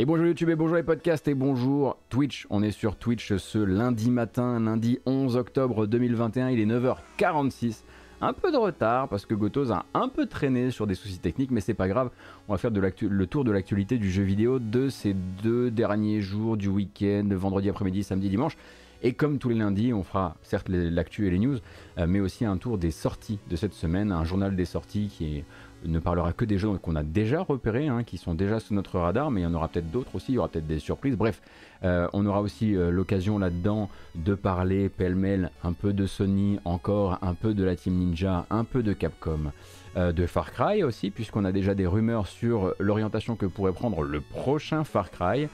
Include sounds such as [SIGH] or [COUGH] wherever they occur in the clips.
Et bonjour YouTube et bonjour les podcasts et bonjour Twitch. On est sur Twitch ce lundi matin, lundi 11 octobre 2021, il est 9h46. Un peu de retard parce que Gotos a un peu traîné sur des soucis techniques, mais c'est pas grave. On va faire le tour de l'actualité du jeu vidéo de ces deux derniers jours du week-end, vendredi après-midi, samedi, dimanche. Et comme tous les lundis, on fera certes l'actu et les news, euh, mais aussi un tour des sorties de cette semaine, un journal des sorties qui est ne parlera que des jeux qu'on a déjà repérés, hein, qui sont déjà sous notre radar, mais il y en aura peut-être d'autres aussi, il y aura peut-être des surprises. Bref, euh, on aura aussi euh, l'occasion là-dedans de parler pêle-mêle un peu de Sony, encore un peu de la Team Ninja, un peu de Capcom, euh, de Far Cry aussi, puisqu'on a déjà des rumeurs sur l'orientation que pourrait prendre le prochain Far Cry.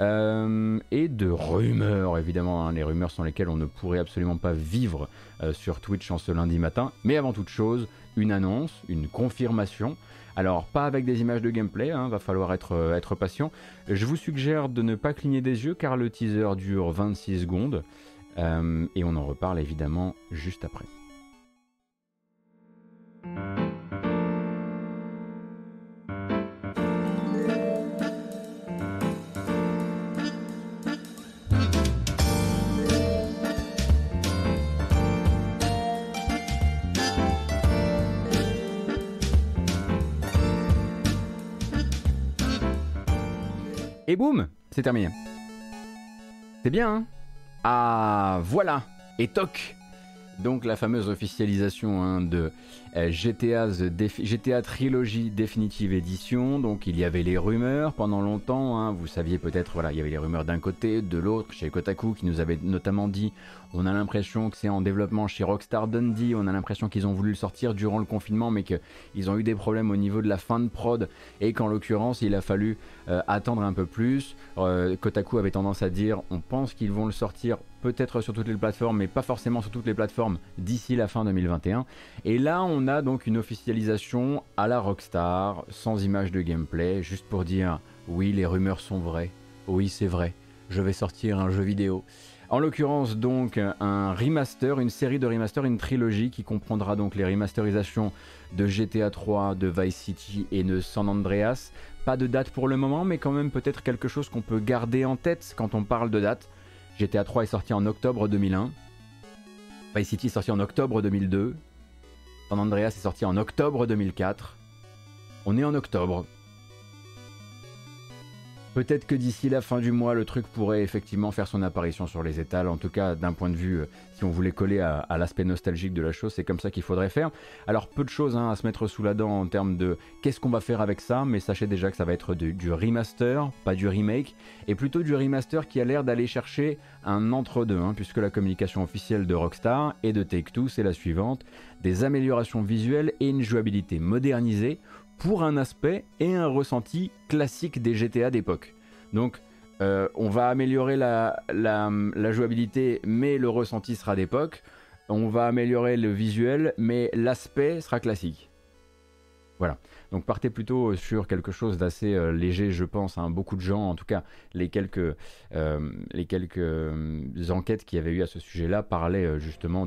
et de rumeurs, évidemment, hein, les rumeurs sans lesquelles on ne pourrait absolument pas vivre sur Twitch en ce lundi matin. Mais avant toute chose, une annonce, une confirmation. Alors pas avec des images de gameplay, hein, va falloir être, euh, être patient. Je vous suggère de ne pas cligner des yeux car le teaser dure 26 secondes euh, et on en reparle évidemment juste après. Et boum, c'est terminé. C'est bien, hein? Ah, voilà Et toc Donc la fameuse officialisation hein, de euh, GTA, Trilogy Definitive Edition. Donc il y avait les rumeurs pendant longtemps. Hein. vous saviez peut-être, voilà, il y avait les rumeurs d'un côté, de l'autre, chez Kotaku qui nous avait notamment dit on a l'impression que c'est en développement chez Rockstar Dundee. On a l'impression qu'ils ont voulu le sortir durant le confinement, mais qu'ils ont eu des problèmes au niveau de la fin de prod et qu'en l'occurrence il a fallu euh, attendre un peu plus. Euh, Kotaku avait tendance à dire on pense qu'ils vont le sortir peut-être sur toutes les plateformes, mais pas forcément sur toutes les plateformes d'ici la fin 2021. Et là, on a donc une officialisation à la Rockstar, sans image de gameplay, juste pour dire oui, les rumeurs sont vraies. Oui, c'est vrai. Je vais sortir un jeu vidéo. En l'occurrence donc un remaster, une série de remasters, une trilogie qui comprendra donc les remasterisations de GTA 3, de Vice City et de San Andreas. Pas de date pour le moment, mais quand même peut-être quelque chose qu'on peut garder en tête quand on parle de date. GTA 3 est sorti en octobre 2001. Vice City est sorti en octobre 2002. San Andreas est sorti en octobre 2004. On est en octobre. Peut-être que d'ici la fin du mois, le truc pourrait effectivement faire son apparition sur les étals. En tout cas, d'un point de vue, euh, si on voulait coller à, l'aspect nostalgique de la chose, c'est comme ça qu'il faudrait faire. Alors, peu de choses hein, à se mettre sous la dent en termes de qu'est-ce qu'on va faire avec ça, mais sachez déjà que ça va être du remaster, pas du remake, et plutôt du remaster qui a l'air d'aller chercher un entre-deux, hein, puisque la communication officielle de Rockstar et de Take-Two, c'est la suivante des améliorations visuelles et une jouabilité modernisée pour un aspect et un ressenti classique des GTA d'époque. Donc euh, on va améliorer la, jouabilité, mais le ressenti sera d'époque. On va améliorer le visuel, mais l'aspect sera classique. Voilà. Donc partez plutôt sur quelque chose d'assez euh, léger, je pense. Hein. Beaucoup de gens, en tout cas les quelques, euh, les quelques enquêtes qu'il y avait eu à ce sujet-là, parlaient justement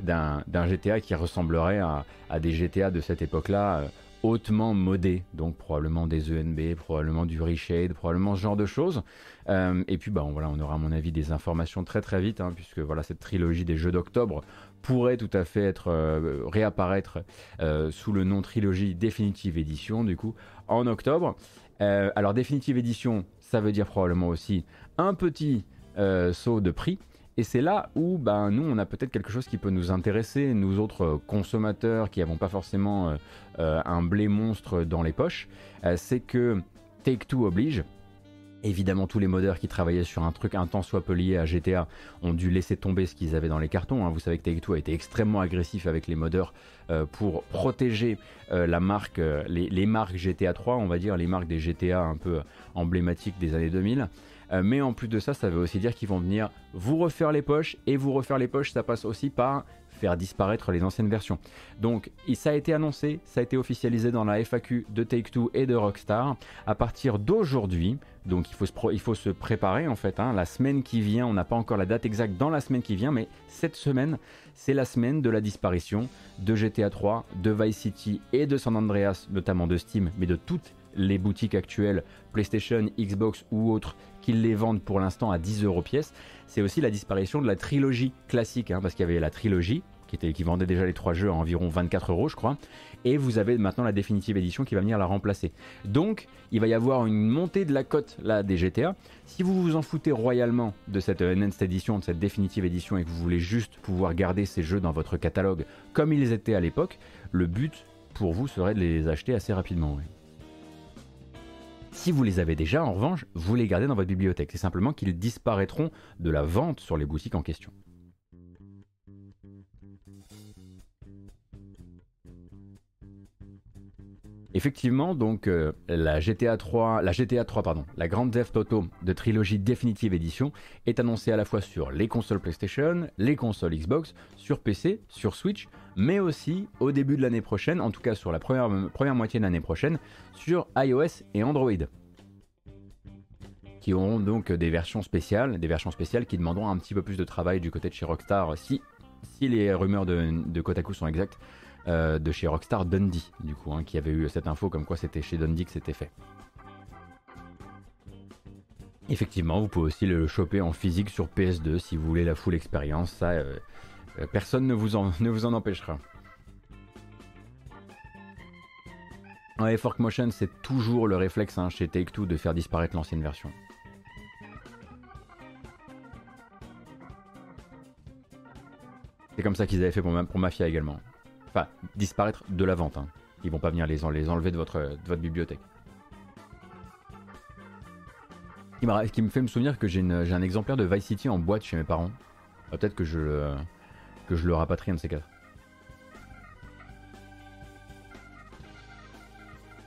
d'un GTA qui ressemblerait à, à, des GTA de cette époque-là hautement modé, donc probablement des ENB, probablement du reshade, probablement ce genre de choses. Euh, et puis bah, on, voilà, on aura à mon avis des informations très très vite, hein, puisque voilà, cette trilogie des jeux d'octobre pourrait tout à fait être euh, réapparaître euh, sous le nom trilogie définitive édition, du coup, en octobre. alors définitive édition, ça veut dire probablement aussi un petit saut de prix. Et c'est là où ben, nous, on a peut-être quelque chose qui peut nous intéresser, nous autres euh, consommateurs qui n'avons pas forcément euh, euh, un blé monstre dans les poches. c'est que Take-Two oblige. Évidemment, tous les modeurs qui travaillaient sur un truc un temps soit peu lié à GTA ont dû laisser tomber ce qu'ils avaient dans les cartons. Hein. Vous savez que Take-Two a été extrêmement agressif avec les modeurs pour protéger la marque, les, les, marques GTA 3, on va dire, les marques des GTA un peu emblématiques des années 2000. Euh, mais en plus de ça, ça veut aussi dire qu'ils vont venir vous refaire les poches. Et vous refaire les poches, ça passe aussi par faire disparaître les anciennes versions. Donc ça a été annoncé, ça a été officialisé dans la FAQ de Take-Two et de Rockstar. À partir d'aujourd'hui, donc il faut, se préparer en fait, hein. la semaine qui vient, on n'a pas encore la date exacte dans la semaine qui vient, mais cette semaine, c'est la semaine de la disparition de GTA 3, de Vice City et de San Andreas, notamment de Steam, mais de toutes les boutiques actuelles, PlayStation, Xbox ou autres, qui les vendent pour l'instant à 10 euros pièce, c'est aussi la disparition de la trilogie classique, hein, parce qu'il y avait la trilogie, qui, vendait déjà les trois jeux à environ 24 euros, je crois, et vous avez maintenant la définitive édition qui va venir la remplacer. Donc, il va y avoir une montée de la cote là des GTA. Si vous vous en foutez royalement de cette Enhanced Edition, de cette définitive édition, et que vous voulez juste pouvoir garder ces jeux dans votre catalogue comme ils étaient à l'époque, le but pour vous serait de les acheter assez rapidement. Si vous les avez déjà, en revanche, vous les gardez dans votre bibliothèque. C'est simplement qu'ils disparaîtront de la vente sur les boutiques en question. Effectivement, donc euh, la GTA 3, la GTA 3 pardon, la Auto de trilogie définitive édition est annoncée à la fois sur les consoles PlayStation, les consoles Xbox, sur PC, sur Switch, mais aussi au début de l'année prochaine, en tout cas sur la première, moitié de l'année prochaine, sur iOS et Android qui auront donc des versions spéciales, des versions spéciales qui demanderont un petit peu plus de travail du côté de chez Rockstar si, les rumeurs de Kotaku sont exactes euh, de chez Rockstar Dundee, du coup, hein, qui avait eu cette info comme quoi c'était chez Dundee que c'était fait. Effectivement, vous pouvez aussi le choper en physique sur PS2 si vous voulez la full expérience. Ça, euh, euh, personne ne vous, en, [LAUGHS] empêchera. Ouais, Fork Motion, c'est toujours le réflexe hein, chez Take-Two de faire disparaître l'ancienne version. C'est comme ça qu'ils avaient fait pour Mafia également disparaître de la vente. Hein. Ils vont pas venir les, enlever de votre, bibliothèque. Ce qui me fait me souvenir que j'ai un exemplaire de Vice City en boîte chez mes parents. Ah, peut-être que je, que je le rapatrie un de ces quatre.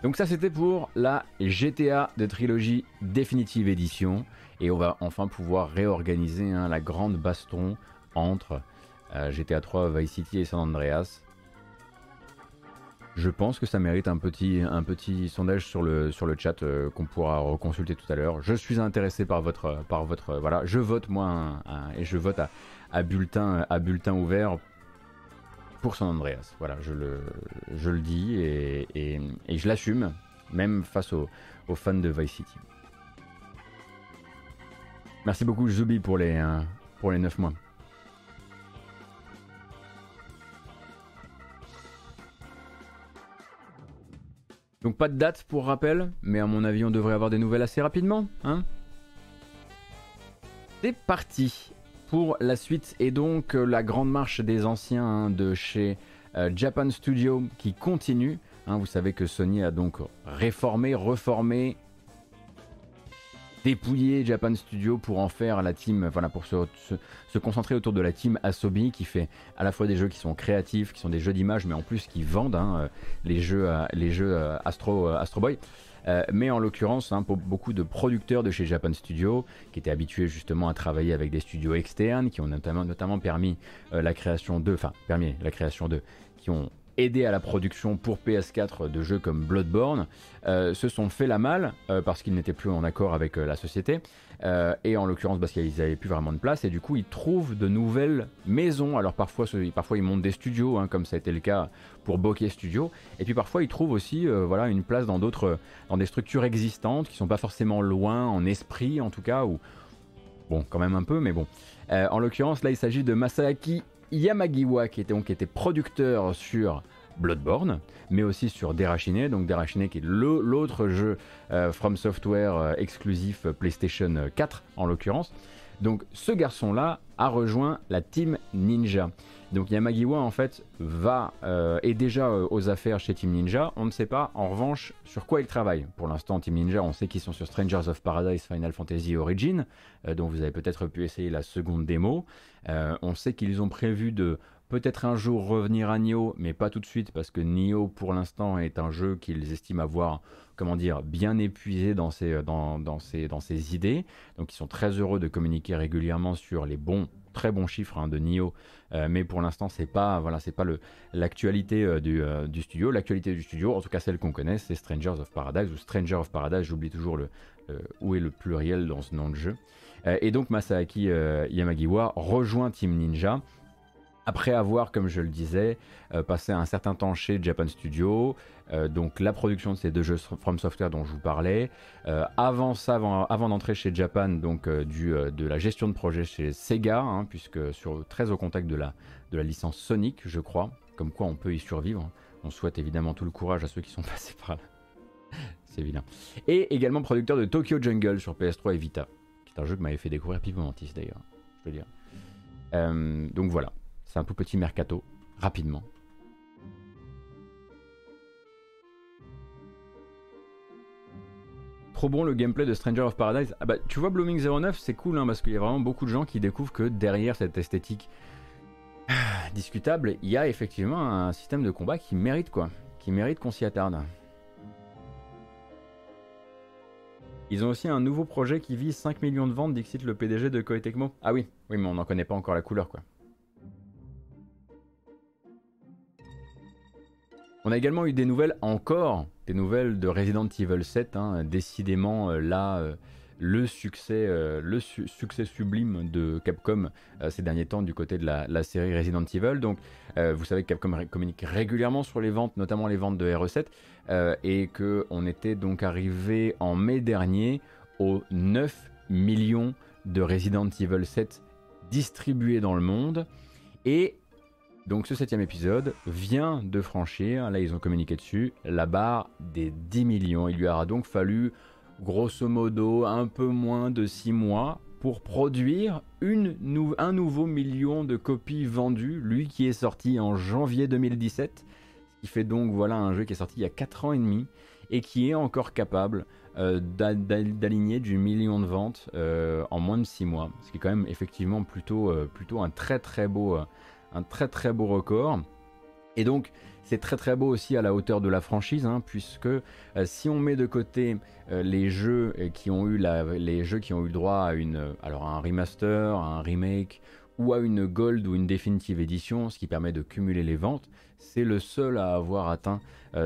Donc ça c'était pour la GTA de trilogie définitive édition et on va enfin pouvoir réorganiser hein, la grande baston entre euh, GTA 3, Vice City et San Andreas. Je pense que ça mérite un petit, un petit sondage sur le, sur le chat euh, qu'on pourra reconsulter tout à l'heure. Je suis intéressé par votre, par votre, voilà, je vote moi et je vote à, bulletin, à bulletin ouvert pour San Andreas. Voilà, je le, je le dis et, et, je l'assume, même face aux, fans de Vice City. Merci beaucoup Zubi pour les, euh, pour les 9 mois. Donc pas de date pour rappel, mais à mon avis on devrait avoir des nouvelles assez rapidement. Hein C'est parti pour la suite et donc euh, la grande marche des anciens hein, de chez euh, Japan Studio qui continue. Hein. vous savez que Sony a donc réformé, reformé, dépouiller Japan Studio pour en faire la team, voilà, pour se, concentrer autour de la team Asobi qui fait à la fois des jeux qui sont créatifs, qui sont des jeux d'image, mais en plus qui vendent hein, euh, les jeux, euh, les jeux euh, Astro, Astro Boy. mais en l'occurrence, hein, pour beaucoup de producteurs de chez Japan Studio, qui étaient habitués justement à travailler avec des studios externes, qui ont notamment, notamment permis la création de, enfin permis la création de, qui ont aidé à la production pour PS4 de jeux comme Bloodborne, euh, se sont fait la malle euh, parce qu'ils n'étaient plus en accord avec euh, la société, et en l'occurrence parce qu'ils n'avaient plus vraiment de place, et du coup ils trouvent de nouvelles maisons. Alors parfois, parfois ils montent des studios, hein, comme ça a été le cas pour Bokeh Studio, et puis parfois ils trouvent aussi voilà, une place dans d'autres, dans des structures existantes qui sont pas forcément loin en esprit en tout cas, ou bon quand même un peu, mais bon. en l'occurrence là il s'agit de Masaaki Yamagiwa qui était, donc, producteur sur Bloodborne, mais aussi sur Derashine, donc Derashine qui est l'autre jeu euh, From Software euh, exclusif PlayStation 4 en l'occurrence. Donc ce garçon-là a rejoint la team Ninja. Donc Yamagiwa en fait va euh, est déjà aux affaires chez Team Ninja. On ne sait pas en revanche sur quoi il travaille. Pour l'instant Team Ninja, on sait qu'ils sont sur Strangers of Paradise Final Fantasy Origin, dont vous avez peut-être pu essayer la seconde démo. on sait qu'ils ont prévu de Peut-être un jour revenir à Nioh, mais pas tout de suite parce que Nioh pour l'instant est un jeu qu'ils estiment avoir, comment dire, bien épuisé dans ses, dans, dans, ses, dans ses idées. Donc ils sont très heureux de communiquer régulièrement sur les bons, très bons chiffres hein, de Nioh, euh, mais pour l'instant c'est pas, voilà, c'est pas l'actualité euh, du, euh, du, studio. L'actualité du studio, en tout cas celle qu'on connaît, c'est Strangers of Paradise ou Stranger of Paradise. J'oublie toujours le, où est le pluriel dans ce nom de jeu. et donc Masaaki Yamagiwa rejoint Team Ninja après avoir, comme je le disais, passé un certain temps chez Japan Studio, donc la production de ces deux jeux From Software dont je vous parlais, avant ça, avant, d'entrer chez Japan, donc du, de la gestion de projet chez Sega, hein, puisque très au contact de la, de la licence Sonic, je crois, comme quoi on peut y survivre. On souhaite évidemment tout le courage à ceux qui sont [LAUGHS] passés par là. C'est vilain. Et également producteur de Tokyo Jungle sur PS3 et Vita, qui est un jeu que m'avait fait découvrir Pipo Mantis d'ailleurs, je veux dire. Euh, donc voilà, c'est un tout petit mercato, rapidement. Trop bon le gameplay de Stranger of Paradise. Ah bah tu vois Blooming 09 c'est cool hein, parce qu'il y a vraiment beaucoup de gens qui découvrent que derrière cette esthétique discutable, il y a effectivement un système de combat qui mérite quoi, qui mérite qu'on s'y attarde. Ils ont aussi un nouveau projet qui vise 5 millions de ventes, d'Ixit le PDG de Koei Tecmo. Ah oui, oui, mais on n'en connaît pas encore la couleur quoi. On a également eu des nouvelles, encore des nouvelles de Resident Evil 7, hein, décidément euh, là, euh, le succès, euh, le succès sublime de Capcom ces derniers temps du côté de la, série Resident Evil. Donc, vous savez que Capcom communique régulièrement sur les ventes, notamment les ventes de RE7, et qu'on était donc arrivé en mai dernier aux 9 millions de Resident Evil 7 distribués dans le monde. Et donc ce septième épisode vient de franchir, là ils ont communiqué dessus, la barre des 10 millions. Il lui aura donc fallu grosso modo un peu moins de 6 mois pour produire un nouveau million de copies vendues, lui qui est sorti en janvier 2017, ce qui fait donc voilà un jeu qui est sorti il y a 4 ans et demi et qui est encore capable euh, d'aligner du million de ventes euh, en moins de 6 mois, ce qui est quand même effectivement plutôt, euh, plutôt un très très beau un très très beau record. Et donc c'est très très beau aussi à la hauteur de la franchise, hein, puisque euh, si on met de côté euh, les jeux euh, qui ont eu les jeux qui ont eu droit à une, alors un remaster, un remake ou à une gold ou une definitive edition, ce qui permet de cumuler les ventes, c'est le seul à avoir atteint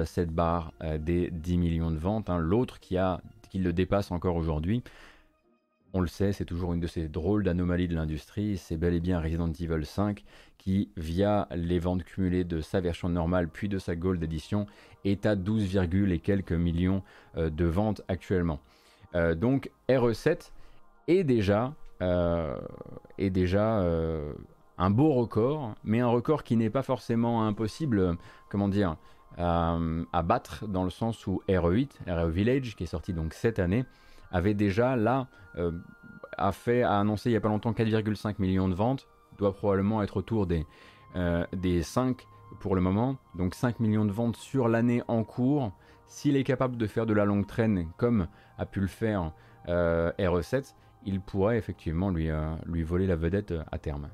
cette barre des 10 millions de ventes. Hein. L'autre qui a qui le dépasse encore aujourd'hui, on le sait, c'est toujours une de ces drôles d'anomalies de l'industrie. C'est bel et bien Resident Evil 5 qui, via les ventes cumulées de sa version normale puis de sa Gold Edition, est à 12, et quelques millions euh, de ventes actuellement. Euh, donc RE7 est déjà, euh, est déjà un beau record, mais un record qui n'est pas forcément impossible, comment dire, à battre dans le sens où RE8, RE Village, qui est sorti donc cette année, avait déjà là a fait a annoncé il y a pas longtemps 4,5 millions de ventes, doit probablement être autour des euh, des 5 pour le moment, donc 5 millions de ventes sur l'année en cours. S'il est capable de faire de la longue traîne comme a pu le faire euh, RE7, il pourrait effectivement lui, lui voler la vedette à terme.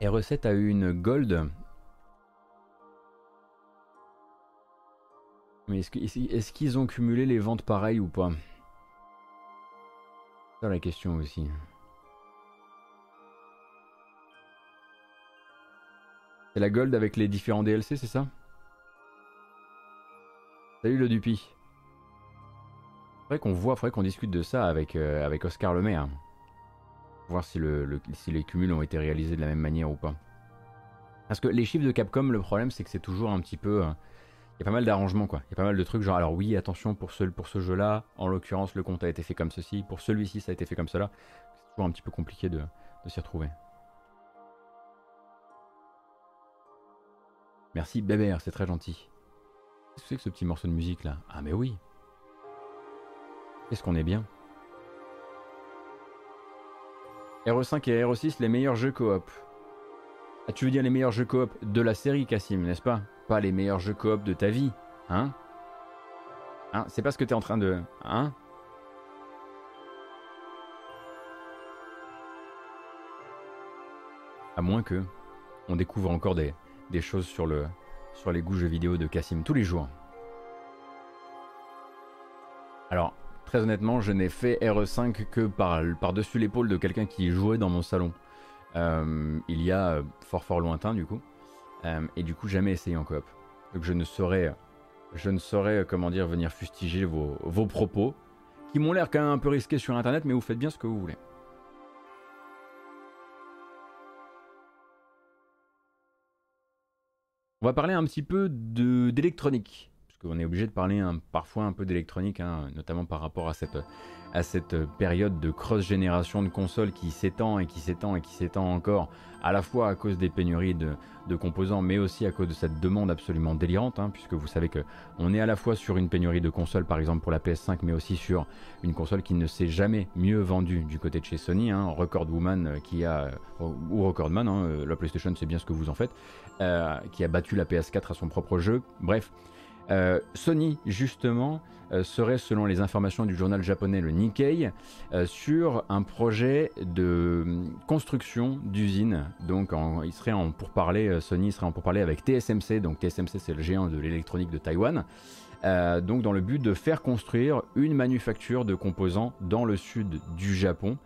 RE7 a eu une gold Mais est-ce qu'ils ont cumulé les ventes pareilles ou pas? La question aussi. C'est la gold avec les différents DLC, c'est ça? Salut le Dupi. Faudrait qu'on voit, faudrait qu'on discute de ça avec, euh, avec Oscar Le Maire. Voir si, si les cumuls ont été réalisés de la même manière ou pas. Parce que les chiffres de Capcom, le problème c'est que c'est toujours un petit peu... Il y a pas mal d'arrangements quoi. Il y a pas mal de trucs genre alors oui attention pour ce, pour ce jeu là, en l'occurrence le compte a été fait comme ceci, pour celui-ci ça a été fait comme cela. C'est toujours un petit peu compliqué de, s'y retrouver. Merci Bébert, c'est très gentil. Qu'est-ce que c'est que ce petit morceau de musique là? Ah mais oui Qu'est-ce qu'on est bien RE5 et RE6 les meilleurs jeux coop. Ah tu veux dire les meilleurs jeux coop de la série Cassim, n'est-ce pas? Pas les meilleurs jeux coop de ta vie, hein? Hein? C'est pas ce que t'es en train de... Hein? À moins que on découvre encore des, choses sur, le, sur les goûts jeux vidéo de Cassim tous les jours. Alors, très honnêtement, je n'ai fait RE5 que par, par-dessus l'épaule de quelqu'un qui jouait dans mon salon. Euh, il y a fort fort lointain du coup. Euh, et du coup jamais essayé en coop. Donc je ne saurais, je ne saurais comment dire venir fustiger vos, propos qui m'ont l'air quand même un peu risqués sur Internet, mais vous faites bien ce que vous voulez. On va parler un petit peu d'électronique, qu'on est obligé de parler parfois un peu d'électronique, hein, notamment par rapport à cette, période de cross-génération de consoles qui s'étend et qui s'étend et qui s'étend encore, à la fois à cause des pénuries de, composants, mais aussi à cause de cette demande absolument délirante, hein, puisque vous savez qu'on est à la fois sur une pénurie de consoles, par exemple pour la PS5, mais aussi sur une console qui ne s'est jamais mieux vendue du côté de chez Sony, hein, Record Woman euh, qui a, ou Recordman, euh, la PlayStation c'est bien ce que vous en faites, euh, qui a battu la PS4 à son propre jeu, bref. Sony, justement, euh, serait, selon les informations du journal japonais le Nikkei, euh, sur un projet de hum, construction d'usine. Donc, il serait en pourparler, euh, Sony serait en pourparler avec TSMC. Donc, TSMC, c'est le géant de l'électronique de Taïwan. donc, dans le but de faire construire une manufacture de composants dans le sud du Japon.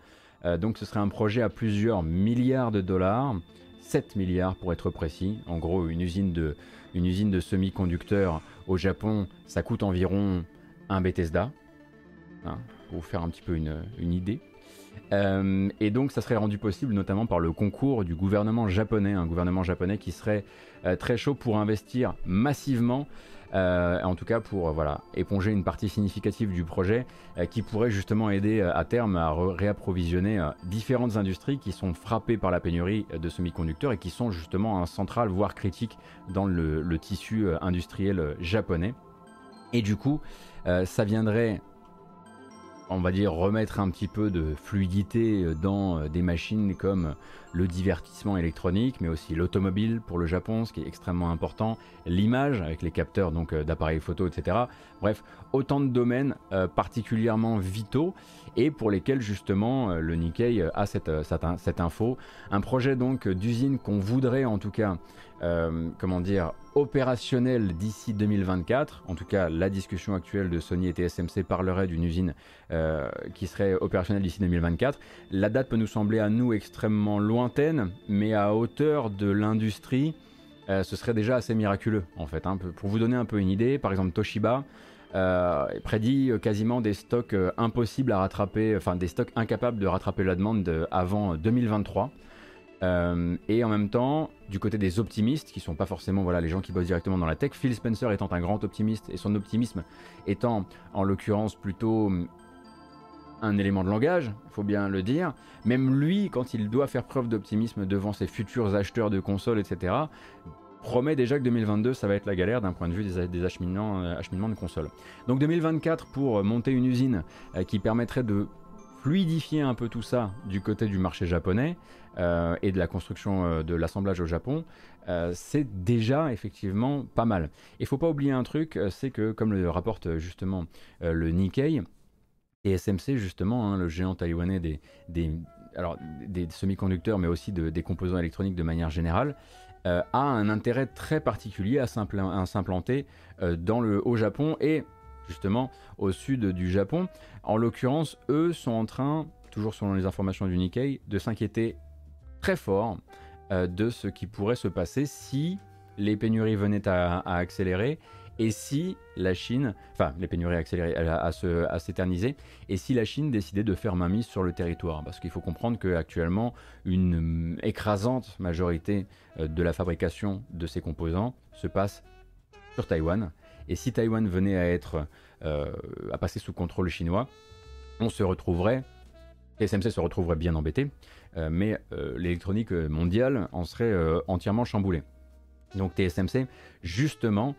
donc, ce serait un projet à plusieurs milliards de dollars. 7 milliards pour être précis. En gros, une usine de, une usine de semi-conducteurs au Japon, ça coûte environ un Bethesda, hein, pour vous faire un petit peu une, idée. Euh, et donc ça serait rendu possible notamment par le concours du gouvernement japonais, un gouvernement japonais qui serait euh, très chaud pour investir massivement, euh, en tout cas pour voilà, éponger une partie significative du projet qui pourrait justement aider à terme à réapprovisionner différentes industries qui sont frappées par la pénurie de semi-conducteurs et qui sont justement un central, voire critique dans le tissu industriel japonais. Et du coup, euh, ça viendrait, on va dire, remettre un petit peu de fluidité euh, dans euh, des machines comme le divertissement électronique, mais aussi l'automobile pour le Japon, ce qui est extrêmement important, l'image avec les capteurs donc d'appareils photo, etc. Bref, autant de domaines particulièrement vitaux et pour lesquels justement le Nikkei a cette, cette info. Un projet donc d'usine qu'on voudrait en tout cas, comment dire, opérationnel d'ici 2024. En tout cas, la discussion actuelle de Sony et TSMC parlerait d'une usine euh, qui serait opérationnelle d'ici 2024. La date peut nous sembler à nous extrêmement lointaine, mais à hauteur de l'industrie, euh, ce serait déjà assez miraculeux en fait. Hein. Pour vous donner un peu une idée, par exemple Toshiba. Euh, prédit quasiment des stocks impossibles à rattraper, enfin des stocks incapables de rattraper la demande avant 2023. Euh, et en même temps, du côté des optimistes, qui sont pas forcément voilà, les gens qui bossent directement dans la tech, Phil Spencer étant un grand optimiste, et son optimisme étant en l'occurrence plutôt hum, un élément de langage, il faut bien le dire, même lui, quand il doit faire preuve d'optimisme devant ses futurs acheteurs de consoles, etc., promet déjà que 2022, ça va être la galère d'un point de vue des, euh, acheminements, de consoles. Donc 2024, pour monter une usine euh, qui permettrait de fluidifier un peu tout ça du côté du marché japonais, euh, et de la construction euh, de l'assemblage au Japon, euh, c'est déjà effectivement pas mal. Il faut pas oublier un truc, c'est que comme le rapporte justement le Nikkei, et SMC justement, hein, le géant taïwanais des, alors, des semi-conducteurs, mais aussi des composants électroniques de manière générale, a un intérêt très particulier à s'implanter dans au Japon et justement au sud du Japon. En l'occurrence, eux sont en train, toujours selon les informations du Nikkei, de s'inquiéter très fort euh, de ce qui pourrait se passer si les pénuries venaient à, accélérer et si la Chine, enfin les pénuries accélérées à, s'éterniser, et si la Chine décidait de faire mainmise sur le territoire. Parce qu'il faut comprendre qu'actuellement, une écrasante majorité euh, de la fabrication de ces composants se passe sur Taïwan. Et si Taïwan venait à être euh, à passer sous contrôle chinois, on se retrouverait, SMC se retrouverait bien embêté, euh, mais euh, l'électronique mondiale en serait euh, entièrement chamboulée. Donc TSMC, justement,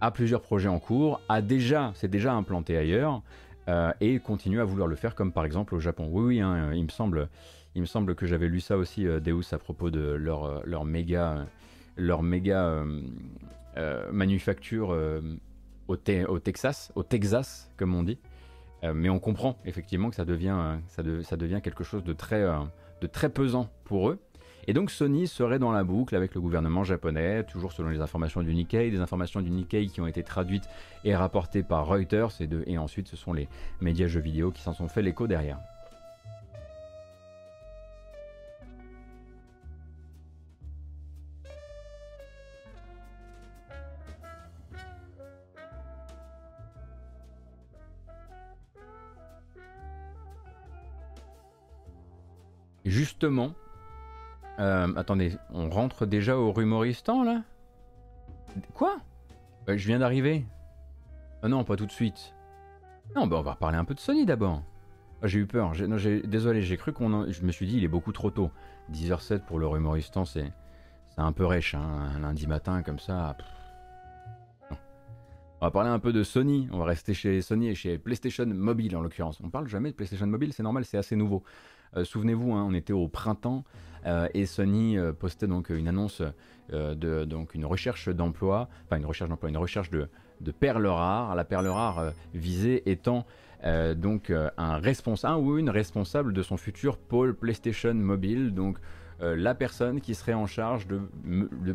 a plusieurs projets en cours, a déjà, c'est déjà implanté ailleurs, et continue à vouloir le faire, comme par exemple au Japon. Oui, oui, hein, il me semble, que j'avais lu ça aussi, Deus, à propos de leur, leur méga, manufacture au, Texas, au Texas, comme on dit. Euh, mais on comprend effectivement que ça devient, euh, ça, ça devient quelque chose de très, euh, de très pesant pour eux. Et donc Sony serait dans la boucle avec le gouvernement japonais, toujours selon les informations du Nikkei, des informations du Nikkei qui ont été traduites et rapportées par Reuters, et, et ensuite ce sont les médias jeux vidéo qui s'en sont fait l'écho derrière. Justement, euh, attendez, on rentre déjà au rumoristan là? Quoi? Euh, Je viens d'arriver. Ah non, pas tout de suite. Non, bah on va reparler un peu de Sony d'abord. Ah, j'ai eu peur. désolé, j'ai cru qu'on. Je me suis dit, il est beaucoup trop tôt. 10h07 pour le rumoristan, c'est un peu rêche, hein, un lundi matin comme ça. On va parler un peu de Sony. On va rester chez Sony et chez PlayStation Mobile en l'occurrence. On parle jamais de PlayStation Mobile, c'est normal, c'est assez nouveau. Euh, souvenez-vous, hein, on était au printemps euh, et Sony euh, postait donc une annonce de donc une recherche d'emploi, enfin une recherche d'emploi, une recherche de, de perles rares. La perle rare visée étant donc un responsable ou une responsable de son futur pôle PlayStation Mobile, donc la personne qui serait en charge de, de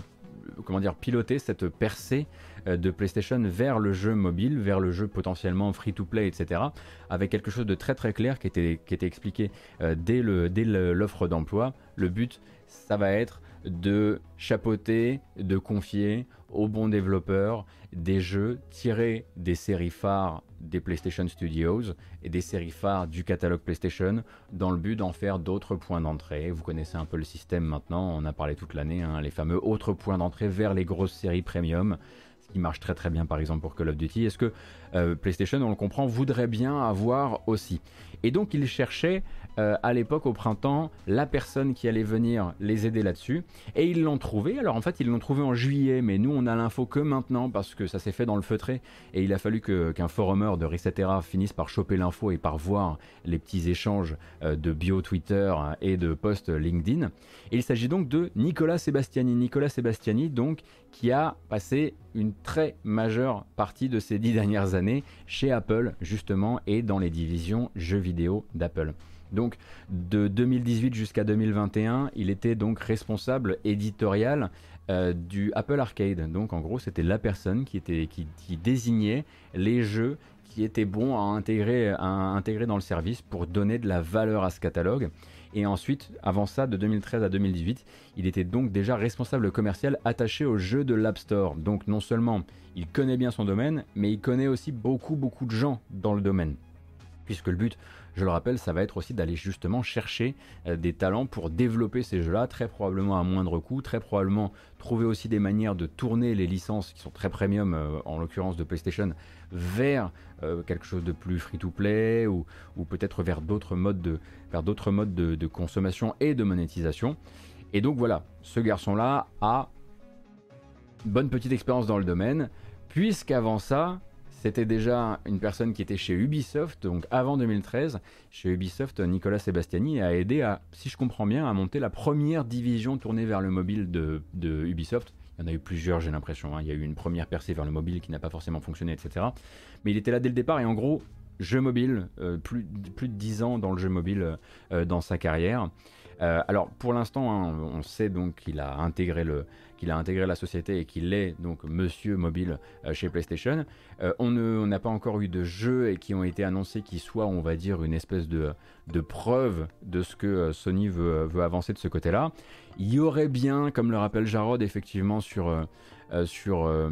comment dire, piloter cette percée euh, de PlayStation vers le jeu mobile, vers le jeu potentiellement free-to-play, etc. Avec quelque chose de très très clair qui était, expliqué euh, dès l'offre d'emploi. Le but, ça va être de chapeauter, de confier aux bons développeurs des jeux tirés des séries phares des PlayStation Studios et des séries phares du catalogue PlayStation dans le but d'en faire d'autres points d'entrée. Vous connaissez un peu le système maintenant, on a parlé toute l'année, hein, les fameux autres points d'entrée vers les grosses séries premium ce qui marche très très bien par exemple pour Call of Duty. Est-ce que euh, PlayStation, on le comprend, voudrait bien avoir aussi? Et donc il cherchait euh, à l'époque au printemps la personne qui allait venir les aider là-dessus. Et ils l'ont trouvé. Alors en fait, ils l'ont trouvé en juillet, mais nous on a l'info que maintenant parce que ça s'est fait dans le feutré. Et il a fallu qu'un forumeur de Resetera finisse par choper l'info et par voir les petits échanges euh, de bio Twitter et de posts LinkedIn. Il s'agit donc de Nicolas Sebastiani. Nicolas Sebastiani, donc, qui a passé une très majeure partie de ces dix [LAUGHS] dernières années chez Apple, justement, et dans les divisions jeux vidéo d'Apple. Donc de 2018 jusqu'à 2021, il était donc responsable éditorial euh, du Apple Arcade. Donc en gros, c'était la personne qui, était, qui, désignait les jeux qui étaient bons à intégrer, à intégrer dans le service pour donner de la valeur à ce catalogue. Et ensuite, avant ça, de 2013 à 2018, il était donc déjà responsable commercial attaché au jeu de l'App Store. Donc non seulement il connaît bien son domaine, mais il connaît aussi beaucoup beaucoup de gens dans le domaine. Puisque le but je le rappelle, ça va être aussi d'aller justement chercher euh, des talents pour développer ces jeux-là, très probablement à moindre coût, très probablement trouver aussi des manières de tourner les licences qui sont très premium, euh, en l'occurrence de PlayStation, vers euh, quelque chose de plus free-to-play ou, peut-être vers d'autres modes, de, vers d'autres modes de consommation et de monétisation. Et donc voilà, ce garçon-là a bonne petite expérience dans le domaine, puisqu'avant ça, c'était déjà une personne qui était chez Ubisoft, donc avant 2013. Chez Ubisoft, Nicolas Sebastiani a aidé à, si je comprends bien, à monter la première division tournée vers le mobile de, Ubisoft. Il y en a eu plusieurs, j'ai l'impression. Hein. Il y a eu une première percée vers le mobile qui n'a pas forcément fonctionné, etc. Mais il était là dès le départ et en gros, jeu mobile, euh, plus, de 10 ans dans le jeu mobile euh, dans sa carrière. Euh, alors pour l'instant, hein, on sait donc qu'il a intégré le, qu'il a intégré la société et qu'il est donc Monsieur Mobile euh, chez PlayStation. Euh, on n'a pas encore eu de jeux qui ont été annoncés qui soient, on va dire, une espèce de, de preuve de ce que Sony veut, veut avancer de ce côté-là. Il y aurait bien, comme le rappelle Jarod, effectivement sur euh, sur, euh,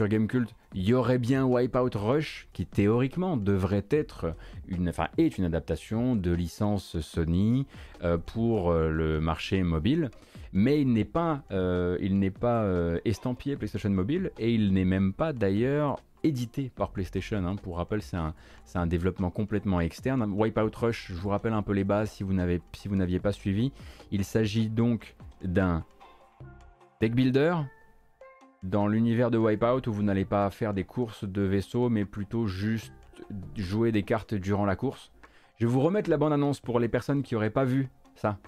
Gamecult, il y aurait bien Wipeout Rush qui théoriquement devrait être une, enfin, est une adaptation de licence Sony euh, pour le marché mobile mais il n'est pas, il n'est pas estampillé PlayStation Mobile et il n'est même pas d'ailleurs édité par PlayStation. Hein. Pour rappel, c'est un, un, développement complètement externe. Wipeout Rush, je vous rappelle un peu les bases si vous n'aviez si pas suivi. Il s'agit donc d'un deck builder dans l'univers de Wipeout où vous n'allez pas faire des courses de vaisseau mais plutôt juste jouer des cartes durant la course. Je vais vous remettre la bande annonce pour les personnes qui n'auraient pas vu ça.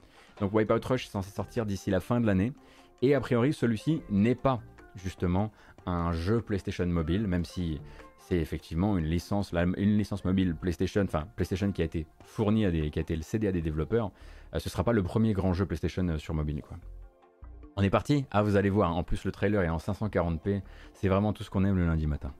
Donc Wipeout Rush est censé sortir d'ici la fin de l'année et a priori celui-ci n'est pas justement un jeu PlayStation mobile même si c'est effectivement une licence, une licence mobile PlayStation, enfin PlayStation qui a été fournie à des, qui a été cédé à des développeurs. Euh, ce sera pas le premier grand jeu PlayStation euh, sur mobile quoi. On est parti Ah, vous allez voir, en plus le trailer est en 540p, c'est vraiment tout ce qu'on aime le lundi matin.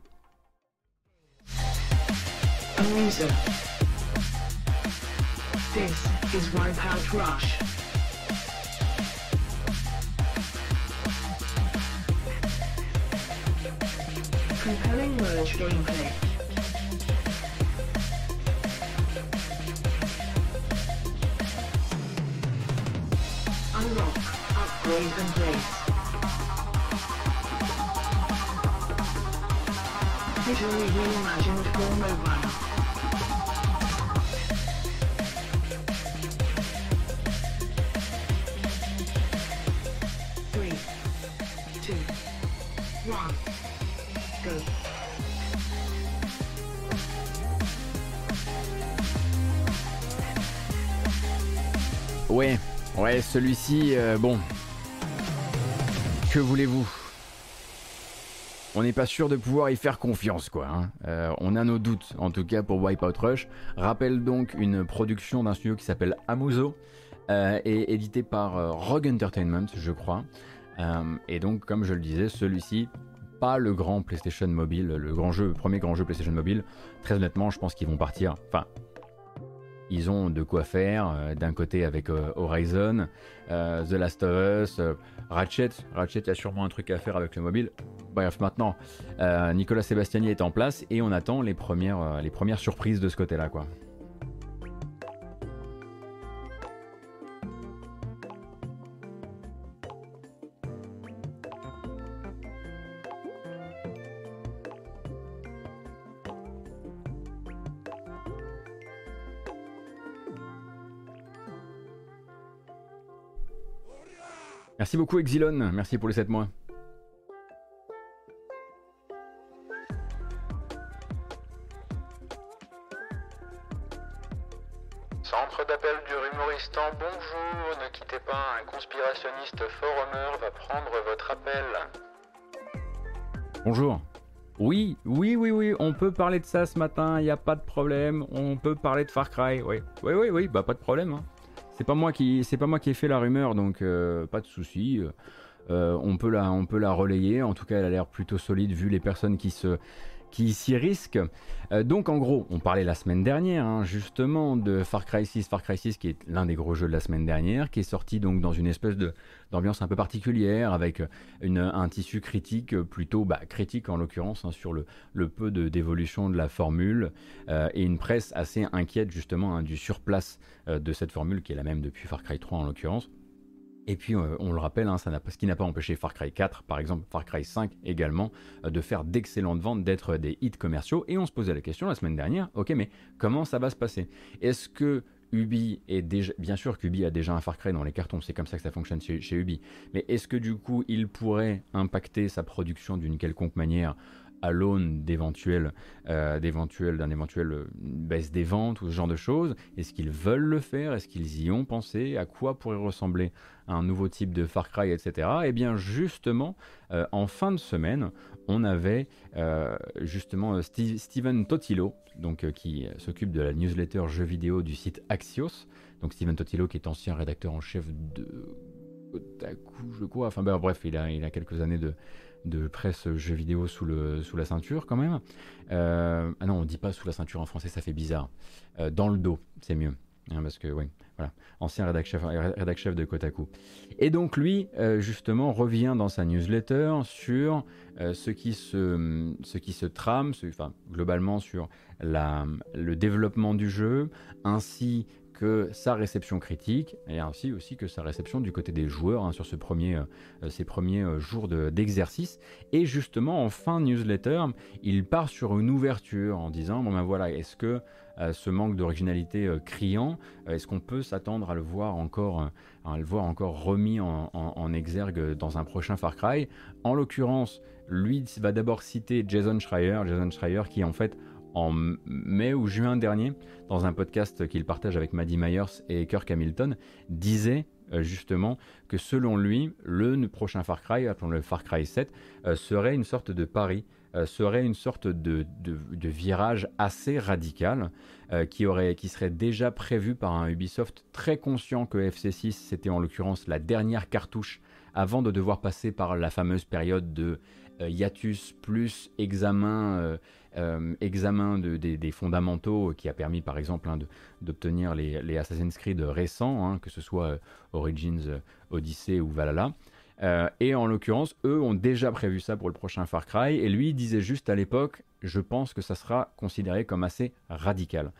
compelling Welsh gameplay. Unlock, upgrade and race. Visually reimagined for mobile. Ouais, celui-ci, euh, bon. Que voulez-vous? On n'est pas sûr de pouvoir y faire confiance, quoi. Hein. Euh, on a nos doutes, en tout cas pour Wipeout Rush. Rappelle donc une production d'un studio qui s'appelle Amuso euh, et édité par Rogue Entertainment, je crois. et donc, comme je le disais, celui-ci, pas le grand PlayStation Mobile, le grand jeu, premier grand jeu PlayStation Mobile. Très honnêtement, je pense qu'ils vont partir. Enfin, ils ont de quoi faire. Euh, d'un côté avec euh, Horizon, euh, The Last of Us, Ratchet. Ratchet a sûrement un truc à faire avec le mobile. Bref, maintenant, Nicolas Sébastiani est en place et on attend les premières, les premières surprises de ce côté-là, quoi. Merci beaucoup Exilon, merci pour les 7 mois. Centre d'appel du rumoristan, bonjour, ne quittez pas, un conspirationniste forumer va prendre votre appel. Bonjour. Oui, oui, oui, oui, on peut parler de ça ce matin, il n'y a pas de problème, on peut parler de Far Cry, oui. Oui, oui, oui, bah pas de problème. Hein. C'est pas moi qui, c'est pas moi qui ai fait la rumeur, donc euh, pas de souci. Euh, on peut la, on peut la relayer. En tout cas, elle a l'air plutôt solide vu les personnes qui se, qui s'y risque. Euh, donc en gros, on parlait la semaine dernière hein, justement de Far Cry 6, Far Cry 6 qui est l'un des gros jeux de la semaine dernière, qui est sorti donc dans une espèce de, d'ambiance un peu particulière, avec une, un tissu critique, plutôt bah, critique en l'occurrence, hein, sur le, peu de, d'évolution de la formule, euh, et une presse assez inquiète justement hein, du surplace euh, de cette formule, qui est la même depuis Far Cry 3 en l'occurrence. Et puis, euh, on le rappelle, hein, ce qui n'a pas empêché Far Cry 4, par exemple, Far Cry 5 également, euh, de faire d'excellentes ventes, d'être des hits commerciaux. Et on se posait la question la semaine dernière, ok, mais comment ça va se passer? Est-ce que Ubi est déjà, bien sûr qu'Ubi a déjà un Far Cry dans les cartons, c'est comme ça que ça fonctionne chez Ubi. Mais est-ce que du coup, il pourrait impacter sa production d'une quelconque manière à l'aune d'éventuelles, euh, d'un éventuel euh, baisse des ventes ou ce genre de choses Est-ce qu'ils veulent le faire? Est-ce qu'ils y ont pensé? À quoi pourrait ressembler un nouveau type de Far Cry, etc. Eh bien, justement, euh, en fin de semaine, on avait justement Steven Totilo, donc, qui s'occupe de la newsletter jeux vidéo du site Axios. Donc, Steven Totilo, qui est ancien rédacteur en chef de Otaku, je crois. Enfin, ben, bref, il a, il a quelques années de, de presse jeux vidéo sous, le, sous la ceinture quand même. Euh, ah non, on dit pas sous la ceinture en français, ça fait bizarre. Euh, dans le dos, c'est mieux. Hein, parce que, oui, voilà, ancien rédac chef, de Kotaku. Et donc, lui, euh, justement, revient dans sa newsletter sur ce, qui se, ce qui se trame, enfin, globalement sur la, le développement du jeu, ainsi sa réception critique et ainsi aussi que sa réception du côté des joueurs hein, sur premier, euh, ces premiers euh, jours d'exercice. et justement, en fin newsletter, il part sur une ouverture en disant bon ben voilà, est-ce que euh, ce manque d'originalité criant, est-ce qu'on peut s'attendre à le voir encore, à le voir encore remis en, en, exergue dans un prochain Far Cry? En l'occurrence, lui va d'abord citer Jason Schreier, Jason Schreier qui en fait en mai ou juin dernier, dans un podcast qu'il partage avec Maddie Myers et Kirk Hamilton, disait euh, justement que selon lui, le prochain Far Cry, appelons-le Far Cry 7, euh, serait une sorte de pari, euh, serait une sorte de, virage assez radical qui, serait déjà prévu par un Ubisoft très conscient que FC6 c'était en l'occurrence la dernière cartouche avant de devoir passer par la fameuse période de hiatus plus examen euh, examen des, fondamentaux qui a permis par exemple hein, d'obtenir les, Assassin's Creed récents, hein, que ce soit euh, Origins, euh, Odyssey ou Valhalla. et en l'occurrence, eux ont déjà prévu ça pour le prochain Far Cry, et lui disait juste à l'époque, je pense que ça sera considéré comme assez radical.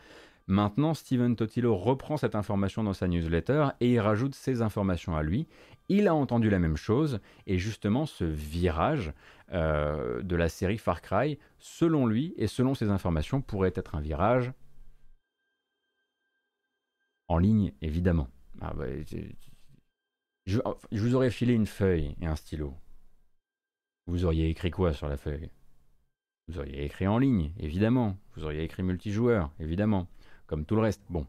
Maintenant, Steven Totilo reprend cette information dans sa newsletter et il rajoute ses informations à lui. Il a entendu la même chose et justement ce virage euh, de la série Far Cry, selon lui et selon ses informations, pourrait être un virage en ligne, évidemment. Ah bah, je, vous aurais filé une feuille et un stylo. Vous auriez écrit quoi sur la feuille? Vous auriez écrit en ligne, évidemment. Vous auriez écrit multijoueur, évidemment. Comme tout le reste. Bon,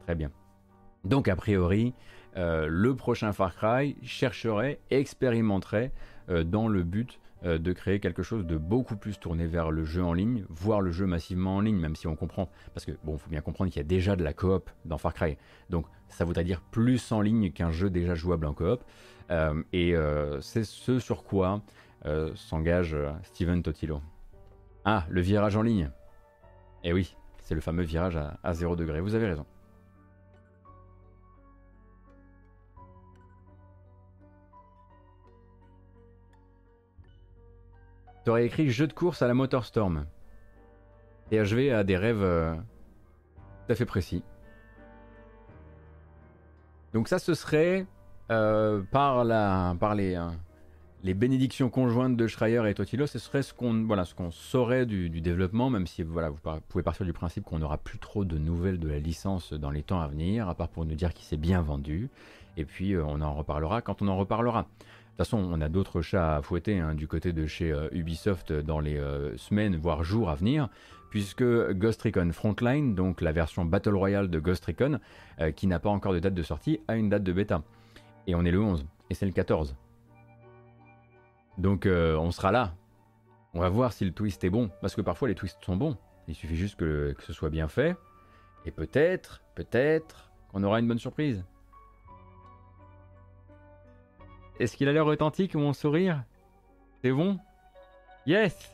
très bien. Donc, a priori, euh, le prochain Far Cry chercherait, expérimenterait euh, dans le but euh, de créer quelque chose de beaucoup plus tourné vers le jeu en ligne, voire le jeu massivement en ligne, même si on comprend, parce que bon, faut bien comprendre qu'il y a déjà de la coop dans Far Cry, donc ça voudrait dire plus en ligne qu'un jeu déjà jouable en coop, euh, et euh, c'est ce sur quoi s'engage Steven Totilo. Ah, le virage en ligne. Eh oui, c'est le fameux virage à, à 0 degré, vous avez raison. T'aurais écrit jeu de course à la Motorstorm. THV a des rêves euh, tout à fait précis. Donc ça, ce serait euh, par, euh, les, bénédictions conjointes de Schreier et Totilo, ce serait ce qu'on voilà, ce saurait du, développement, même si voilà, vous pouvez partir du principe qu'on n'aura plus trop de nouvelles de la licence dans les temps à venir, à part pour nous dire qu'il s'est bien vendu. Et puis on en reparlera quand on en reparlera. De toute façon, on a d'autres chats à fouetter hein, du côté de chez euh, Ubisoft dans les euh, semaines, voire jours à venir, puisque Ghost Recon Frontline, donc la version Battle Royale de Ghost Recon, euh, qui n'a pas encore de date de sortie, a une date de bêta. Et on est le 11, et c'est le 14. Donc on sera là. On va voir si le twist est bon, parce que parfois les twists sont bons. Il suffit juste que, que ce soit bien fait. Et peut-être, peut-être qu'on aura une bonne surprise. Est-ce qu'il a l'air authentique, mon sourire? C'est bon? Yes!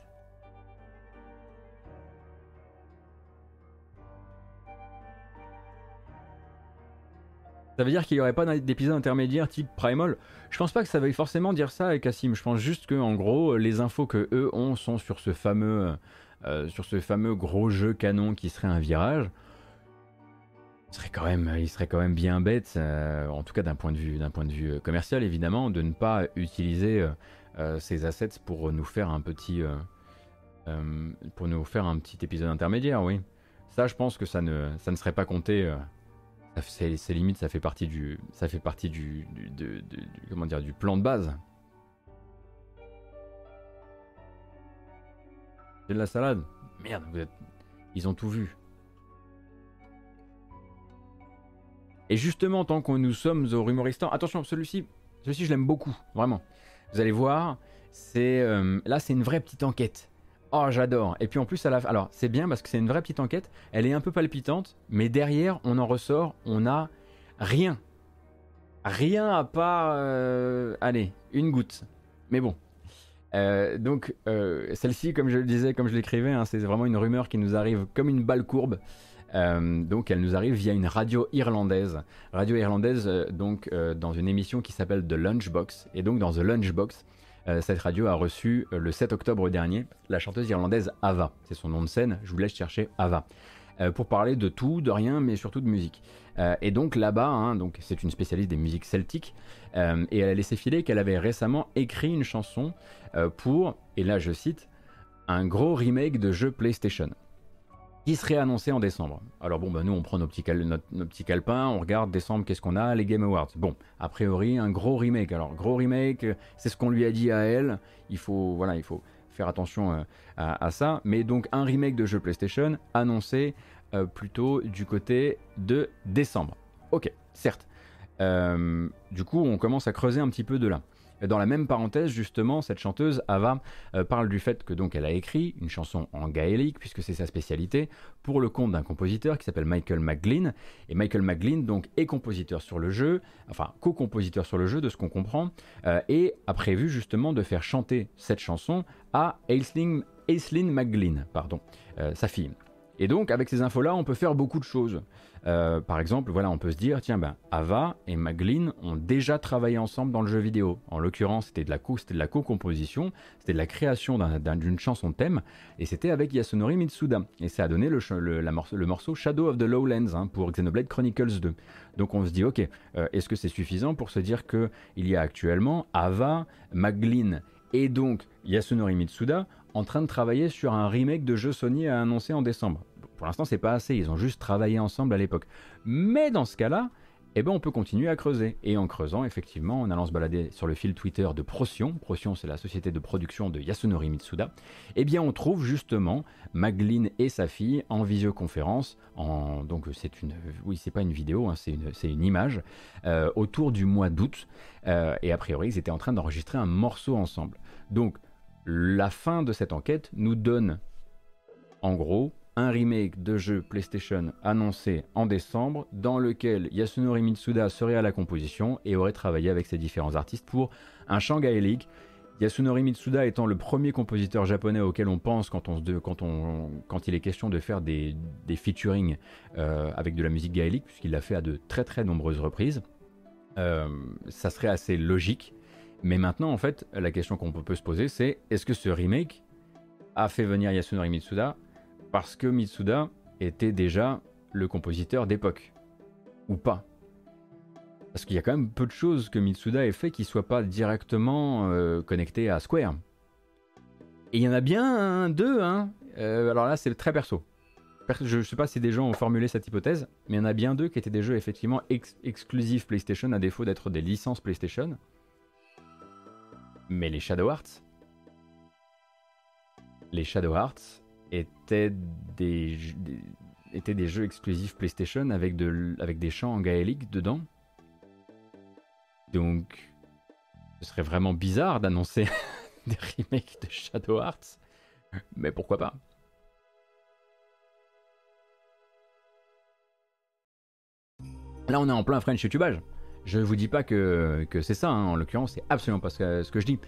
Ça veut dire qu'il n'y aurait pas d'épisode intermédiaire type Primal? Je pense pas que ça veuille forcément dire ça, Cassim. Je pense juste que, en gros, les infos que eux ont sont sur ce fameux, euh, sur ce fameux gros jeu canon qui serait un virage serait quand même, il serait quand même bien bête, euh, en tout cas d'un point de vue, point de vue euh, commercial évidemment, de ne pas utiliser euh, ces assets pour nous faire un petit, pour nous faire un petit épisode intermédiaire, oui. Ça, je pense que ça ne, ça ne serait pas compté. c'est limite, ça fait partie du, ça fait partie du, comment dire, du plan de base. C'est de la salade. Merde, vous êtes, ils ont tout vu. Et justement, tant que nous sommes au Rumoristan, attention, celui-ci, celui-ci je l'aime beaucoup, vraiment. Vous allez voir, c'est euh, là c'est une vraie petite enquête. Oh, j'adore. Et puis en plus, à la... alors c'est bien parce que c'est une vraie petite enquête. Elle est un peu palpitante, mais derrière, on en ressort, on a rien. Rien à part, euh, allez, une goutte. Mais bon. Euh, donc celle-ci, comme je le disais, comme je l'écrivais, hein, c'est vraiment une rumeur qui nous arrive comme une balle courbe. Euh, donc elle nous arrive via une radio irlandaise. Radio irlandaise, euh, donc euh, dans une émission qui s'appelle The Lunchbox. Et donc dans The Lunchbox, cette radio a reçu le 7 octobre dernier la chanteuse irlandaise Ava. C'est son nom de scène, je vous laisse chercher Ava. pour parler de tout, de rien, mais surtout de musique. et donc là-bas, hein, c'est une spécialiste des musiques celtiques, et elle a laissé filer qu'elle avait récemment écrit une chanson pour, et là je cite, un gros remake de jeu PlayStation qui serait annoncé en décembre. Alors bon, bah nous on prend nos petits, calepins, on regarde décembre, qu'est-ce qu'on a Les Game Awards. Bon, a priori un gros remake. Alors gros remake, c'est ce qu'on lui a dit à elle. Il faut, voilà, il faut faire attention euh, à, ça. Mais donc un remake de jeu PlayStation annoncé euh, plutôt du côté de décembre. Ok, certes. Euh, du coup, on commence à creuser un petit peu de là. Dans la même parenthèse, justement, cette chanteuse, Ava, euh, parle du fait que donc elle a écrit une chanson en gaélique, puisque c'est sa spécialité, pour le compte d'un compositeur qui s'appelle Michael McGlynn. Et Michael McGlynn, donc, est compositeur sur le jeu, enfin, co-compositeur sur le jeu, de ce qu'on comprend, euh, et a prévu justement de faire chanter cette chanson à Aislinn, McGlynn, pardon, euh, sa fille. Et donc, avec ces infos-là, on peut faire beaucoup de choses. Euh, par exemple, voilà, on peut se dire, tiens, ben, Ava et Maglin ont déjà travaillé ensemble dans le jeu vidéo. En l'occurrence, c'était de la co-composition, c'était de la création d'une chanson thème, et c'était avec Yasunori Mitsuda. Et ça a donné le, morceau, Shadow of the Lowlands hein, pour Xenoblade Chronicles 2. Donc on se dit, ok, euh, est-ce que c'est suffisant pour se dire que il y a actuellement Ava, Maglin et donc Yasunori Mitsuda en train de travailler sur un remake de jeu Sony à annoncer en décembre? Pour l'instant, c'est pas assez, ils ont juste travaillé ensemble à l'époque. Mais dans ce cas-là, eh ben, on peut continuer à creuser. Et en creusant, effectivement, en allant se balader sur le fil Twitter de Procyon, Procyon c'est la société de production de Yasunori Mitsuda, eh bien on trouve justement Maglin et sa fille en visioconférence, en, donc c'est une, oui c'est pas une vidéo, hein, c'est une, une, image, euh, autour du mois d'août, euh, et a priori ils étaient en train d'enregistrer un morceau ensemble. Donc la fin de cette enquête nous donne en gros un remake de jeu PlayStation annoncé en décembre dans lequel Yasunori Mitsuda serait à la composition et aurait travaillé avec ses différents artistes pour un chant gaélique. Yasunori Mitsuda étant le premier compositeur japonais auquel on pense quand, on, quand, il est question de faire des, des featuring euh, avec de la musique gaélique, puisqu'il l'a fait à de très très nombreuses reprises. Euh, ça serait assez logique. Mais maintenant, en fait, la question qu'on peut se poser, c'est est-ce que ce remake a fait venir Yasunori Mitsuda parce que Mitsuda était déjà le compositeur d'époque Ou pas Parce qu'il y a quand même peu de choses que Mitsuda ait fait qui ne soient pas directement euh, connectées à Square. Et il y en a bien deux, hein euh, Alors là, c'est très perso. Je ne sais pas si des gens ont formulé cette hypothèse, mais il y en a bien deux qui étaient des jeux effectivement exclusifs PlayStation à défaut d'être des licences PlayStation. Mais les Shadow Hearts, les Shadow Hearts, étaient des, étaient des jeux exclusifs PlayStation avec, de, avec des chants en gaélique dedans. Donc, ce serait vraiment bizarre d'annoncer [LAUGHS] des remakes de Shadow Hearts, mais pourquoi pas Là, on est en plein French YouTubeage. Je vous dis pas que, que c'est ça, hein. en l'occurrence, c'est absolument pas ce que, je dis.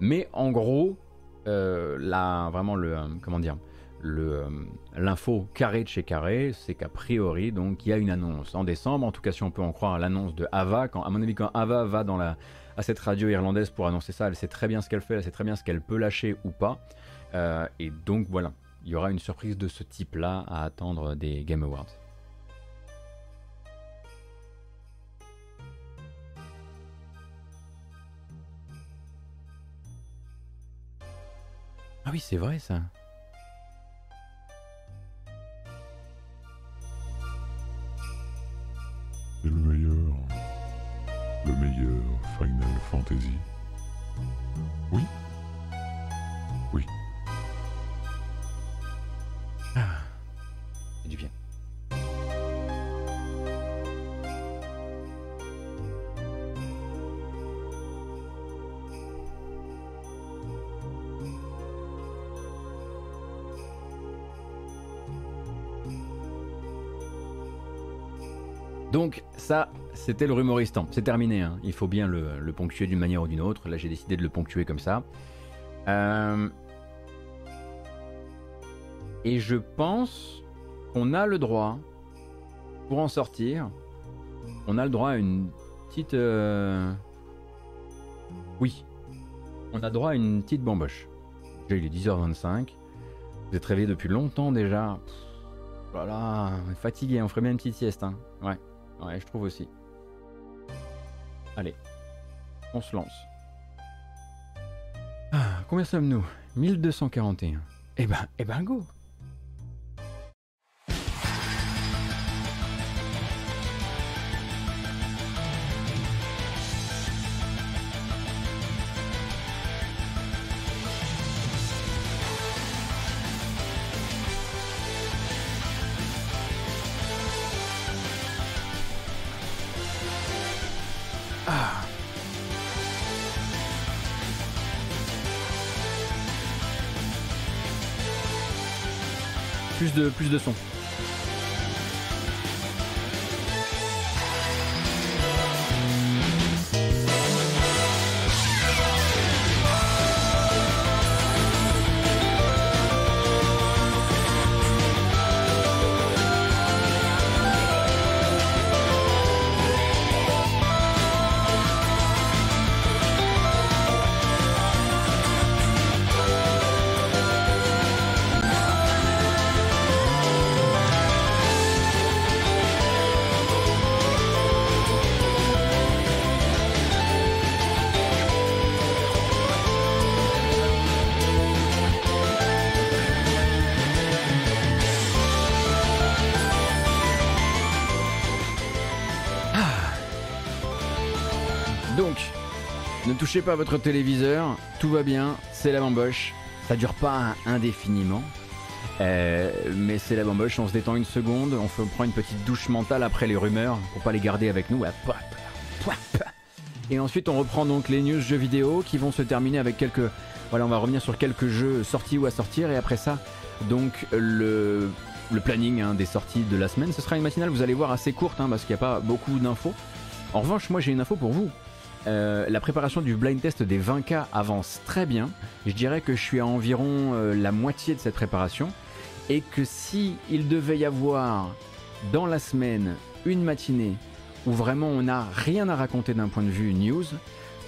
Mais en gros, euh, là, vraiment, le, euh, comment dire, l'info carré de chez carré, c'est qu'a priori, donc, il y a une annonce en décembre, en tout cas si on peut en croire l'annonce de Ava, quand, à mon avis quand Ava va dans la, à cette radio irlandaise pour annoncer ça, elle sait très bien ce qu'elle fait, elle sait très bien ce qu'elle peut lâcher ou pas, euh, et donc voilà, il y aura une surprise de ce type-là à attendre des Game Awards. Ah oui, c'est vrai ça. C'est le meilleur. Le meilleur Final Fantasy? Oui. Ça, c'était le rumoristan. C'est terminé. Hein. Il faut bien le, ponctuer d'une manière ou d'une autre. Là, j'ai décidé de le ponctuer comme ça. Euh, et je pense qu'on a le droit, pour en sortir, on a le droit à une petite... Euh, oui, on a droit à une petite bamboche. Déjà, il est 10h25. Vous êtes réveillé depuis longtemps déjà. voilà, fatigué, on ferait bien une petite sieste. Hein. Ouais. Ouais, je trouve aussi. Allez, on se lance. Ah, combien sommes-nous? 1241. Eh ben, eh ben go plus de son. Touchez pas votre téléviseur, tout va bien, c'est la bamboche. Ça dure pas indéfiniment. Euh, mais c'est la bamboche, on se détend une seconde, on, fait, prend une petite douche mentale après les rumeurs pour pas les garder avec nous. Et ensuite on reprend donc les news jeux vidéo qui vont se terminer avec quelques... Voilà, on va revenir sur quelques jeux sortis ou à sortir et après ça, donc le, le planning hein, des sorties de la semaine. Ce sera une matinale, vous allez voir, assez courte hein, parce qu'il n'y a pas beaucoup d'infos. En revanche, moi j'ai une info pour vous. Euh, la préparation du blind test des 20K avance très bien. Je dirais que je suis à environ euh, la moitié de cette préparation. Et que si il devait y avoir dans la semaine une matinée où vraiment on n'a rien à raconter d'un point de vue news,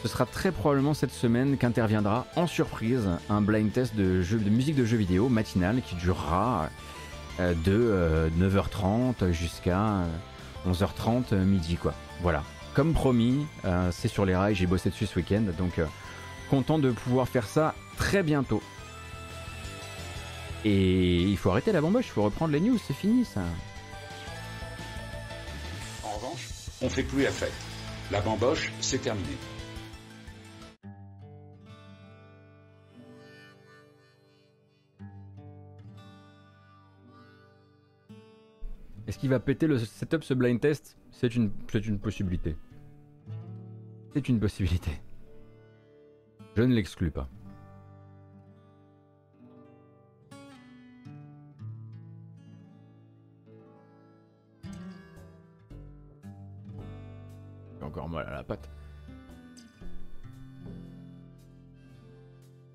ce sera très probablement cette semaine qu'interviendra en surprise un blind test de, musique de jeux vidéo matinal qui durera euh, de 9h30 jusqu'à 11h30 midi quoi. Voilà, comme promis, euh, c'est sur les rails, j'ai bossé dessus ce week-end, donc euh, content de pouvoir faire ça très bientôt. Et il faut arrêter la bamboche, il faut reprendre les news, c'est fini ça. En revanche, on fait plus la fête. La bamboche, c'est terminé. Est-ce qu'il va péter le setup ce blind test? C'est une, une possibilité. C'est une possibilité. Je ne l'exclus pas. Encore mal à la patte.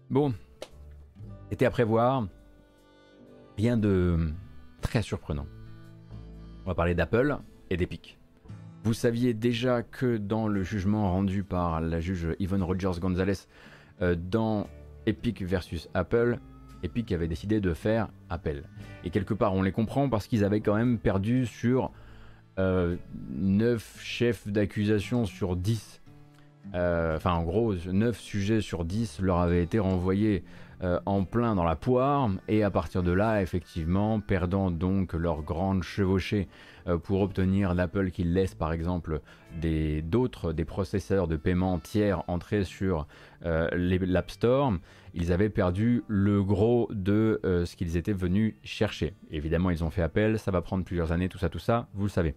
Bon, c'était à prévoir. Rien de très surprenant. On va parler d'Apple et d'Epic. Vous saviez déjà que dans le jugement rendu par la juge Yvonne Rogers Gonzalez euh, dans Epic versus Apple, Epic avait décidé de faire appel. Et quelque part, on les comprend parce qu'ils avaient quand même perdu sur 9 euh, chefs d'accusation sur 10. Euh, enfin, en gros, 9 sujets sur 10 leur avaient été renvoyés euh, en plein dans la poire, et à partir de là, effectivement, perdant donc leur grande chevauchée euh, pour obtenir l'Apple qui laisse par exemple d'autres, des, processeurs de paiement tiers entrer sur euh, l'App Store, ils avaient perdu le gros de ce qu'ils étaient venus chercher. Évidemment, ils ont fait appel, ça va prendre plusieurs années, tout ça, tout ça, vous le savez.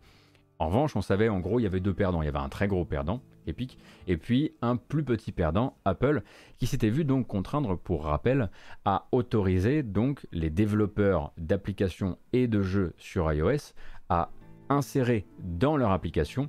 En revanche, on savait en gros, il y avait deux perdants. Il y avait un très gros perdant, Epic, et puis un plus petit perdant, Apple, qui s'était vu donc contraindre, pour rappel, à autoriser donc les développeurs d'applications et de jeux sur iOS à insérer dans leur application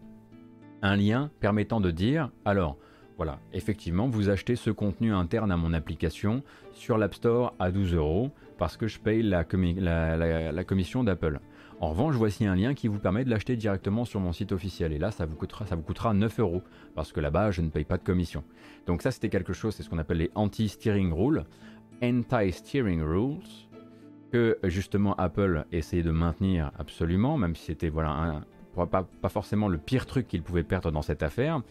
un lien permettant de dire alors voilà, effectivement, vous achetez ce contenu interne à mon application sur l'App Store à 12 euros parce que je paye la commission d'Apple. En revanche, voici un lien qui vous permet de l'acheter directement sur mon site officiel. Et là, ça vous coûtera, ça vous coûtera 9 euros parce que là-bas, je ne paye pas de commission. Donc ça, c'était quelque chose, c'est ce qu'on appelle les anti-steering rules, anti-steering rules, que justement Apple essayait de maintenir absolument, même si c'était voilà un, pas, forcément le pire truc qu'ils pouvaient perdre dans cette affaire.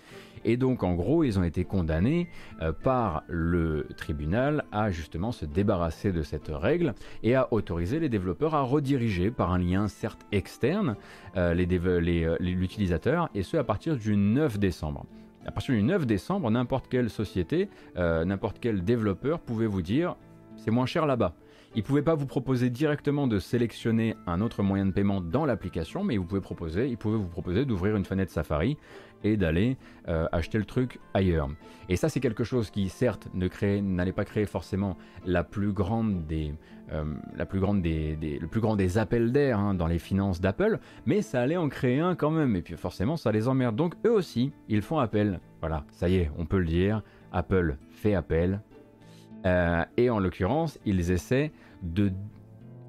Et donc en gros, ils ont été condamnés euh, par le tribunal à justement se débarrasser de cette règle et à autoriser les développeurs à rediriger par un lien certes externe euh, euh, l'utilisateur, et ce à partir du 9 décembre. À partir du 9 décembre, n'importe quelle société, n'importe quel développeur pouvait vous dire c'est moins cher là-bas. Il ne pouvait pas vous proposer directement de sélectionner un autre moyen de paiement dans l'application, mais vous pouvez proposer, il pouvait vous proposer d'ouvrir une fenêtre Safari et d'aller euh, acheter le truc ailleurs. Et ça, c'est quelque chose qui, certes, n'allait pas créer forcément la plus grande des, euh, la plus grande des, le plus grand des appels d'air hein, dans les finances d'Apple, mais ça allait en créer un quand même. Et puis forcément, ça les emmerde. Donc eux aussi, ils font appel. Voilà, ça y est, on peut le dire. Apple fait appel euh, et en l'occurrence, ils essaient de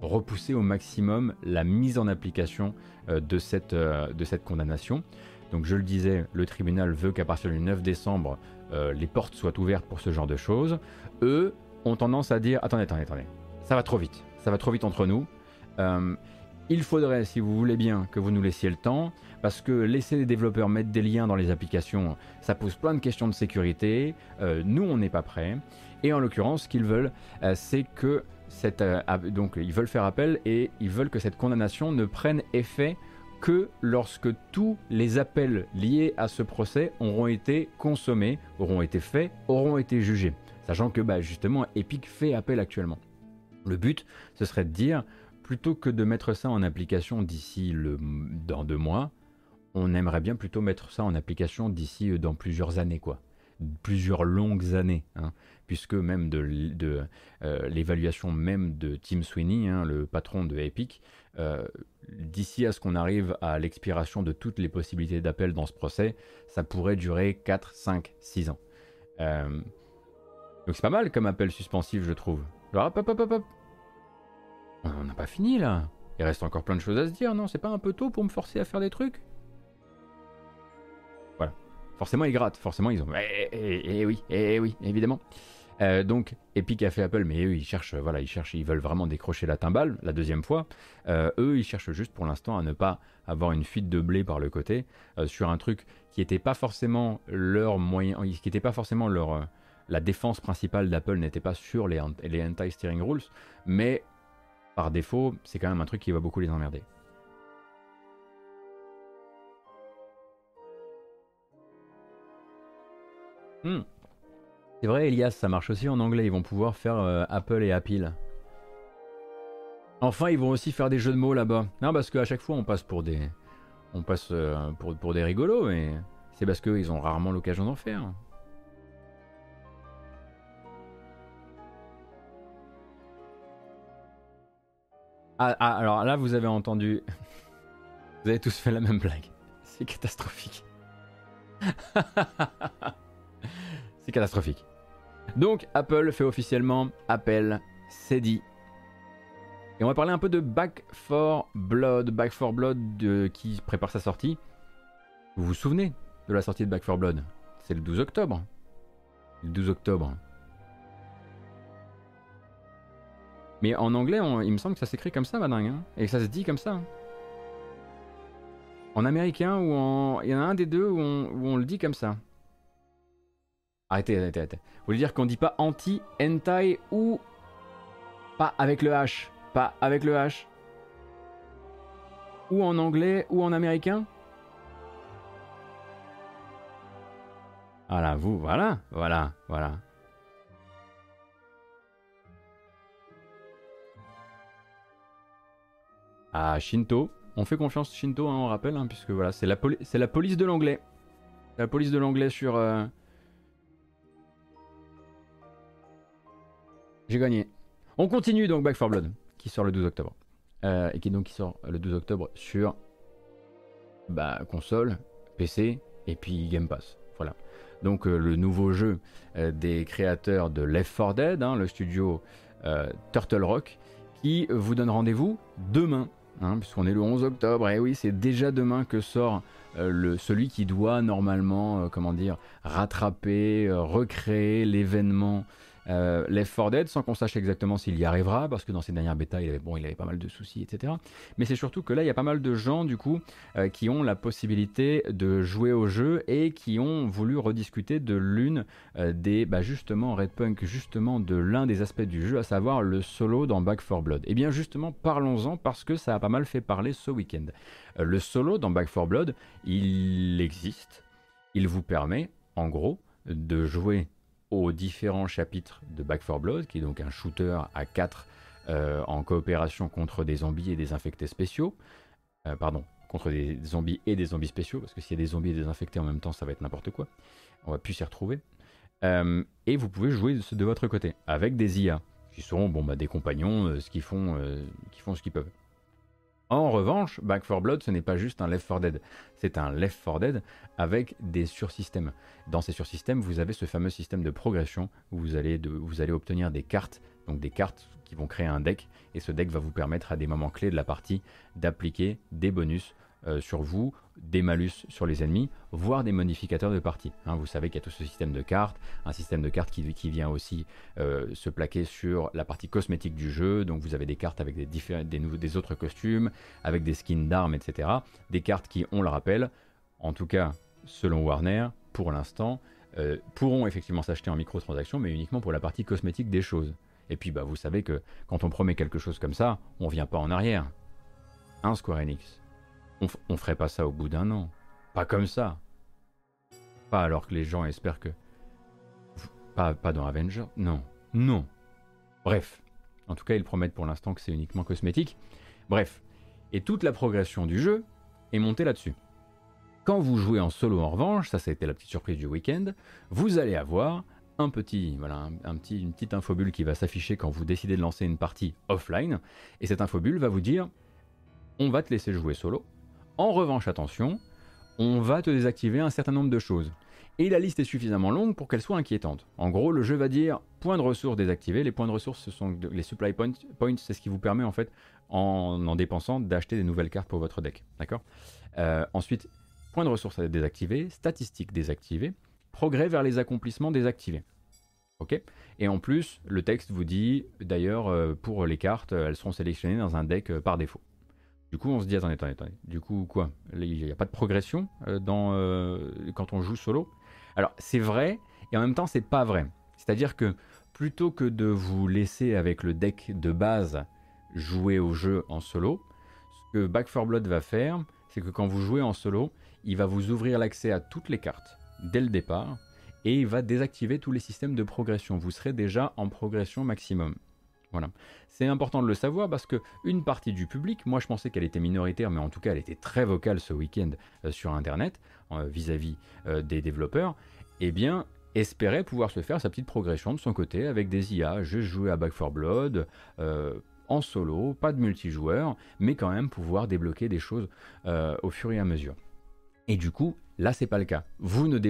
repousser au maximum la mise en application euh, de, cette, euh, de cette condamnation. Donc je le disais, le tribunal veut qu'à partir du 9 décembre, les portes soient ouvertes pour ce genre de choses. Eux ont tendance à dire, attendez, attendez, attendez, ça va trop vite, ça va trop vite entre nous. il faudrait, si vous voulez bien, que vous nous laissiez le temps, parce que laisser les développeurs mettre des liens dans les applications, ça pose plein de questions de sécurité. nous, on n'est pas prêts. Et en l'occurrence, ce qu'ils veulent, euh, c'est que cette, euh, donc ils veulent faire appel et ils veulent que cette condamnation ne prenne effet que lorsque tous les appels liés à ce procès auront été consommés, auront été faits, auront été jugés. Sachant que bah, justement Epic fait appel actuellement. Le but, ce serait de dire, plutôt que de mettre ça en application d'ici dans deux mois, on aimerait bien plutôt mettre ça en application d'ici euh, dans plusieurs années, quoi. Plusieurs longues années, hein. Puisque même de, euh, l'évaluation même de Tim Sweeney, hein, le patron de Epic, euh, d'ici à ce qu'on arrive à l'expiration de toutes les possibilités d'appel dans ce procès, ça pourrait durer 4, 5, 6 ans. donc c'est pas mal comme appel suspensif, je trouve. hop, hop, hop, hop. On n'a pas fini là. Il reste encore plein de choses à se dire, non C'est pas un peu tôt pour me forcer à faire des trucs? Voilà. Forcément, ils grattent. Forcément, ils ont. Eh, eh, eh oui, eh oui, évidemment. Euh, donc, Epic a fait Apple, mais eux, ils cherchent, voilà, ils cherchent, ils veulent vraiment décrocher la timbale la deuxième fois. Euh, eux, ils cherchent juste pour l'instant à ne pas avoir une fuite de blé par le côté euh, sur un truc qui n'était pas forcément leur moyen, qui n'était pas forcément leur la défense principale d'Apple n'était pas sur les, les anti-steering rules, mais par défaut, c'est quand même un truc qui va beaucoup les emmerder. Hmm. C'est vrai, Elias, ça marche aussi en anglais. Ils vont pouvoir faire euh, Apple et Apple. Enfin, ils vont aussi faire des jeux de mots là-bas. Non, parce qu'à chaque fois, on passe pour des, on passe euh, pour, des rigolos, et c'est parce qu'ils ont rarement l'occasion d'en faire. Ah, ah, alors là, vous avez entendu. [LAUGHS] Vous avez tous fait la même blague. C'est catastrophique. [LAUGHS] C'est catastrophique. Donc, Apple fait officiellement appel, c'est dit. Et on va parler un peu de Back for Blood. Back for Blood qui prépare sa sortie. Vous vous souvenez de la sortie de Back for Blood? C'est le 12 octobre. Le 12 octobre. Mais en anglais, il me semble que ça s'écrit comme ça, madingue. Hein et ça se dit comme ça. En américain ou en. Il y en a un des deux où on, le dit comme ça. Arrêtez, arrêtez, arrêtez. Vous voulez dire qu'on dit pas anti, hentai ou. Pas avec le H? Pas avec le H. Ou en anglais ou en américain? Voilà, vous, voilà, voilà, voilà. à Shinto. On fait confiance Shinto, hein, on rappelle, hein, puisque voilà, c'est la, la, police de l'anglais. La police de l'anglais sur. Euh, J'ai gagné. On continue donc Back 4 Blood, qui sort le 12 octobre. Euh, et qui donc qui sort le 12 octobre sur bah, console, PC et puis Game Pass. Voilà. Donc euh, le nouveau jeu des créateurs de Left 4 Dead, hein, le studio Turtle Rock, qui vous donne rendez-vous demain Hein, puisqu'on est le 11 octobre, et oui, c'est déjà demain que sort euh, le, celui qui doit normalement, euh, comment dire, rattraper, euh, recréer l'événement euh, Left 4 Dead sans qu'on sache exactement s'il y arrivera, parce que dans ses dernières bêtas, il avait, bon, il avait pas mal de soucis, etc. Mais c'est surtout que là, il y a pas mal de gens, du coup, euh, qui ont la possibilité de jouer au jeu et qui ont voulu rediscuter de l'une euh, des, bah, justement, Red Punk, justement, de l'un des aspects du jeu, à savoir le solo dans Back 4 Blood. Et eh bien, justement, parlons-en parce que ça a pas mal fait parler ce week-end. le solo dans Back 4 Blood, il existe. Il vous permet, en gros, de jouer aux différents chapitres de Back 4 Blood, qui est donc un shooter à 4 euh, en coopération contre des zombies et des infectés spéciaux. Euh, pardon, contre des zombies et des zombies spéciaux, parce que s'il y a des zombies et des infectés en même temps, ça va être n'importe quoi. On va plus s'y retrouver. Euh, et vous pouvez jouer de, votre côté, avec des IA, qui seront bon, bah, des compagnons, ce qui font, font ce qu'ils peuvent. En revanche, Back 4 Blood, ce n'est pas juste un Left 4 Dead, c'est un Left 4 Dead avec des sursystèmes. Dans ces sursystèmes, vous avez ce fameux système de progression où vous allez, vous allez obtenir des cartes, donc des cartes qui vont créer un deck, et ce deck va vous permettre à des moments clés de la partie d'appliquer des bonus euh, sur vous, des malus sur les ennemis, voire des modificateurs de partie. Hein. vous savez qu'il y a tout ce système de cartes, un système de cartes qui, qui vient aussi euh, se plaquer sur la partie cosmétique du jeu. Donc vous avez des cartes avec des, des, des autres costumes, avec des skins d'armes, etc. Des cartes qui, on le rappelle, en tout cas selon Warner, pour l'instant, euh, pourront effectivement s'acheter en microtransaction, mais uniquement pour la partie cosmétique des choses. Et puis bah, vous savez que quand on promet quelque chose comme ça, on vient pas en arrière. Un Square Enix? On, on ferait pas ça au bout d'un an. Pas comme ça. Pas alors que les gens espèrent que. Pas, pas dans Avenger. Non. Non. Bref. En tout cas, ils promettent pour l'instant que c'est uniquement cosmétique. Bref. Et toute la progression du jeu est montée là-dessus. Quand vous jouez en solo en revanche, ça ça a été la petite surprise du week-end, vous allez avoir un petit, voilà, un, petit, une petite infobulle qui va s'afficher quand vous décidez de lancer une partie offline. Et cette infobulle va vous dire on va te laisser jouer solo. En revanche, attention, on va te désactiver un certain nombre de choses. Et la liste est suffisamment longue pour qu'elle soit inquiétante. En gros, le jeu va dire point de ressources désactivés. Les points de ressources, ce sont les supply points. c'est ce qui vous permet en fait, en en dépensant, d'acheter des nouvelles cartes pour votre deck. D'accord? Euh, Ensuite, point de ressources désactivés, statistiques désactivées, progrès vers les accomplissements désactivés. Ok? Et en plus, le texte vous dit, d'ailleurs, euh, pour les cartes, elles seront sélectionnées dans un deck euh, par défaut. Du coup, on se dit, attendez, attendez, attendez. Du coup, quoi? Il n'y a pas de progression dans, quand on joue solo? Alors c'est vrai, et en même temps c'est pas vrai. C'est-à-dire que plutôt que de vous laisser avec le deck de base jouer au jeu en solo, ce que Back 4 Blood va faire, c'est que quand vous jouez en solo, il va vous ouvrir l'accès à toutes les cartes dès le départ, et il va désactiver tous les systèmes de progression. Vous serez déjà en progression maximum. Voilà. C'est important de le savoir parce que une partie du public, moi je pensais qu'elle était minoritaire, mais en tout cas elle était très vocale ce week-end euh, sur Internet euh, vis-à-vis euh, des développeurs, eh bien espérait pouvoir se faire sa petite progression de son côté avec des IA, juste jouer à Back 4 Blood, en solo, pas de multijoueur, mais quand même pouvoir débloquer des choses au fur et à mesure. Et du coup, là c'est pas le cas.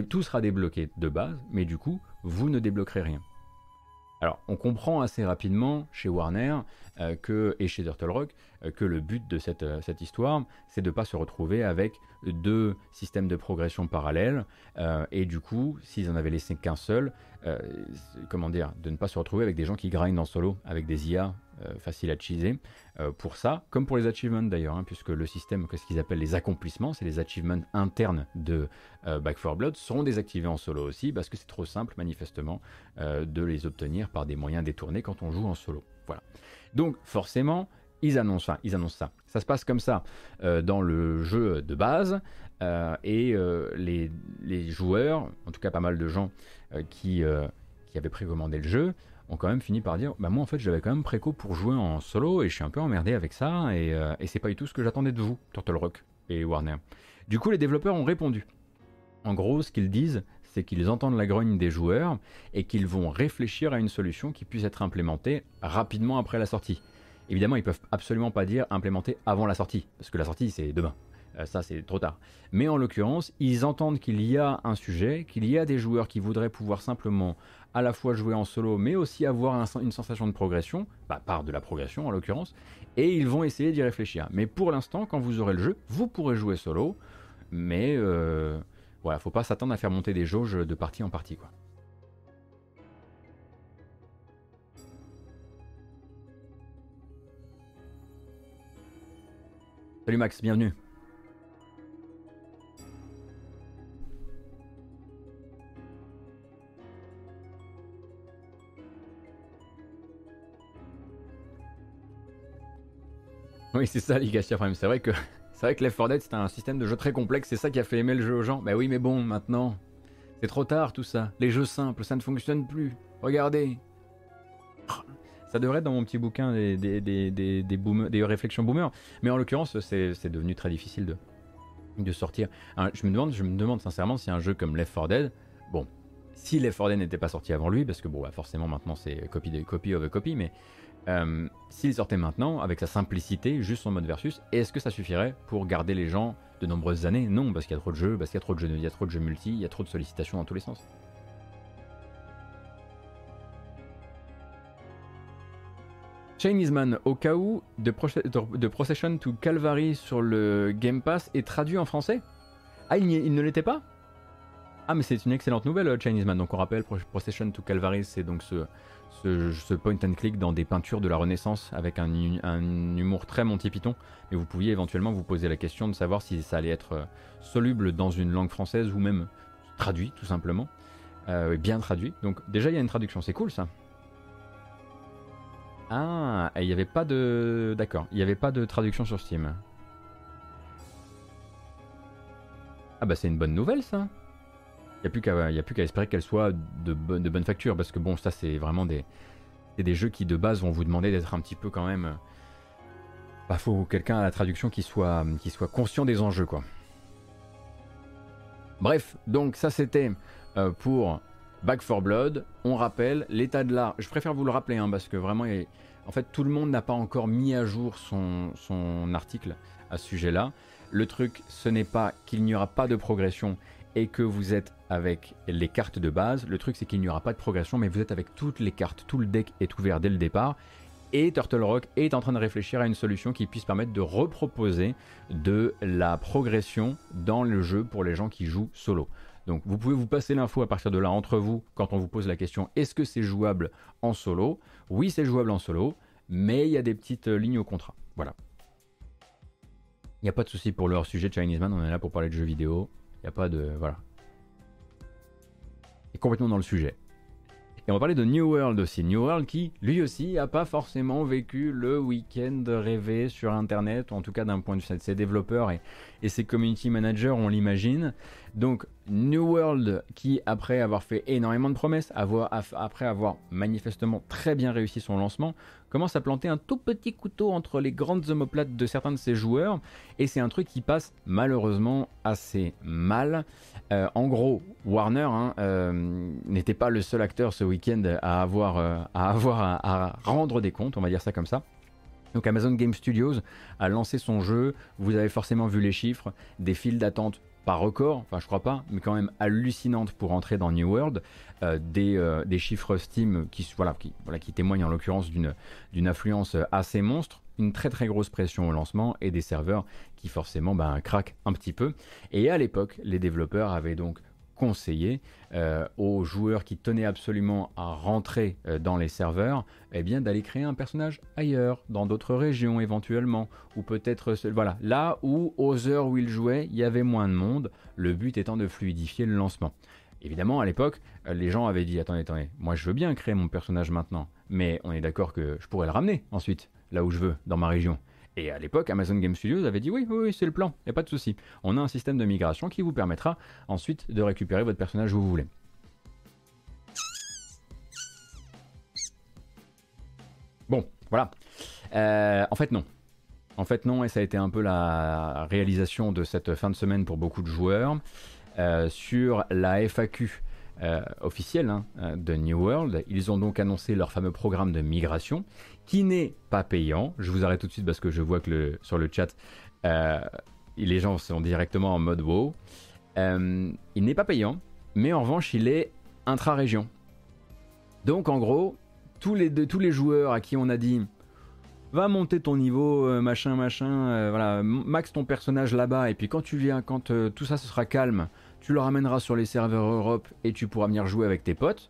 Tout sera débloqué de base, mais du coup, vous ne débloquerez rien. Alors, on comprend assez rapidement chez Warner euh, que, et chez Turtle Rock que le but de cette, euh, cette histoire, c'est de ne pas se retrouver avec deux systèmes de progression parallèles. et du coup, s'ils en avaient laissé qu'un seul, comment dire, de ne pas se retrouver avec des gens qui grindent en solo, avec des IA euh, facile à cheeser euh, pour ça, comme pour les achievements d'ailleurs, hein, puisque le système, qu'est-ce qu'ils appellent les accomplissements, c'est les achievements internes de euh, Back 4 Blood, seront désactivés en solo aussi, parce que c'est trop simple manifestement de les obtenir par des moyens détournés quand on joue en solo. Voilà. Donc forcément, ils annoncent ça. Ils annoncent ça. Ça se passe comme ça dans le jeu de base. et les, les, joueurs, en tout cas pas mal de gens qui, qui avaient précommandé le jeu, ont quand même fini par dire bah moi en fait j'avais quand même préco pour jouer en solo et je suis un peu emmerdé avec ça et, euh, et c'est pas du tout ce que j'attendais de vous, Turtle Rock et Warner. Du coup les développeurs ont répondu. En gros ce qu'ils disent c'est qu'ils entendent la grogne des joueurs et qu'ils vont réfléchir à une solution qui puisse être implémentée rapidement après la sortie. Évidemment ils peuvent absolument pas dire implémenter avant la sortie parce que la sortie c'est demain. Euh, ça c'est trop tard. Mais en l'occurrence, ils entendent qu'il y a un sujet, qu'il y a des joueurs qui voudraient pouvoir simplement à la fois jouer en solo, mais aussi avoir une sensation de progression, bah, par de la progression en l'occurrence, et ils vont essayer d'y réfléchir. Mais pour l'instant, quand vous aurez le jeu, vous pourrez jouer solo, mais euh, voilà, faut pas s'attendre à faire monter des jauges de partie en partie. Salut Max, bienvenue. Oui, c'est ça, Legacy Prime. C'est vrai que [LAUGHS] c'est vrai que Left 4 Dead c'était un système de jeu très complexe. C'est ça qui a fait aimer le jeu aux gens. Bah oui, mais bon, maintenant, c'est trop tard tout ça. Les jeux simples, ça ne fonctionne plus. Regardez. Ça devrait être dans mon petit bouquin des, des, des, des, des réflexions boomers. Mais en l'occurrence, c'est devenu très difficile de, de sortir. je, me demande, je me demande sincèrement si un jeu comme Left 4 Dead, bon, si Left 4 Dead n'était pas sorti avant lui, parce que bon, bah, forcément maintenant c'est copy, copy of a copy, mais euh, s'il sortait maintenant, avec sa simplicité, juste en mode versus, est-ce que ça suffirait pour garder les gens de nombreuses années? Non, parce qu'il y a trop de jeux, parce qu'il y a trop de jeux, il y a trop de jeux multi, il y a trop de sollicitations dans tous les sens. Chinese Man, au cas où, de, Procession to Calvary sur le Game Pass est traduit en français? Ah, il, ne l'était pas? Ah, mais c'est une excellente nouvelle, Chinese Man. Donc on rappelle, Procession to Calvary, c'est donc ce, ce, point and click dans des peintures de la Renaissance avec un, humour très Monty Python. Mais vous pouviez éventuellement vous poser la question de savoir si ça allait être euh, soluble dans une langue française ou même traduit tout simplement. Euh, bien traduit. Donc déjà il y a une traduction, c'est cool ça. Ah, il n'y avait pas de... D'accord, il n'y avait pas de traduction sur Steam. Ah bah c'est une bonne nouvelle ça. Il n'y a plus qu'à espérer qu'elle soit de, de bonne facture, parce que bon, ça c'est vraiment des, des jeux qui de base vont vous demander d'être un petit peu quand même... Bah faut quelqu'un à la traduction qui soit, qui soit conscient des enjeux quoi. Bref, donc ça c'était euh, pour Back for Blood. On rappelle l'état de l'art. Je préfère vous le rappeler hein, parce que vraiment, en fait, tout le monde n'a pas encore mis à jour son, son article à ce sujet-là. Le truc, ce n'est pas qu'il n'y aura pas de progression et que vous êtes avec les cartes de base. Le truc, c'est qu'il n'y aura pas de progression, mais vous êtes avec toutes les cartes. Tout le deck est ouvert dès le départ. Et Turtle Rock est en train de réfléchir à une solution qui puisse permettre de reproposer de la progression dans le jeu pour les gens qui jouent solo. Donc vous pouvez vous passer l'info à partir de là entre vous quand on vous pose la question est-ce que c'est jouable en solo? Oui, c'est jouable en solo, mais il y a des petites lignes au contrat. Voilà. Il n'y a pas de souci pour leur sujet Chinese Man, on est là pour parler de jeux vidéo. Il n'y a pas de. Voilà. Et complètement dans le sujet. Et on va parler de New World aussi. New World qui, lui aussi, n'a pas forcément vécu le week-end rêvé sur Internet, ou en tout cas d'un point de vue de ses développeurs et, et ses community managers, on l'imagine. Donc New World qui, après avoir fait énormément de promesses, après avoir manifestement très bien réussi son lancement, commence à planter un tout petit couteau entre les grandes omoplates de certains de ses joueurs, et c'est un truc qui passe malheureusement assez mal. Euh, en gros, Warner hein, euh, n'était pas le seul acteur ce week-end à avoir, euh, à, avoir à, rendre des comptes, on va dire ça comme ça. Donc Amazon Game Studios a lancé son jeu, vous avez forcément vu les chiffres, des files d'attente pas record, enfin je crois pas, mais quand même hallucinantes pour entrer dans New World, des, des, chiffres Steam qui, voilà, qui, voilà, qui témoignent en l'occurrence d'une affluence assez monstre une très très grosse pression au lancement et des serveurs qui forcément ben, craquent un petit peu. Et à l'époque, les développeurs avaient donc conseillé euh, aux joueurs qui tenaient absolument à rentrer euh, dans les serveurs, eh bien d'aller créer un personnage ailleurs, dans d'autres régions éventuellement, ou peut-être voilà là où aux heures où ils jouaient, il y avait moins de monde. Le but étant de fluidifier le lancement. Évidemment, à l'époque, euh, les gens avaient dit attendez, attendez, moi je veux bien créer mon personnage maintenant, mais on est d'accord que je pourrais le ramener ensuite là où je veux, dans ma région. Et à l'époque, Amazon Game Studios avait dit oui, oui, c'est le plan, il n'y a pas de souci. On a un système de migration qui vous permettra ensuite de récupérer votre personnage où vous voulez. Bon, voilà. Euh, en fait, non. En fait, non, et ça a été un peu la réalisation de cette fin de semaine pour beaucoup de joueurs. Euh, sur la FAQ euh, officielle hein, de New World, ils ont donc annoncé leur fameux programme de migration qui n'est pas payant. Je vous arrête tout de suite parce que je vois que sur le chat, euh, les gens sont directement en mode wow. Euh, il n'est pas payant, mais en revanche, il est intra-région. Donc en gros, tous les, tous les joueurs à qui on a dit va monter ton niveau, euh, machin, machin, voilà, max ton personnage là-bas, et puis quand tu viens, quand tout ça ce sera calme, tu le ramèneras sur les serveurs Europe et tu pourras venir jouer avec tes potes.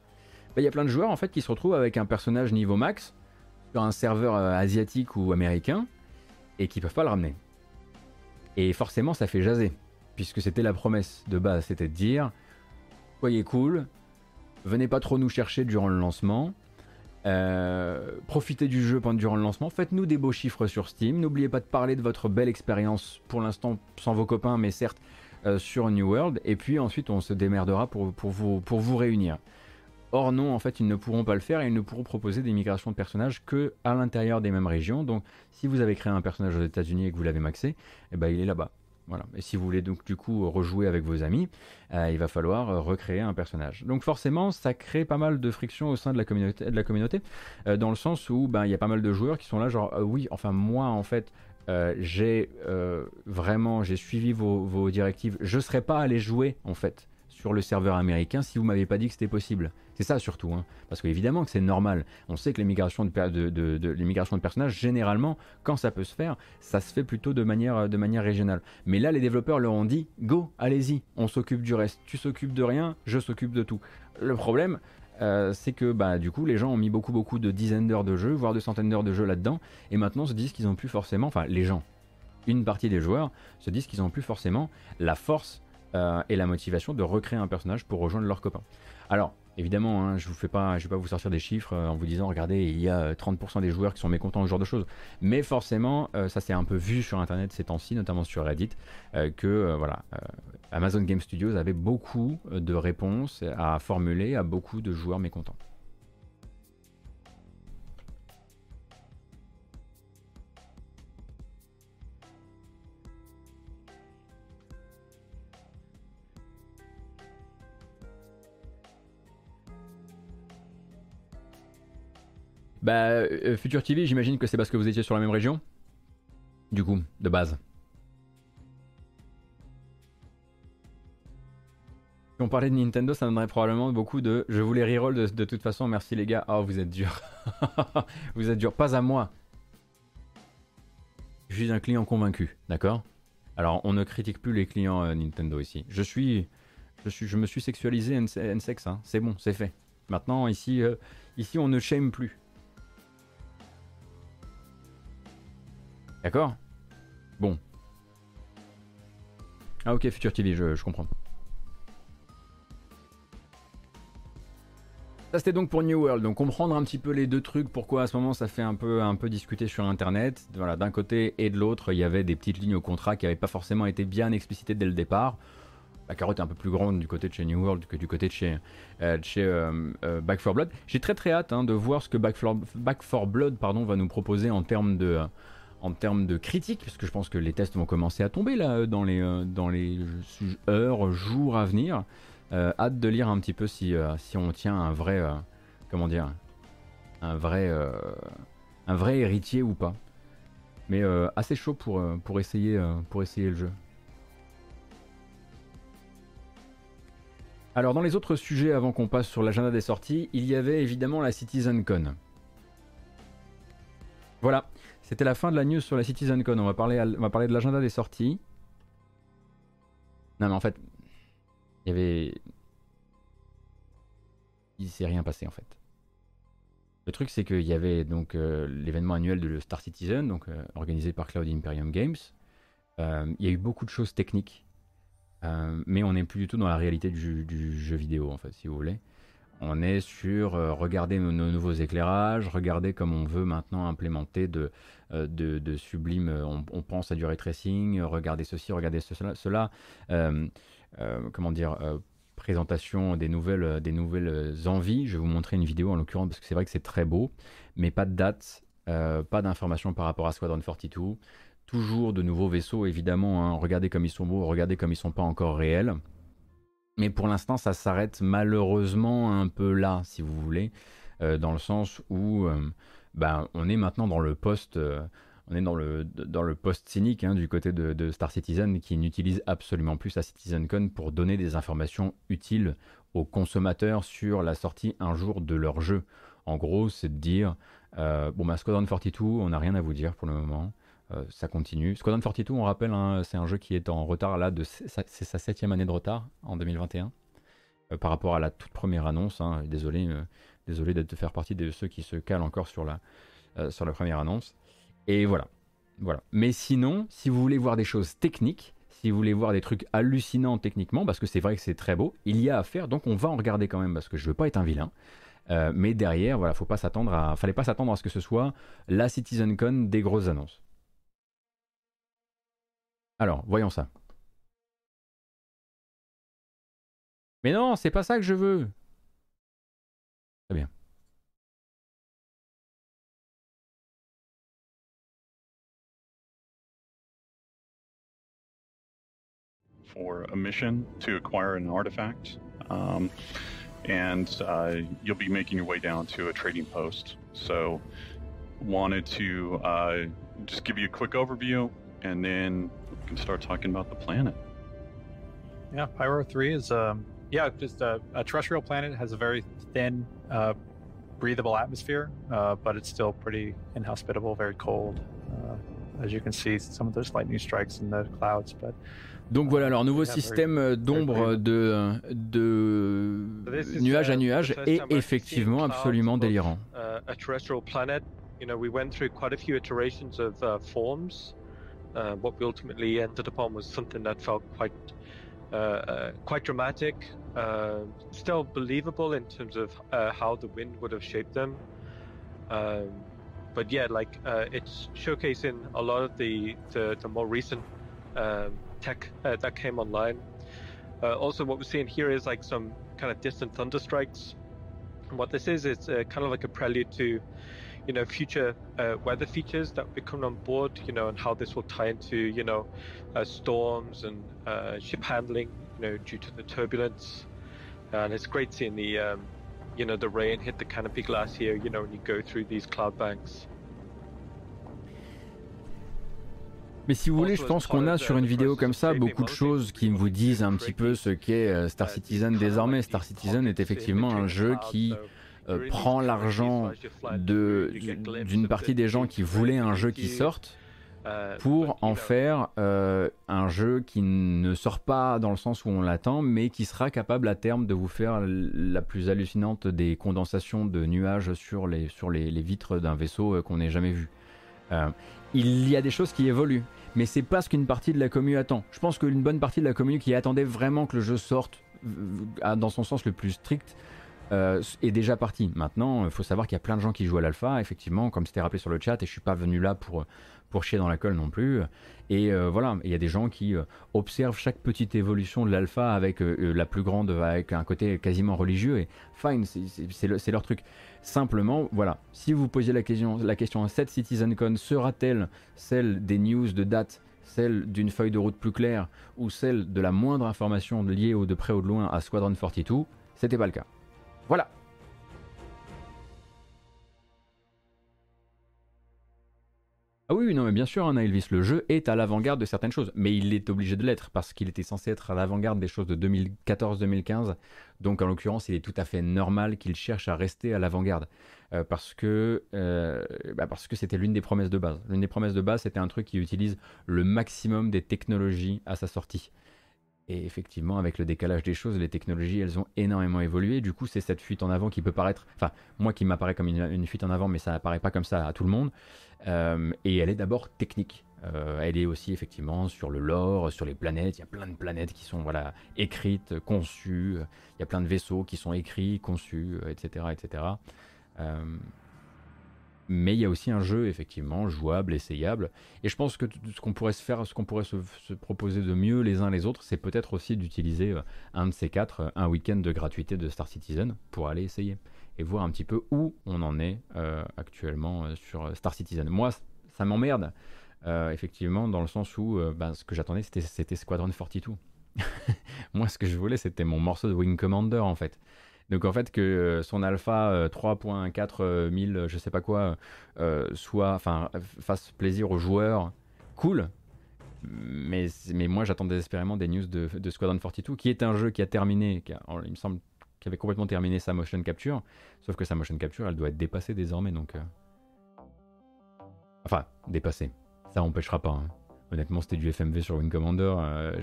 Bah, il y a plein de joueurs en fait qui se retrouvent avec un personnage niveau max, sur un serveur euh, asiatique ou américain et qui peuvent pas le ramener. Et forcément, ça fait jaser, puisque c'était la promesse de base, c'était de dire soyez cool, venez pas trop nous chercher durant le lancement. Euh, profitez du jeu pendant durant le lancement, faites-nous des beaux chiffres sur Steam, n'oubliez pas de parler de votre belle expérience pour l'instant sans vos copains mais certes euh, sur New World et puis ensuite on se démerdera pour, vous réunir. Or non, en fait, ils ne pourront pas le faire et ils ne pourront proposer des migrations de personnages que à l'intérieur des mêmes régions. Donc, si vous avez créé un personnage aux États-Unis et que vous l'avez maxé, eh ben, il est là-bas. Voilà. Et si vous voulez donc du coup rejouer avec vos amis, euh, il va falloir euh, recréer un personnage. Donc forcément, ça crée pas mal de friction au sein de la communauté, de la communauté euh, dans le sens où ben, il y a pas mal de joueurs qui sont là genre oui, enfin moi en fait j'ai vraiment j'ai suivi vos, directives, je serais pas allé jouer en fait sur le serveur américain si vous m'avez pas dit que c'était possible. C'est ça surtout, hein. parce qu'évidemment que c'est normal. On sait que l'immigration de, de, personnages, généralement, quand ça peut se faire, ça se fait plutôt de manière, de manière régionale. Mais là, les développeurs leur ont dit, go, allez-y, on s'occupe du reste. Tu s'occupes de rien, je s'occupe de tout. Le problème, euh, c'est que bah, du coup, les gens ont mis beaucoup, beaucoup de dizaines d'heures de jeu, voire de centaines d'heures de jeu là-dedans, et maintenant se disent qu'ils n'ont plus forcément, enfin les gens, une partie des joueurs se disent qu'ils n'ont plus forcément la force euh, et la motivation de recréer un personnage pour rejoindre leurs copains. Alors, Évidemment, hein, je je vais pas vous sortir des chiffres euh, en vous disant, regardez, il y a 30% euh, des joueurs qui sont mécontents, ce genre de choses. Mais forcément, ça c'est un peu vu sur Internet ces temps-ci, notamment sur Reddit, que voilà, Amazon Game Studios avait beaucoup de réponses à formuler à beaucoup de joueurs mécontents. Bah, euh, Future TV, j'imagine que c'est parce que vous étiez sur la même région Du coup, de base. Si on parlait de Nintendo, ça donnerait probablement beaucoup de je voulais reroll de, toute façon, merci les gars. Oh, vous êtes dur. [LAUGHS] vous êtes dur, pas à moi. Je suis un client convaincu, d'accord? Alors, on ne critique plus les clients euh, Nintendo ici. Je suis, je suis, je me suis sexualisé N-sex, hein. c'est bon, c'est fait. Maintenant, ici, euh, ici, on ne shame plus. D'accord? Bon. Ah ok, Future TV, je, comprends. Ça c'était donc pour New World, donc comprendre un petit peu les deux trucs, pourquoi à ce moment ça fait un peu, un peu discuter sur internet. Voilà, d'un côté et de l'autre, il y avait des petites lignes au contrat qui n'avaient pas forcément été bien explicitées dès le départ. La carotte est un peu plus grande du côté de chez New World que du côté de chez, euh, euh, euh, Back 4 Blood. J'ai très très hâte hein, de voir ce que Back 4, Blood pardon, va nous proposer en termes de, en termes de critique, parce que je pense que les tests vont commencer à tomber là dans les, euh, dans les heures, jours à venir. Euh, hâte de lire un petit peu si, euh, si on tient un vrai, comment dire, un vrai, un vrai héritier ou pas. Mais assez chaud pour, pour, essayer, pour essayer le jeu. Alors dans les autres sujets avant qu'on passe sur l'agenda des sorties, il y avait évidemment la CitizenCon. Voilà, c'était la fin de la news sur la CitizenCon. On va parler, on va parler de l'agenda des sorties. Non mais en fait, il s'est rien passé en fait. Le truc c'est qu'il y avait donc euh, l'événement annuel de Star Citizen, donc euh, organisé par Cloud Imperium Games. Euh, il y a eu beaucoup de choses techniques, mais on n'est plus du tout dans la réalité du, du, jeu vidéo en fait, si vous voulez. On est sur regarder nos, nouveaux éclairages, regarder comme on veut maintenant implémenter de, euh, de, sublime, euh, on, pense à du ray tracing, regardez ceci, regardez cela, cela euh, comment dire, présentation des nouvelles, des nouvelles envies. Je vais vous montrer une vidéo en l'occurrence parce que c'est vrai que c'est très beau, mais pas de date, pas d'informations par rapport à Squadron 42. Toujours de nouveaux vaisseaux, évidemment. Hein. regardez comme ils sont beaux, regardez comme ils sont pas encore réels. Mais pour l'instant, ça s'arrête malheureusement un peu là, si vous voulez, dans le sens où ben, on est maintenant dans le post, euh, on est dans le, dans le post cynique hein, du côté de, Star Citizen qui n'utilise absolument plus sa CitizenCon pour donner des informations utiles aux consommateurs sur la sortie un jour de leur jeu. En gros, c'est de dire euh, bon, bah, Squadron 42, on n'a rien à vous dire pour le moment. Euh, ça continue. Squadron 42, on rappelle, hein, c'est un jeu qui est en retard là, de, c'est sa septième année de retard en 2021 par rapport à la toute première annonce. Hein. désolé, Désolé de faire partie de ceux qui se calent encore sur la, euh, sur la première annonce. Et voilà. voilà. Mais sinon, si vous voulez voir des choses techniques, si vous voulez voir des trucs hallucinants techniquement, parce que c'est vrai que c'est très beau, il y a à faire, donc on va en regarder quand même, parce que je veux pas être un vilain. Euh, mais derrière, voilà, faut pas s'attendre à, fallait pas s'attendre à ce que ce soit la CitizenCon des grosses annonces. Alors, voyons ça. Mais non, c'est pas ça que je veux. Très bien. For a mission to acquire an artifact. Um, and uh, you'll be making your way down to a trading post. So, wanted to uh, just give you a quick overview, and then can start talking about the planet. Yeah, Pyro Three is um, yeah, just a, a, terrestrial planet has a very thin, uh, breathable atmosphere, uh, but it's still pretty inhospitable, very cold. Uh, as you can see, some of those lightning strikes in the clouds, but Donc voilà, leur nouveau système euh, d'ombre de, de nuage à nuage est effectivement absolument délirant. Uh, what we ultimately ended upon was something that felt quite uh, uh, quite dramatic, uh, still believable in terms of uh, how the wind would have shaped them. Um, but yeah, like uh, it's showcasing a lot of the the, the more recent um, tech that came online. Also, what we're seeing here is like some kind of distant thunder strikes. And what this is, it's kind of like a prelude to, you know, future uh, weather features that will be coming on board. You know, and how this will tie into, you know, uh, storms and uh, ship handling. You know, due to the turbulence. And it's great seeing the, um, you know, the rain hit the canopy glass here. You know, when you go through these cloud banks. Mais si vous voulez, je pense qu'on a sur une vidéo comme ça beaucoup de choses qui vous disent un petit peu ce qu'est euh, Star Citizen désormais. Star Citizen est effectivement un jeu qui euh, prend l'argent d'une partie des gens qui voulaient un jeu qui sorte pour en faire euh, un jeu qui ne sort pas dans le sens où on l'attend, mais qui sera capable à terme de vous faire la plus hallucinante des condensations de nuages sur les, sur les, vitres d'un vaisseau euh, qu'on n'ait jamais vu. Euh, il y a des choses qui évoluent, mais c'est pas ce qu'une partie de la commu attend. Je pense qu'une bonne partie de la commu qui attendait vraiment que le jeu sorte dans son sens le plus strict euh, est déjà partie. Maintenant, il faut savoir qu'il y a plein de gens qui jouent à l'alpha, effectivement, comme c'était rappelé sur le chat, et je suis pas venu là pour, pour chier dans la colle non plus. Et euh, voilà, il y a des gens qui euh, observent chaque petite évolution de l'alpha avec euh, euh, la plus grande, avec un côté quasiment religieux, et fine, c'est- c'est c'est le- c'est leur truc. Simplement, voilà, si vous posiez la question, la question cette CitizenCon, sera-t-elle celle des news de date, celle d'une feuille de route plus claire, ou celle de la moindre information liée au de près ou de loin à Squadron 42 C'était pas le cas. Voilà. Ah oui, non, mais bien sûr, hein, Elvis, le jeu est à l'avant-garde de certaines choses, mais il est obligé de l'être parce qu'il était censé être à l'avant-garde des choses de 2014-2015. Donc, en l'occurrence, il est tout à fait normal qu'il cherche à rester à l'avant-garde euh, parce que euh, bah, parce que c'était l'une des promesses de base. L'une des promesses de base, c'était un truc qui utilise le maximum des technologies à sa sortie. Et effectivement, avec le décalage des choses, les technologies, elles ont énormément évolué. Du coup, c'est cette fuite en avant qui peut paraître, enfin, moi qui m'apparaît comme une, une fuite en avant, mais ça n'apparaît pas comme ça à tout le monde. Euh, et elle est d'abord technique. Euh, elle est aussi effectivement sur le lore, sur les planètes. Il y a plein de planètes qui sont voilà écrites, conçues. Il y a plein de vaisseaux qui sont écrits, conçus, etc., etc. mais il y a aussi un jeu effectivement jouable, essayable. Et je pense que ce qu'on pourrait se faire, ce qu'on pourrait se, se proposer de mieux les uns les autres, c'est peut-être aussi d'utiliser euh, un de ces quatre, euh, un week-end de gratuité de Star Citizen pour aller essayer et voir un petit peu où on en est euh, actuellement sur Star Citizen. Moi, ça m'emmerde, effectivement, dans le sens où ben, ce que j'attendais, c'était Squadron 42. [LAUGHS] Moi, ce que je voulais, c'était mon morceau de Wing Commander, en fait. Donc, en fait, que euh, son alpha euh, 3.4 euh, 1000, je sais pas quoi, euh, soit, enfin, fasse plaisir aux joueurs, cool. Mais, mais moi, j'attends désespérément des news de, Squadron 42, qui est un jeu qui a terminé, qui il me semble, qui avait complètement terminé sa motion capture. Sauf que sa motion capture, elle doit être dépassée désormais, donc. euh, Enfin, dépassée. Ça empêchera pas. hein. Honnêtement, c'était du FMV sur Wing Commander. euh,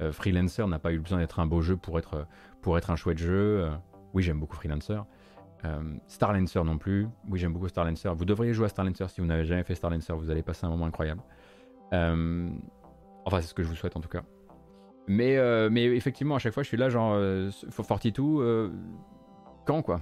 euh, Freelancer n'a pas eu besoin d'être un beau jeu pour être, pour être un chouette jeu. euh, oui, j'aime beaucoup Freelancer. Euh, Starlancer non plus. Oui, j'aime beaucoup Starlancer. Vous devriez jouer à Starlancer si vous n'avez jamais fait Starlancer. Vous allez passer un moment incroyable. Euh, Enfin, c'est ce que je vous souhaite en tout cas. Mais, mais effectivement, à chaque fois, je suis là, genre, 42, euh, quand quoi?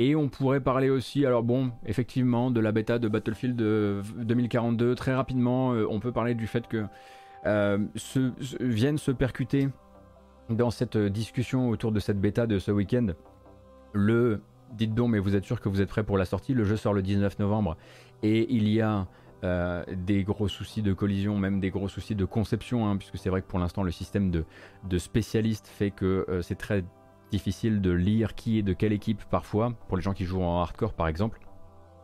Et on pourrait parler aussi, alors bon, effectivement, de la bêta de Battlefield euh, 2042. Très rapidement, euh, on peut parler du fait que euh, se, se- viennent se percuter dans cette euh, discussion autour de cette bêta de ce week-end. Le, dites donc, mais vous êtes sûr que vous êtes prêt pour la sortie? Le jeu sort le 19 novembre et il y a euh, des gros soucis de collision, même des gros soucis de conception, hein, puisque c'est vrai que pour l'instant le système de, spécialistes fait que euh, c'est très difficile de lire qui est de quelle équipe parfois, pour les gens qui jouent en hardcore par exemple,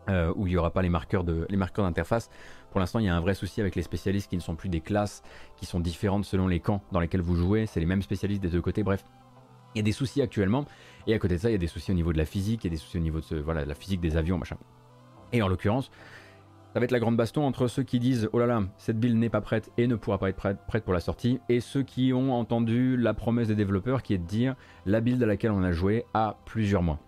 euh, où il n'y aura pas les marqueurs de- les marqueurs d'interface. Pour l'instant, il y a un vrai souci avec les spécialistes qui ne sont plus des classes qui sont différentes selon les camps dans lesquels vous jouez. C'est les mêmes spécialistes des deux côtés. Bref, il y a des soucis actuellement. Et à côté de ça, il y a des soucis au niveau de la physique, il y a des soucis au niveau de ce- voilà, de la physique des avions, machin. Et en l'occurrence, ça va être la grande baston entre ceux qui disent oh là là, cette build n'est pas prête et ne pourra pas être prête, pour la sortie, et ceux qui ont entendu la promesse des développeurs qui est de dire la build à laquelle on a joué a plusieurs mois.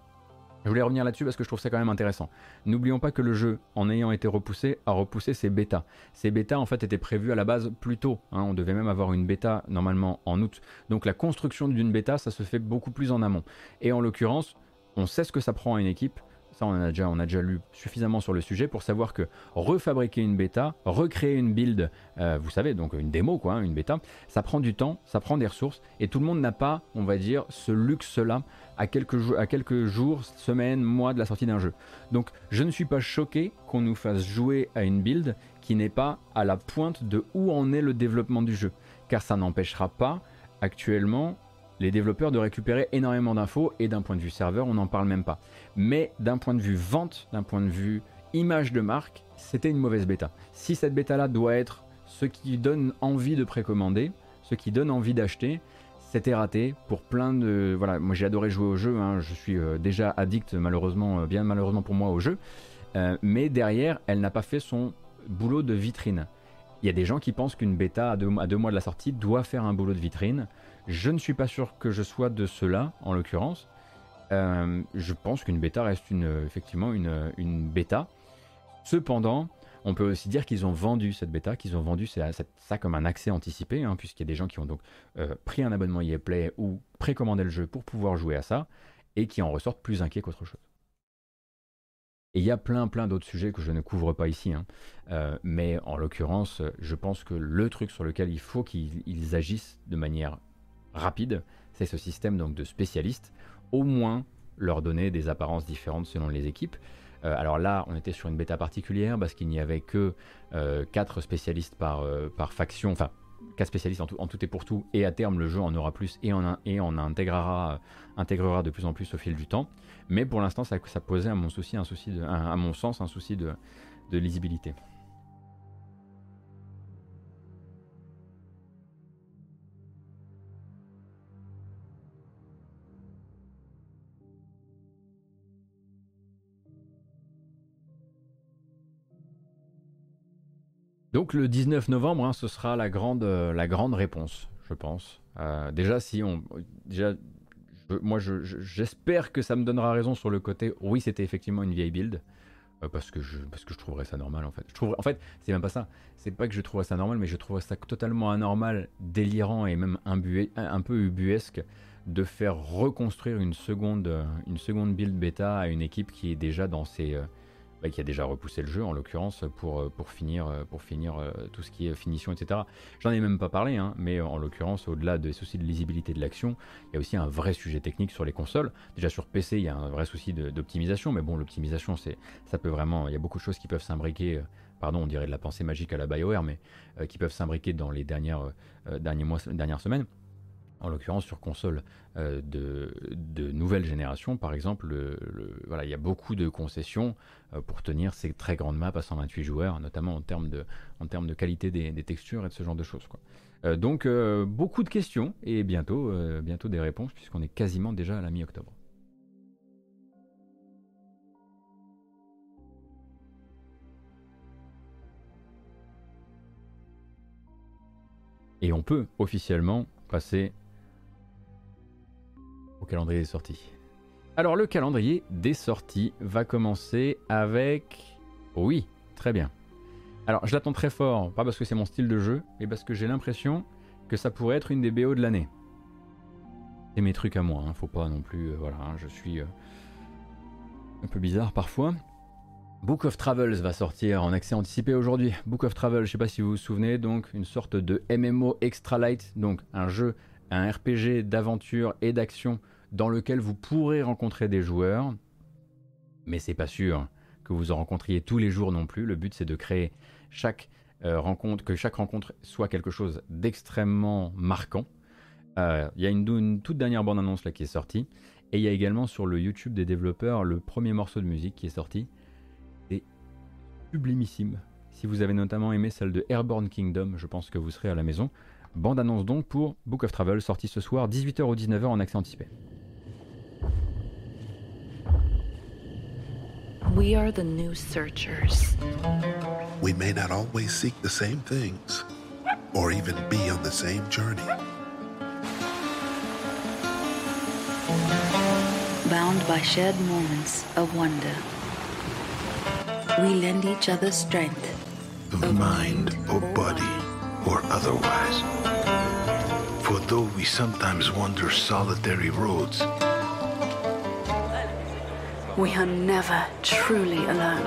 Je voulais revenir là-dessus parce que je trouve ça quand même intéressant. N'oublions pas que le jeu, en ayant été repoussé, a repoussé ses bêtas. Ces bêtas, en fait, étaient prévues à la base plus tôt. Hein. on devait même avoir une bêta normalement en août. Donc la construction d'une bêta, ça se fait beaucoup plus en amont. Et en l'occurrence, on sait ce que ça prend à une équipe. Ça, on a, déjà, lu suffisamment sur le sujet pour savoir que refabriquer une bêta, recréer une build, euh, vous savez, donc une démo, quoi, hein, une bêta, ça prend du temps, ça prend des ressources, et tout le monde n'a pas, on va dire, ce luxe-là à quelques, à quelques jours, semaines, mois de la sortie d'un jeu. Donc, je ne suis pas choqué qu'on nous fasse jouer à une build qui n'est pas à la pointe de où en est le développement du jeu, car ça n'empêchera pas actuellement les développeurs de récupérer énormément d'infos et d'un point de vue serveur, on n'en parle même pas. Mais d'un point de vue vente, d'un point de vue image de marque, c'était une mauvaise bêta. Si cette bêta-là doit être ce qui donne envie de précommander, ce qui donne envie d'acheter, c'était raté pour plein de... Voilà, moi j'ai adoré jouer au jeu, hein. je suis euh, déjà addict malheureusement, euh, bien malheureusement pour moi au jeu, euh, mais derrière, elle n'a pas fait son boulot de vitrine. Il y a des gens qui pensent qu'une bêta à deux, à deux mois de la sortie doit faire un boulot de vitrine. Je ne suis pas sûr que je sois de cela, en l'occurrence. Euh, je pense qu'une bêta reste une, effectivement une, une, bêta. Cependant, on peut aussi dire qu'ils ont vendu cette bêta, qu'ils ont vendu ça, comme un accès anticipé, hein, puisqu'il y a des gens qui ont donc euh, pris un abonnement EA Play ou précommandé le jeu pour pouvoir jouer à ça, et qui en ressortent plus inquiets qu'autre chose. Et il y a plein plein d'autres sujets que je ne couvre pas ici, hein. euh, mais en l'occurrence, je pense que le truc sur lequel il faut qu'ils agissent de manière rapide, c'est ce système donc de spécialistes, au moins leur donner des apparences différentes selon les équipes. Euh, alors là, on était sur une bêta particulière parce qu'il n'y avait que 4 euh, spécialistes par, euh, par faction, enfin 4 spécialistes en tout, et pour tout, et à terme le jeu en aura plus et en, et en intégrera, intégrera de plus en plus au fil du temps. Mais pour l'instant, ça, posait à mon, souci, mon sens un souci de lisibilité. Donc le 19 novembre, hein, ce sera la grande, euh, la grande réponse, je pense. Euh, déjà, si on, déjà, moi, j'espère que ça me donnera raison sur le côté. Oui, c'était effectivement une vieille build, euh, parce que je, parce que je trouverais ça normal en fait. Je trouve, en fait, c'est même pas ça. C'est pas que je trouverais ça normal, mais je trouverais ça totalement anormal, délirant et même un peu ubuesque de faire reconstruire une seconde, une seconde build bêta à une équipe qui est déjà dans ses bah, qui a déjà repoussé le jeu en l'occurrence pour, euh, pour finir, euh, pour finir euh, tout ce qui est finition, etc. J'en ai même pas parlé, hein, mais en l'occurrence, au-delà des soucis de lisibilité de l'action, il y a aussi un vrai sujet technique sur les consoles. Déjà sur PC, il y a un vrai souci d'optimisation, mais bon, l'optimisation, c'est, ça peut vraiment, il y a beaucoup de choses qui peuvent s'imbriquer. Pardon, on dirait de la pensée magique à la BioWare, mais qui peuvent s'imbriquer dans les dernières, derniers mois, dernières semaines en l'occurrence sur console euh, de, nouvelle génération, par exemple, le, voilà, il y a beaucoup de concessions euh, pour tenir ces très grandes maps à 128 joueurs, notamment en termes de, en termes de qualité des, textures et de ce genre de choses. Quoi. Euh, donc beaucoup de questions et bientôt, bientôt des réponses puisqu'on est quasiment déjà à la mi-octobre. Et on peut officiellement passer au calendrier des sorties. Alors le calendrier des sorties va commencer avec... Oui, très bien. Alors je l'attends très fort, pas parce que c'est mon style de jeu, mais parce que j'ai l'impression que ça pourrait être une des BO de l'année. C'est mes trucs à moi, hein, faut pas non plus... Euh, voilà, hein, je suis euh, un peu bizarre parfois. Book of Travels va sortir en accès anticipé aujourd'hui. Book of Travels, je sais pas si vous vous souvenez, donc une sorte de MMO extra light, donc un jeu un RPG d'aventure et d'action dans lequel vous pourrez rencontrer des joueurs, mais c'est pas sûr que vous en rencontriez tous les jours non plus. Le but c'est de créer chaque euh, rencontre, que chaque rencontre soit quelque chose d'extrêmement marquant. Euh, il y a une, toute dernière bande annonce là qui est sortie, et il y a également sur le YouTube des développeurs le premier morceau de musique qui est sorti. C'est sublimissime. Si vous avez notamment aimé celle de Airborne Kingdom, je pense que vous serez à la maison. Bande annonce donc pour Book of Travel, sorti ce soir 18h ou 19h en accès anticipé. We are the new searchers. We may not always seek the same things, or even be on the same journey. bound by shared moments of wonder. We lend each other strength of mind or body or otherwise. For though we sometimes wander solitary roads, we are never truly alone.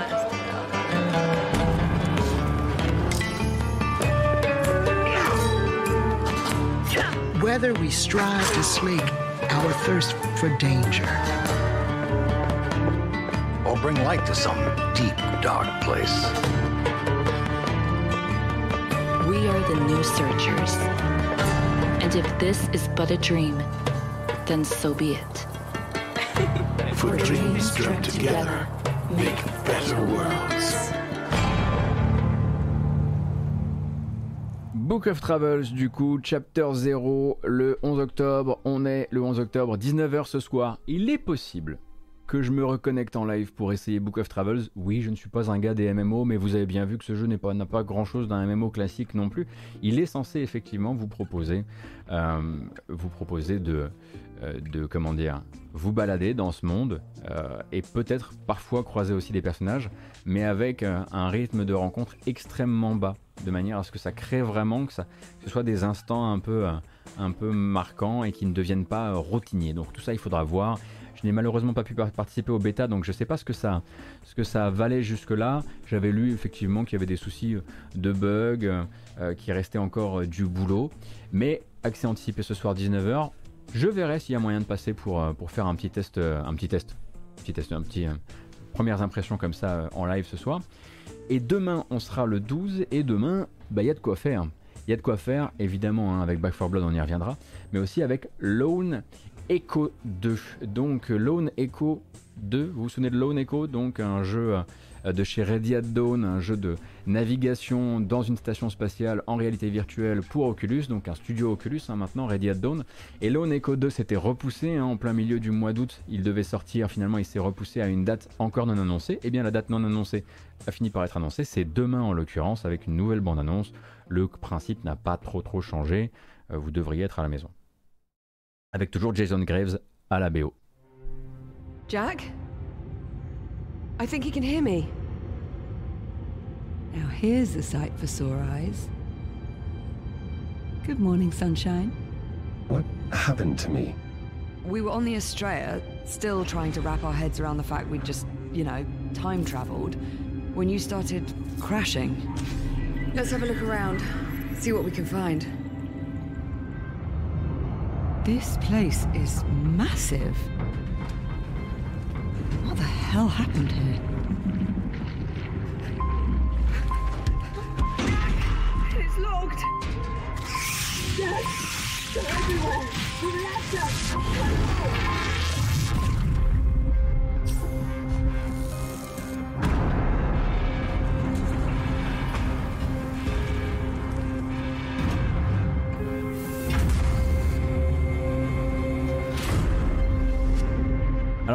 Whether we strive to slake our thirst for danger, or bring light to some deep, dark place. Are the new searchers. And if this is but a dream, then so be it. For dreams dreamt together make better worlds. Book of Travels, du coup, chapter 0, le 11 octobre. On est le 11 octobre, 19h ce soir. Il est possible que je me reconnecte en live pour essayer Book of Travels. Oui, je ne suis pas un gars des MMO, mais vous avez bien vu que ce jeu n'a pas, pas grand chose d'un MMO classique non plus. Il est censé effectivement vous proposer, euh, vous proposer de, euh, de, comment vous balader dans ce monde euh, et peut-être parfois croiser aussi des personnages, mais avec un rythme de rencontre extrêmement bas, de manière à ce que ça crée vraiment que, ça, ce soit des instants un peu, un peu marquants et qui ne deviennent pas routiniers. Donc tout ça, il faudra voir. Je n'ai malheureusement pas pu par- participer au bêta, donc je ne sais pas ce que ça, ce que ça valait jusque-là. J'avais lu effectivement qu'il y avait des soucis euh, de bugs, euh, qu'il restait encore euh, du boulot. Mais accès anticipé ce soir 19h. Je verrai s'il y a moyen de passer pour, euh, pour faire un petit test, euh, un petit test, petit test, un petit euh, premières impressions comme ça euh, en live ce soir. Et demain, on sera le 12 et demain, bah, il y a de quoi faire. Il y a de quoi faire, évidemment, hein, avec Back 4 Blood, on y reviendra, mais aussi avec Lone Echo 2. Donc, euh, Lone Echo 2, vous vous souvenez de Lone Echo? Donc, un jeu euh, de chez Ready at Dawn, un jeu de navigation dans une station spatiale en réalité virtuelle pour Oculus, donc un studio Oculus hein, maintenant, Ready at Dawn. Et Lone Echo 2 s'était repoussé hein, en plein milieu du mois d'août. Il devait sortir, finalement, il s'est repoussé à une date encore non annoncée. Et bien, la date non annoncée a fini par être annoncée. C'est demain en l'occurrence, avec une nouvelle bande-annonce. Le principe n'a pas trop trop changé. Euh, vous devriez être à la maison. Avec toujours Jason Graves à la BO. Jack? I think he can hear me. Now here's a sight for sore eyes. Good morning, sunshine. What happened to me? We were on the Estrella, still trying to wrap our heads around the fact we'd just, you know, time traveled, when you started crashing. Let's have a look around, see what we can find. This place is massive. What the hell happened here? It's locked. Dad, they're everywhere. You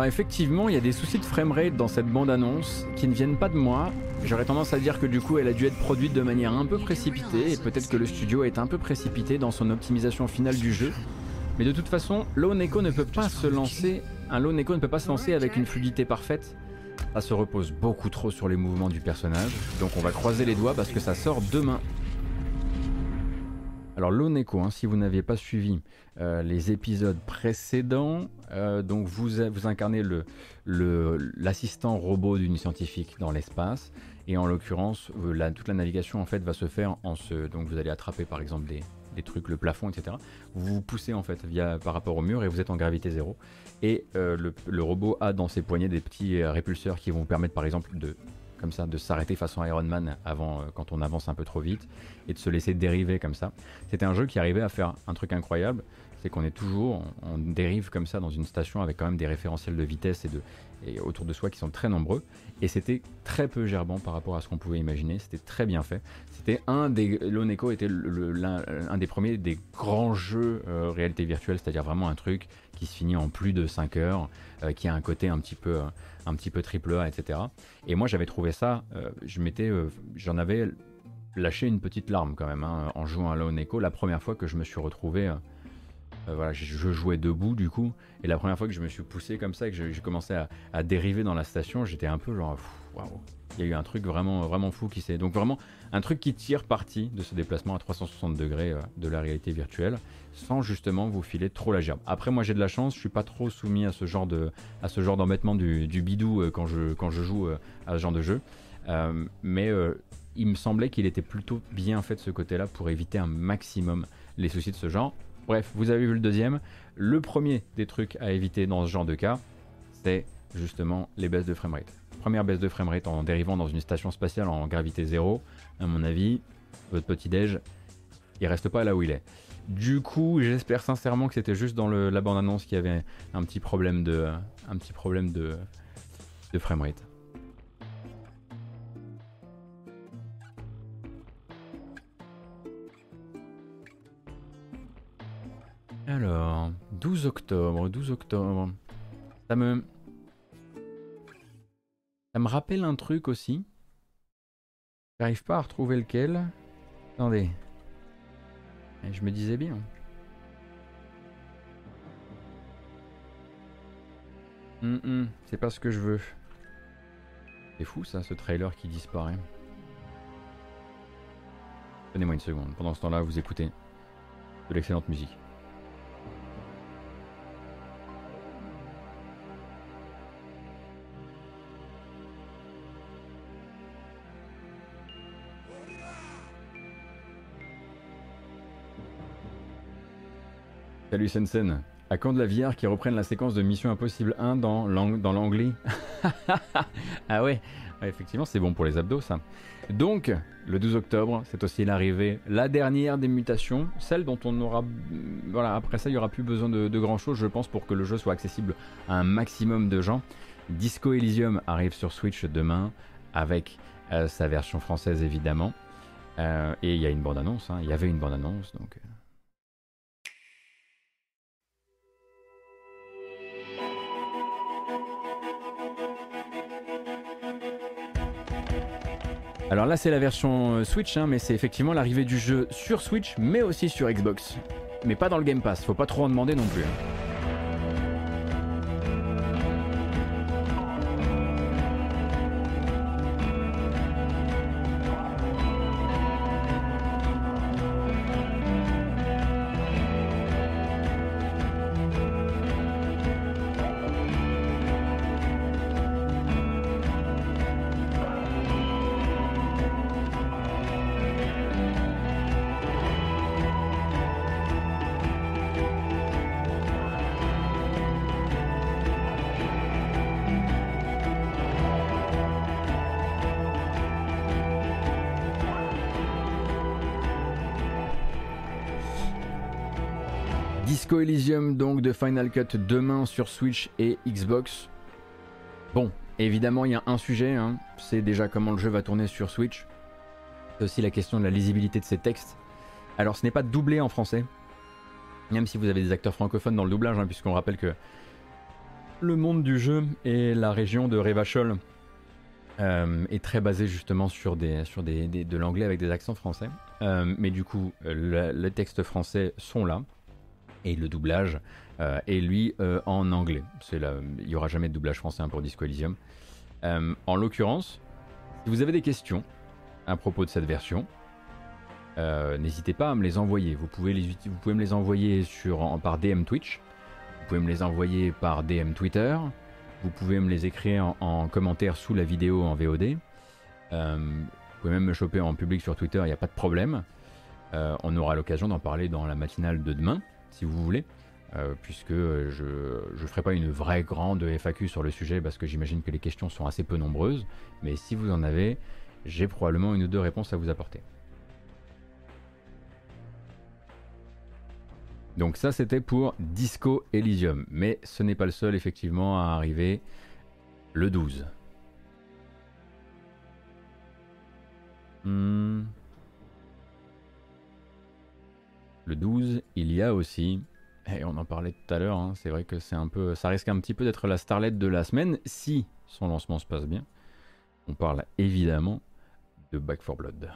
Effectivement, il y a des soucis de framerate dans cette bande-annonce qui ne viennent pas de moi. J'aurais tendance à dire que du coup, elle a dû être produite de manière un peu précipitée et peut-être que le studio est un peu précipité dans son optimisation finale du jeu. Mais de toute façon, Lone Echo ne peut pas se lancer. Un Lone Echo ne peut pas se lancer avec une fluidité parfaite. Ça se repose beaucoup trop sur les mouvements du personnage. Donc on va croiser les doigts parce que ça sort demain. Alors Lone Echo, hein, si vous n'aviez pas suivi euh, les épisodes précédents, euh, donc vous, incarnez l'assistant robot d'une scientifique dans l'espace, et en l'occurrence, euh, toute la navigation en fait va se faire en ce, donc vous allez attraper par exemple des, trucs, le plafond, etc. Vous vous poussez en fait via par rapport au mur et vous êtes en gravité zéro. Et le, le robot a dans ses poignets des petits répulseurs qui vont vous permettre par exemple de comme ça, de s'arrêter façon Iron Man avant, euh, quand on avance un peu trop vite et de se laisser dériver comme ça. C'était un jeu qui arrivait à faire un truc incroyable, c'est qu'on est toujours, on, dérive comme ça dans une station avec quand même des référentiels de vitesse et, de, et autour de soi qui sont très nombreux. Et c'était très peu gerbant par rapport à ce qu'on pouvait imaginer. C'était très bien fait. C'était un des, Lone Echo était le- un des premiers des grands jeux euh, réalité virtuelle, c'est-à-dire vraiment un truc qui se finit en plus de 5 heures, euh, qui a un côté un petit peu, un petit peu triple A, etc. Et moi j'avais trouvé ça, euh, je m'étais, euh, j'en avais lâché une petite larme quand même hein, en jouant à Lone Echo la première fois que je me suis retrouvé euh, voilà, je, jouais debout du coup, et la première fois que je me suis poussé comme ça, et que j'ai commencé à, à dériver dans la station, j'étais un peu genre, pff, il y a eu un truc vraiment, vraiment fou qui s'est. Donc vraiment un truc qui tire parti de ce déplacement à 360 degrés euh, de la réalité virtuelle, sans justement vous filer trop la gerbe. Après, moi j'ai de la chance, je suis pas trop soumis à ce genre de, d'embêtement du, bidou euh, quand je, joue euh, à ce genre de jeu. Mais il me semblait qu'il était plutôt bien fait de ce côté-là pour éviter un maximum les soucis de ce genre. Bref, vous avez vu le deuxième. Le premier des trucs à éviter dans ce genre de cas, c'est justement les baisses de framerate. Première baisse de framerate en dérivant dans une station spatiale en gravité zéro. À mon avis, votre petit déj, il reste pas là où il est. Du coup, j'espère sincèrement que c'était juste dans le, la bande-annonce qu'il y avait un petit problème de, un petit problème de, de framerate. Alors, 12 octobre, 12 octobre. Ça me. Ça me rappelle un truc aussi. J'arrive pas à retrouver lequel. Attendez. Et je me disais bien. Hum, hum, c'est pas ce que je veux. C'est fou ça, ce trailer qui disparaît. Donnez-moi une seconde. Pendant ce temps-là, vous écoutez de l'excellente musique. Salut Sensen. À quand de la VR qui reprenne la séquence de Mission Impossible 1 dans l'ang- dans l'anglais [LAUGHS] Ah ouais, effectivement c'est bon pour les abdos ça. Donc, le 12 octobre, c'est aussi l'arrivée, la dernière des mutations, celle dont on aura... Voilà, après ça il n'y aura plus besoin de, de grand chose je pense pour que le jeu soit accessible à un maximum de gens. Disco Elysium arrive sur Switch demain avec euh, sa version française évidemment. Euh, et il y a une bande-annonce, hein. il y avait une bande-annonce donc... Alors là c'est la version euh, Switch, hein, mais c'est effectivement l'arrivée du jeu sur Switch, mais aussi sur Xbox. Mais pas dans le Game Pass, faut pas trop en demander non plus. Final Cut demain sur Switch et Xbox. Bon, évidemment il y a un sujet, hein, c'est déjà comment le jeu va tourner sur Switch. C'est aussi la question de la lisibilité de ces textes. Alors ce n'est pas doublé en français, même si vous avez des acteurs francophones dans le doublage, hein, puisqu'on rappelle que le monde du jeu et la région de Revachol euh, est très basé justement sur, des, sur des, de l'anglais avec des accents français. Euh, mais du coup, le- les textes français sont là et le doublage euh, est lui euh, en anglais. Il n'y aura jamais de doublage français hein, pour Disco Elysium. Euh, en l'occurrence, si vous avez des questions à propos de cette version, n'hésitez pas à me les envoyer. Vous pouvez, les, vous pouvez me les envoyer par DM Twitch, vous pouvez me les envoyer par DM Twitter, vous pouvez me les écrire en, en commentaire sous la vidéo en VOD. Vous pouvez même me choper en public sur Twitter, il n'y a pas de problème. On aura l'occasion d'en parler dans la matinale de demain, si vous voulez, euh, puisque euh, je ne ferai pas une vraie grande FAQ sur le sujet, parce que j'imagine que les questions sont assez peu nombreuses, mais si vous en avez, j'ai probablement une ou deux réponses à vous apporter. Donc ça c'était pour Disco Elysium, mais ce n'est pas le seul effectivement à arriver le 12. Hmm. Le 12, il y a aussi, et on en parlait tout à l'heure, hein, c'est vrai que c'est un peu, ça risque un petit peu d'être la starlet de la semaine si son lancement se passe bien. On parle évidemment de Back 4 Blood.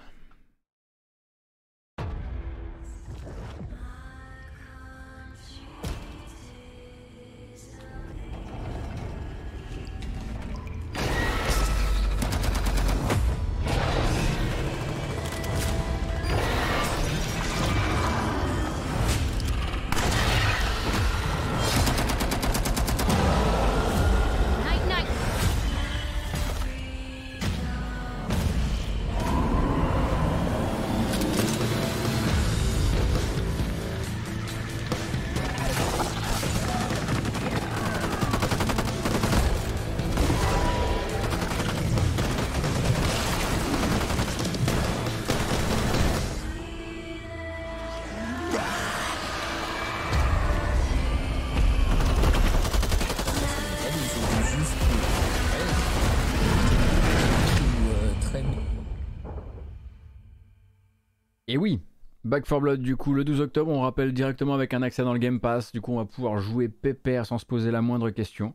Et oui, Back 4 Blood, du coup, le 12 octobre, on rappelle directement avec un accès dans le Game Pass. Du coup, on va pouvoir jouer pépère sans se poser la moindre question.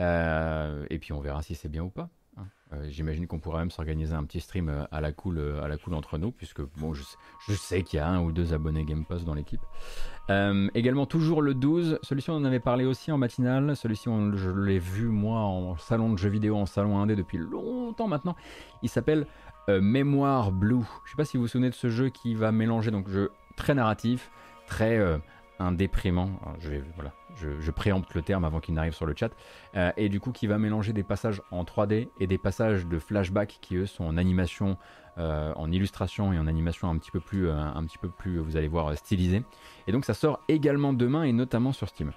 Euh, et puis, on verra si c'est bien ou pas. hein. Euh, J'imagine qu'on pourrait même s'organiser un petit stream euh, à la cool, entre nous, puisque bon, je, sais- qu'il y a un ou deux abonnés Game Pass dans l'équipe. Également, toujours le 12, celui-ci on en avait parlé aussi en matinale. Celui-ci, je l'ai vu moi en salon de jeux vidéo, en salon indé depuis longtemps maintenant. Il s'appelle euh, Mémoire Blue. Je sais pas si vous vous souvenez de ce jeu qui va mélanger donc jeu très narratif, très euh, je, vais- voilà, je, préempte le terme avant qu'il n'arrive sur le chat. Euh, et du coup, qui va mélanger des passages en 3D et des passages de flashback qui eux sont en animation, euh, en illustration et en animation un petit peu plus, un petit peu plus, vous allez voir, stylisé. Et donc, ça sort également demain et notamment sur Steam.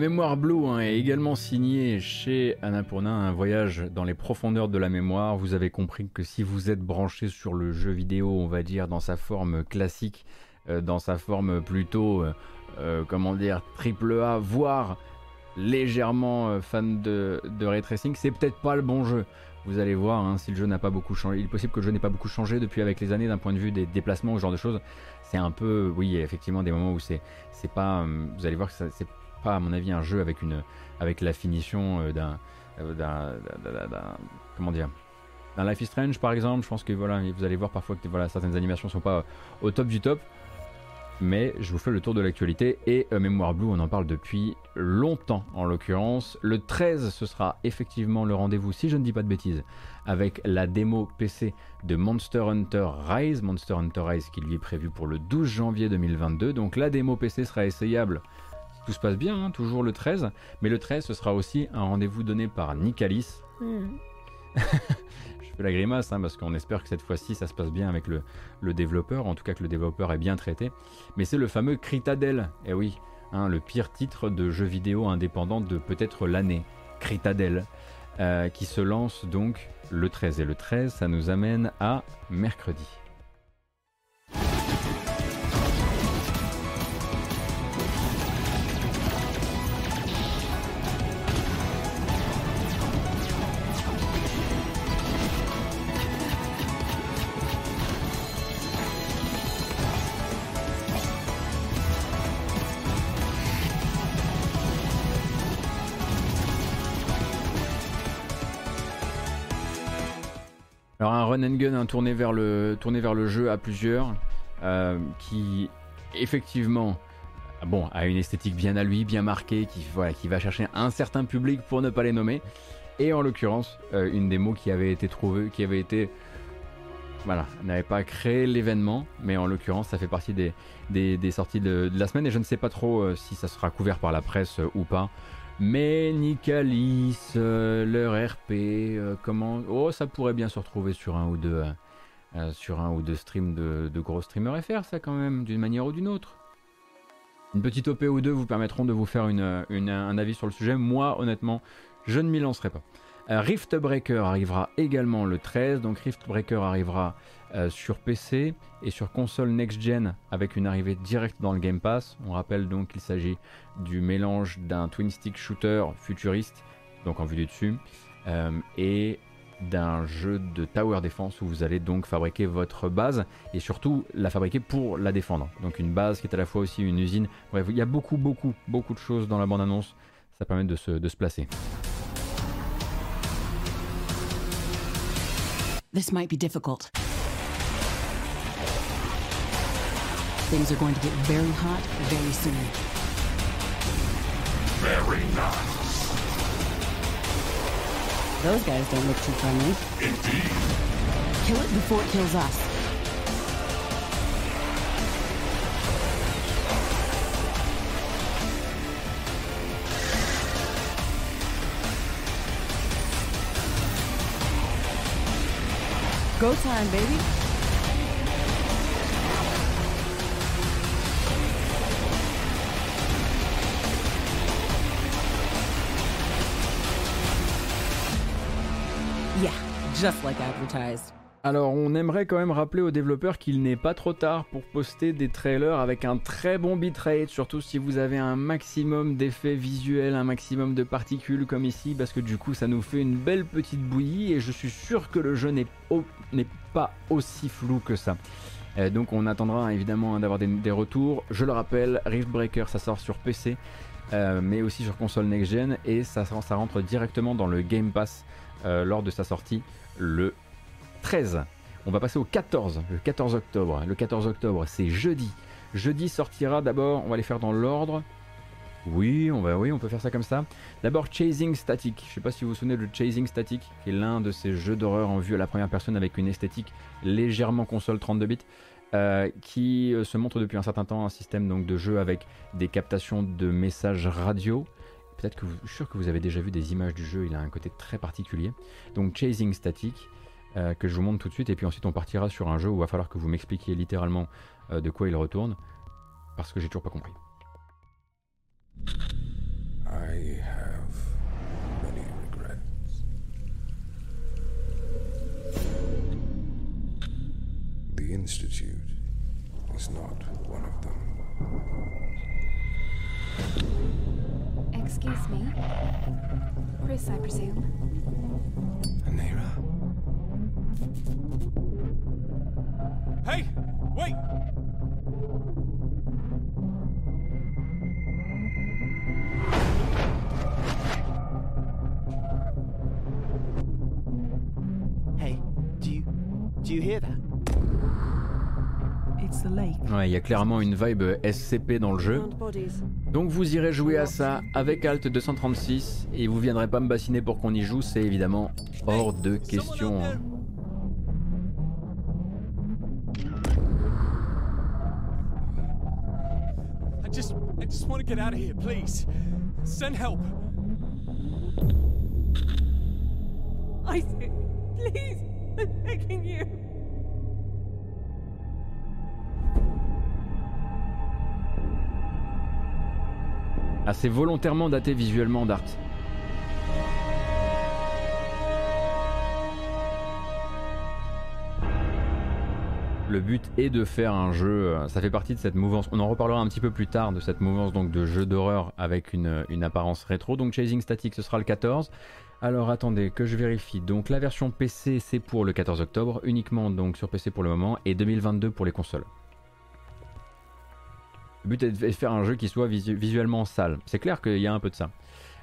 Mémoire Blue hein, est également signé chez Annapurna, un voyage dans les profondeurs de la mémoire. Vous avez compris que si vous êtes branché sur le jeu vidéo, on va dire dans sa forme classique, euh, dans sa forme plutôt, euh, euh, comment dire, triple A, voire légèrement fan de, de ray tracing, c'est peut-être pas le bon jeu. Vous allez voir hein, si le jeu n'a pas beaucoup changé. Il est possible que le jeu n'ait pas beaucoup changé depuis avec les années d'un point de vue des déplacements, ce genre de choses. C'est un peu, oui, effectivement, des moments où c'est, c'est pas, vous allez voir que c'est pas, à mon avis, un jeu avec une, avec la finition euh, d'un, euh, d'un, comment dire, d'un Life is Strange par exemple. Je pense que voilà, vous allez voir parfois que voilà, certaines animations sont pas au top du top. Mais je vous fais le tour de l'actualité et euh, Mémoire Blue, on en parle depuis longtemps en l'occurrence. Le 13, ce sera effectivement le rendez-vous, si je ne dis pas de bêtises, avec la démo PC de Monster Hunter Rise. Monster Hunter Rise qui lui est prévu pour le 12 janvier 2022. Donc la démo PC sera essayable tout se passe bien, hein, toujours le 13. Mais le 13, ce sera aussi un rendez-vous donné par Nicalis. [LAUGHS] Je fais la grimace hein, parce qu'on espère que cette fois-ci ça se passe bien avec le, le développeur, en tout cas que le développeur est bien traité. Mais c'est le fameux Critadel, et oui, hein, le pire titre de jeu vidéo indépendant de peut-être l'année, Critadel, euh, qui se lance donc le 13. Et le 13, ça nous amène à mercredi. Run and gun, un tourné vers le, jeu à plusieurs, euh, qui effectivement, bon, a une esthétique bien à lui, bien marquée, qui, va chercher un certain public pour ne pas les nommer, et en l'occurrence euh, une démo qui avait été trouvée, qui avait été, voilà, n'avait pas créé l'événement, mais en l'occurrence ça fait partie des, sorties de, la semaine, et je ne sais pas trop euh, si ça sera couvert par la presse ou pas. Mais Nicalis, euh, leur RP, euh, comment Oh, ça pourrait bien se retrouver sur un ou deux, euh, sur un ou deux streams de, de gros streamers FR, ça quand même, d'une manière ou d'une autre. Une petite OP ou deux vous permettront de vous faire un avis sur le sujet. Moi, honnêtement, je ne m'y lancerai pas. Euh, Rift Breaker arrivera également le 13, donc Rift Breaker arrivera sur PC et sur console next-gen avec une arrivée directe dans le Game Pass. On rappelle donc qu'il s'agit du mélange d'un twin stick shooter futuriste, donc en vue du dessus, euh, et d'un jeu de tower defense où vous allez donc fabriquer votre base et surtout la fabriquer pour la défendre. Donc une base qui est à la fois aussi une usine. Bref, il y a beaucoup, beaucoup, beaucoup de choses dans la bande-annonce. Ça permet de se, de se placer. This might be difficult. Things are going to get very hot very soon. Very nice. Those guys don't look too friendly. Indeed. Kill it before it kills us. Go time, baby. Just like. Alors, on aimerait quand même rappeler aux développeurs qu'il n'est pas trop tard pour poster des trailers avec un très bon bitrate, surtout si vous avez un maximum d'effets visuels, un maximum de particules comme ici, parce que du coup, ça nous fait une belle petite bouillie et je suis sûr que le jeu n'est pas aussi flou que ça. Euh, donc, on attendra évidemment d'avoir des, des retours. Je le rappelle, Rift Breaker, ça sort sur PC, euh, mais aussi sur console next-gen et ça, ça rentre directement dans le Game Pass euh, lors de sa sortie le 13. On va passer au 14, le 14 octobre. Le 14 octobre, c'est jeudi. Jeudi sortira d'abord, on va les faire dans l'ordre. Oui, on va, oui, on peut faire ça comme ça. D'abord Chasing Static. Je sais pas si vous vous souvenez de Chasing Static, qui est l'un de ces jeux d'horreur en vue à la première personne avec une esthétique légèrement console 32 bits, euh, qui euh, se montre depuis un certain temps un système donc de jeu avec des captations de messages radio. Peut-être que vous, je suis sûr que vous avez déjà vu des images du jeu. Il a un côté très particulier. Donc Chasing Static. euh, que je vous montre tout de suite et puis ensuite on partira sur un jeu où il va falloir que vous m'expliquiez littéralement euh, de quoi il retourne parce que j'ai toujours pas compris. Regrets. The Institute is not one of them. Excuse me. Chris, I presume. Anera. Hey, wait! Hey, do you do you hear that? Ouais, il y a clairement une vibe SCP dans le jeu. Donc vous irez jouer à ça avec Alt 236 et vous viendrez pas me bassiner pour qu'on y joue, c'est évidemment hors de question. hein. Isaac, please, I'm begging you. C'est volontairement daté visuellement d'Art. Le but est de faire un jeu, euh, ça fait partie de cette mouvance, on en reparlera un petit peu plus tard de cette mouvance donc de jeu d'horreur avec une, une apparence rétro. Donc Chasing Static ce sera le 14. Alors attendez que je vérifie. Donc la version PC c'est pour le 14 octobre, uniquement donc sur PC pour le moment, et 2022 pour les consoles. Le but est de faire un jeu qui soit visu- visuellement sale. C'est clair qu'il y a un peu de ça.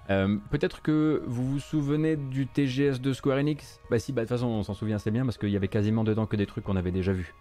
Euh, Peut-être que vous vous souvenez du TGS de Square Enix? Bah si, bah de toute façon on s'en souvient assez bien parce qu'il y avait quasiment dedans que des trucs qu'on avait déjà vus.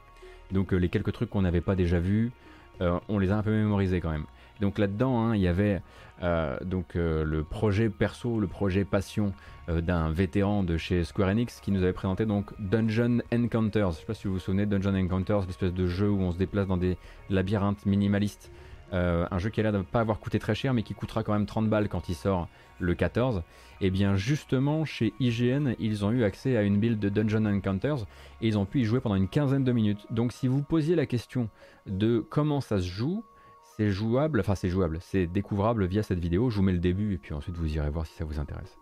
Donc euh, les quelques trucs qu'on n'avait pas déjà vus, euh, on les a un peu mémorisés quand même. Donc là-dedans, hein, il y avait euh, euh, le projet perso, le projet passion euh, d'un vétéran de chez Square Enix qui nous avait présenté donc Dungeon Encounters. Je sais pas si vous vous souvenez Dungeon Encounters, l'espèce de jeu où on se déplace dans des labyrinthes minimalistes. Un jeu qui a l'air de ne pas avoir coûté très cher mais qui coûtera quand même 30 balles quand il sort le 14. Et bien justement chez IGN ils ont eu accès à une build de Dungeon Encounters et ils ont pu y jouer pendant une quinzaine de minutes. Donc si vous posiez la question de comment ça se joue, c'est jouable, enfin c'est jouable, c'est découvrable via cette vidéo. Je vous mets le début et puis ensuite vous irez voir si ça vous intéresse.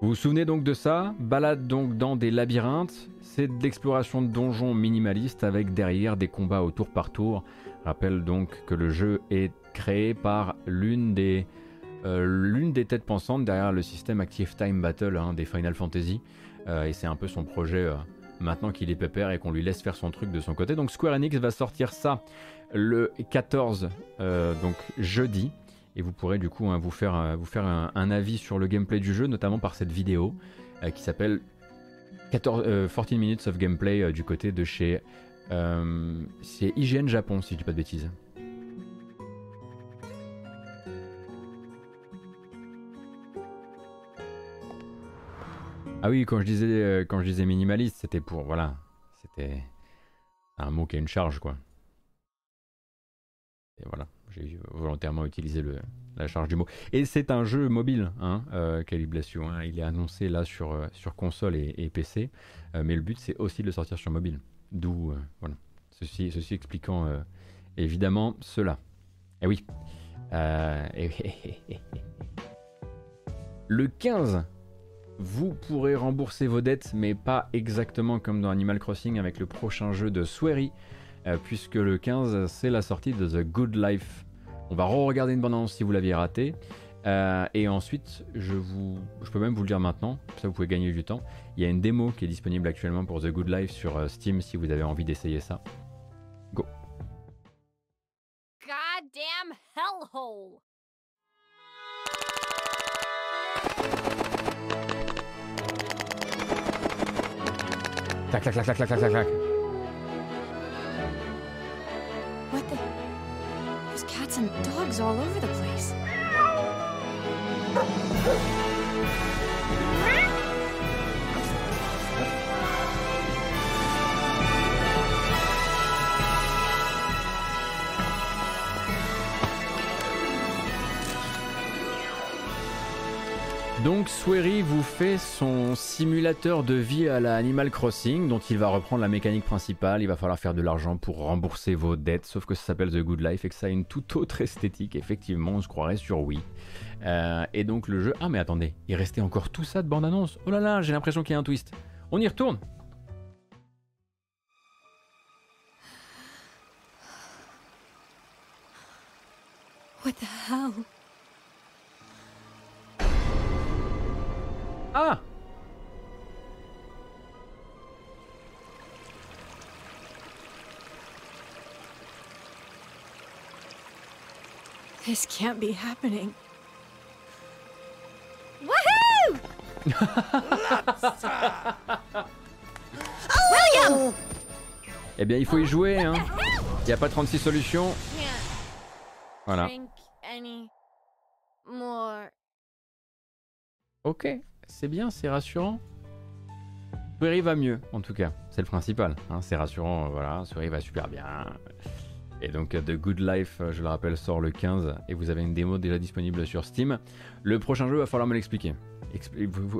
Vous vous souvenez donc de ça? Balade donc dans des labyrinthes, c'est de l'exploration de donjons minimalistes avec derrière des combats au tour par tour. Rappelle donc que le jeu est créé par l'une des, euh, têtes pensantes derrière le système Active Time Battle hein, des Final Fantasy. Euh, et c'est un peu son projet, euh, maintenant qu'il est pépère et qu'on lui laisse faire son truc de son côté. Donc Square Enix va sortir ça le 14, euh, donc jeudi. Et vous pourrez du coup hein, vous faire, un, avis sur le gameplay du jeu, notamment par cette vidéo qui s'appelle 14, euh, 14 Minutes of Gameplay du côté de chez... euh, c'est IGN Japon, si je dis pas de bêtises. Ah oui, quand je disais, euh, quand je disais minimaliste, c'était pour... Voilà, c'était un mot qui a une charge, quoi. Et voilà, j'ai volontairement utilisé la charge du mot. Et c'est un jeu mobile, hein, euh, Calibration. hein. Il est annoncé là sur, console et, PC, mais le but c'est aussi de le sortir sur mobile. D'où, euh, voilà. Ceci, ceci expliquant euh, évidemment cela. Et oui. Euh, [LAUGHS] et- le 15, vous pourrez rembourser vos dettes, mais pas exactement comme dans Animal Crossing avec le prochain jeu de Swery, puisque le 15, c'est la sortie de The Good Life. On va re-regarder une bande-annonce si vous l'aviez raté. Euh, et ensuite, je, vous, je peux même vous le dire maintenant, ça vous pouvez gagner du temps. Il y a une démo qui est disponible actuellement pour The Good Life sur euh, Steam si vous avez envie d'essayer ça. Go. Goddamn hellhole! Clac, clac, clac, clac, clac, clac, clac, clac. What the? There's cats and dogs all over the place. Ha ha ha! Donc Swery vous fait son simulateur de vie à la Animal Crossing dont il va reprendre la mécanique principale, il va falloir faire de l'argent pour rembourser vos dettes, sauf que ça s'appelle The Good Life et que ça a une toute autre esthétique, effectivement on se croirait sur Wii. Euh, et donc le jeu... Ah mais attendez, il restait encore tout ça de bande-annonce Oh là là, j'ai l'impression qu'il y a un twist. On y retourne What the hell? Ah This can't be happening. Woohoo! [LAUGHS] William! Eh bien il faut y jouer, hein Il n'y a pas 36 solutions. Voilà. Ok, c'est bien, c'est rassurant. Swery va mieux, en tout cas, c'est le principal. hein, c'est rassurant, euh, voilà, Swery va super bien. Et donc euh, The Good Life, euh, je le rappelle, sort le 15 et vous avez une démo déjà disponible sur Steam. Le prochain jeu va falloir me l'expliquer.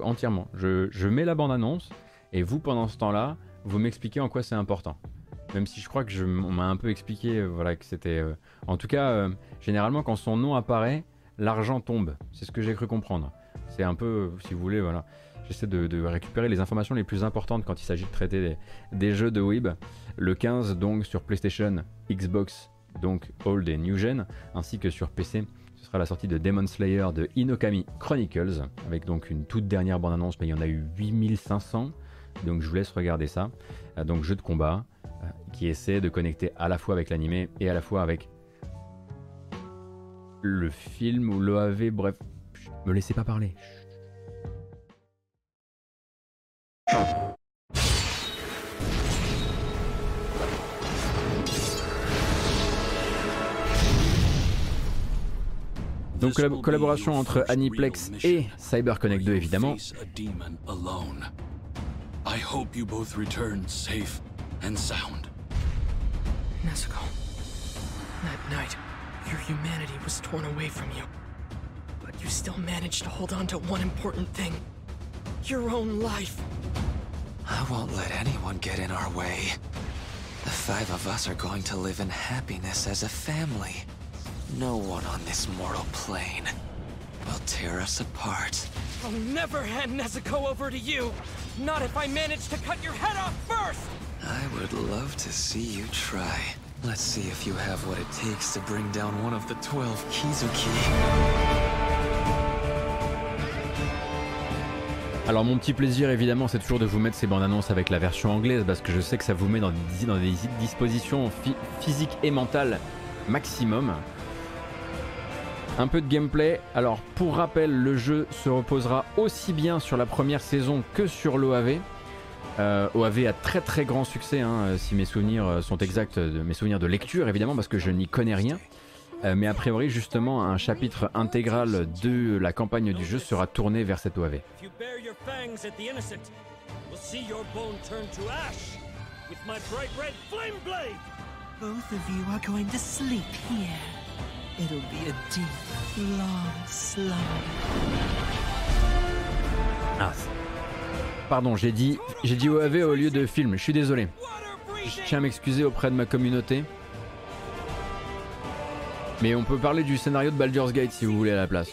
Entièrement. Je, mets la bande-annonce et vous, pendant ce temps-là, vous m'expliquez en quoi c'est important. Même si je crois que je, m'a un peu expliqué, voilà, que c'était. en tout cas, généralement, quand son nom apparaît, l'argent tombe. C'est ce que j'ai cru comprendre. Un peu, si vous voulez, voilà. J'essaie de, récupérer les informations les plus importantes quand il s'agit de traiter des, jeux de Weeb. Le 15, donc, sur PlayStation, Xbox, donc Old et New Gen, ainsi que sur PC. Ce sera la sortie de Demon Slayer de Inokami Chronicles, avec donc une toute dernière bande-annonce, mais il y en a eu 8500. Donc je vous laisse regarder ça. Euh, donc jeu de combat euh, qui essaie de connecter à la fois avec l'animé et à la fois avec le film ou l'OAV, bref. Me laissez pas parler. Donc collab- collaboration entre Aniplex et CyberConnect 2 évidemment. I hope you both return safe and sound. Nezuko, that night, your humanity was torn away from you. You still managed to hold on to one important thing your own life. I won't let anyone get in our way. The five of us are going to live in happiness as a family. No one on this mortal plane will tear us apart. I'll never hand Nezuko over to you! Not if I manage to cut your head off first! I would love to see you try. Let's see if you have what it takes to bring down one of the 12 Kizuki. Alors mon petit plaisir évidemment c'est toujours de vous mettre ces bandes annonces avec la version anglaise parce que je sais que ça vous met dans des, dispositions phy- physiques et mentales maximum. Un peu de gameplay. Alors pour rappel, le jeu se reposera aussi bien sur la première saison que sur l'OAV. Euh, OAV a très très grand succès, hein, si mes souvenirs sont exacts, mes souvenirs de lecture évidemment, parce que je n'y connais rien. Euh, mais a priori, justement, un chapitre intégral de la campagne du jeu sera tourné vers cette OAV. Both of you are going to sleep here. It'll be a deep, long slumber. Ah, Pardon, j'ai dit, j'ai dit OAV au lieu de film, je suis désolé. Je tiens à m'excuser auprès de ma communauté. Mais on peut parler du scénario de Baldur's Gate si vous voulez à la place.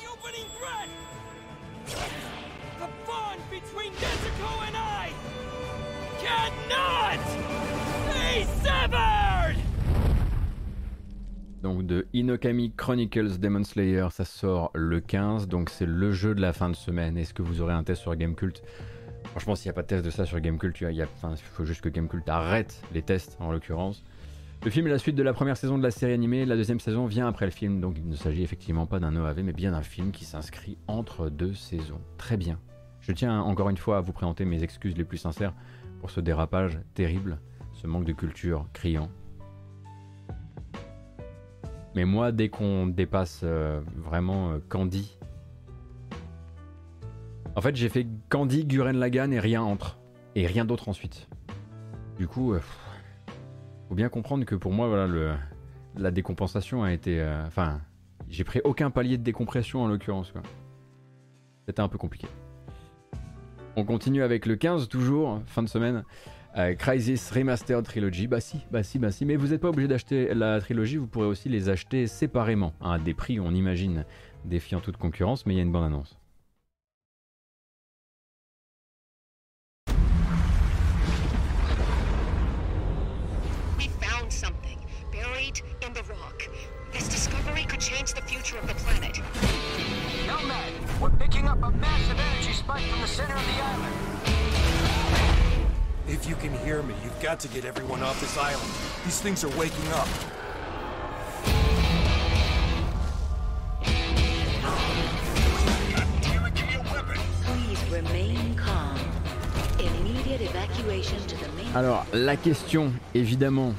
Donc de Inokami Chronicles Demon Slayer, ça sort le 15, donc c'est le jeu de la fin de semaine. Est-ce que vous aurez un test sur Gamecult? Franchement, s'il n'y a pas de test de ça sur Gamecult, il y a- enfin, il faut juste que Gamecult arrête les tests en l'occurrence. Le film est la suite de la première saison de la série animée, la deuxième saison vient après le film, donc il ne s'agit effectivement pas d'un OAV, mais bien d'un film qui s'inscrit entre deux saisons. Très bien. Je tiens encore une fois à vous présenter mes excuses les plus sincères pour ce dérapage terrible, ce manque de culture criant. Mais moi, dès qu'on dépasse euh, vraiment euh, Candy, en fait, j'ai fait Candy, Guren Lagann et rien entre. Et rien d'autre ensuite. Du coup, euh, faut bien comprendre que pour moi, voilà, la décompensation a été. euh, Enfin, j'ai pris aucun palier de décompression en l'occurrence. C'était un peu compliqué. On continue avec le 15, toujours, fin de semaine. euh, Crysis Remastered Trilogy. Bah si, bah si, bah si. Mais vous n'êtes pas obligé d'acheter la trilogie, vous pourrez aussi les acheter séparément. à des prix, on imagine, défiant toute concurrence, mais il y a une bonne annonce. Up a massive energy spike from the center of the island. If you can hear me, you've got to get everyone off this island. These things are waking up. Please remain calm. Immediate evacuation to the main. Alors, la question, évidemment,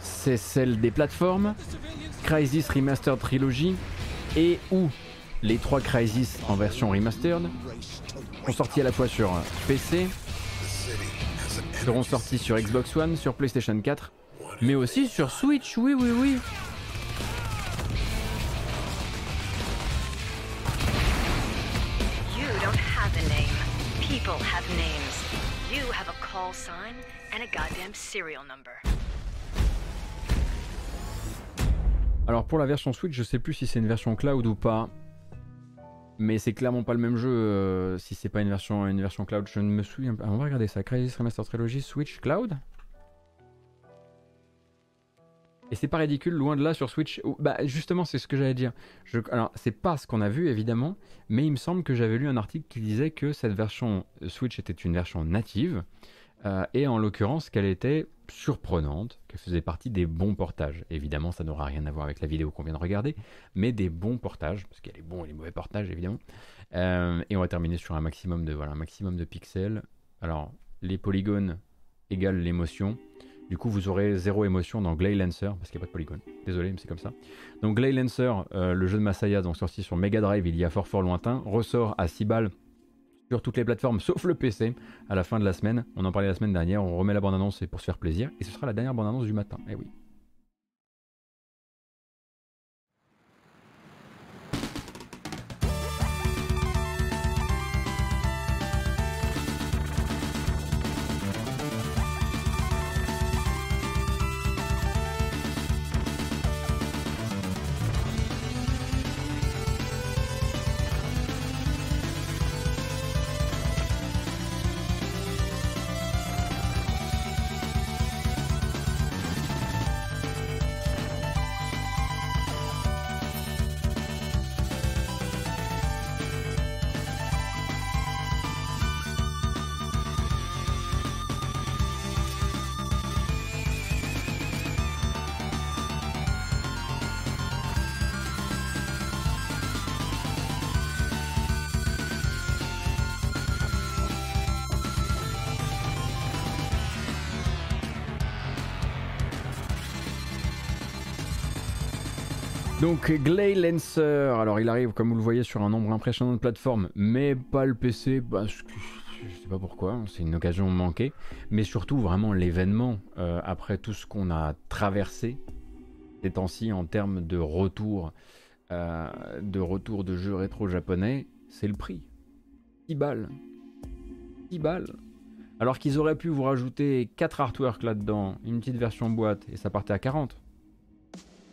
c'est celle des plateformes. Crysis Remastered Trilogy et ou les trois Crysis en version remastered sont sortis à la fois sur PC, seront sortis sur Xbox One, sur PlayStation 4, mais aussi sur Switch, oui, oui, oui. Alors pour la version Switch, je sais plus si c'est une version cloud ou pas. Mais c'est clairement pas le même jeu euh, si c'est pas une version, une version cloud. Je ne me souviens pas. On va regarder ça. Crysis Remastered Trilogy Switch Cloud Et c'est pas ridicule, loin de là sur Switch. Bah justement, c'est ce que j'allais dire. Alors c'est pas ce qu'on a vu évidemment, mais il me semble que j'avais lu un article qui disait que cette version Switch était une version native. euh, et en l'occurrence qu'elle était surprenante, qu'elle faisait partie des bons portages. Évidemment, ça n'aura rien à voir avec la vidéo qu'on vient de regarder, mais des bons portages, parce qu'il y a les bons et les mauvais portages évidemment. Euh, et on va terminer sur un maximum de maximum de pixels. Alors, les polygones égale l'émotion. Du coup, vous aurez zéro émotion dans Glay Lancer, parce qu'il n'y a pas de polygone. Désolé, mais c'est comme ça. Donc, Glay Lancer, euh, le jeu de Masaya, donc sorti sur Mega Drive il y a fort fort lointain, ressort à 6 balles sur toutes les plateformes sauf le PC à la fin de la semaine. On en parlait la semaine dernière, on remet la bande-annonce pour se faire plaisir. Et ce sera la dernière bande-annonce du matin. Eh oui. Donc Glay Lancer, alors il arrive comme vous le voyez sur un nombre impressionnant de plateformes, mais pas le PC parce que je sais pas pourquoi, hein, c'est une occasion manquée, mais surtout vraiment l'événement euh, après tout ce qu'on a traversé ces temps-ci en termes de retour, euh, de retour de jeux rétro japonais, c'est le prix. 10 balles. 10 balles. Alors qu'ils auraient pu vous rajouter 4 artworks là-dedans, une petite version boîte, et ça partait à 40.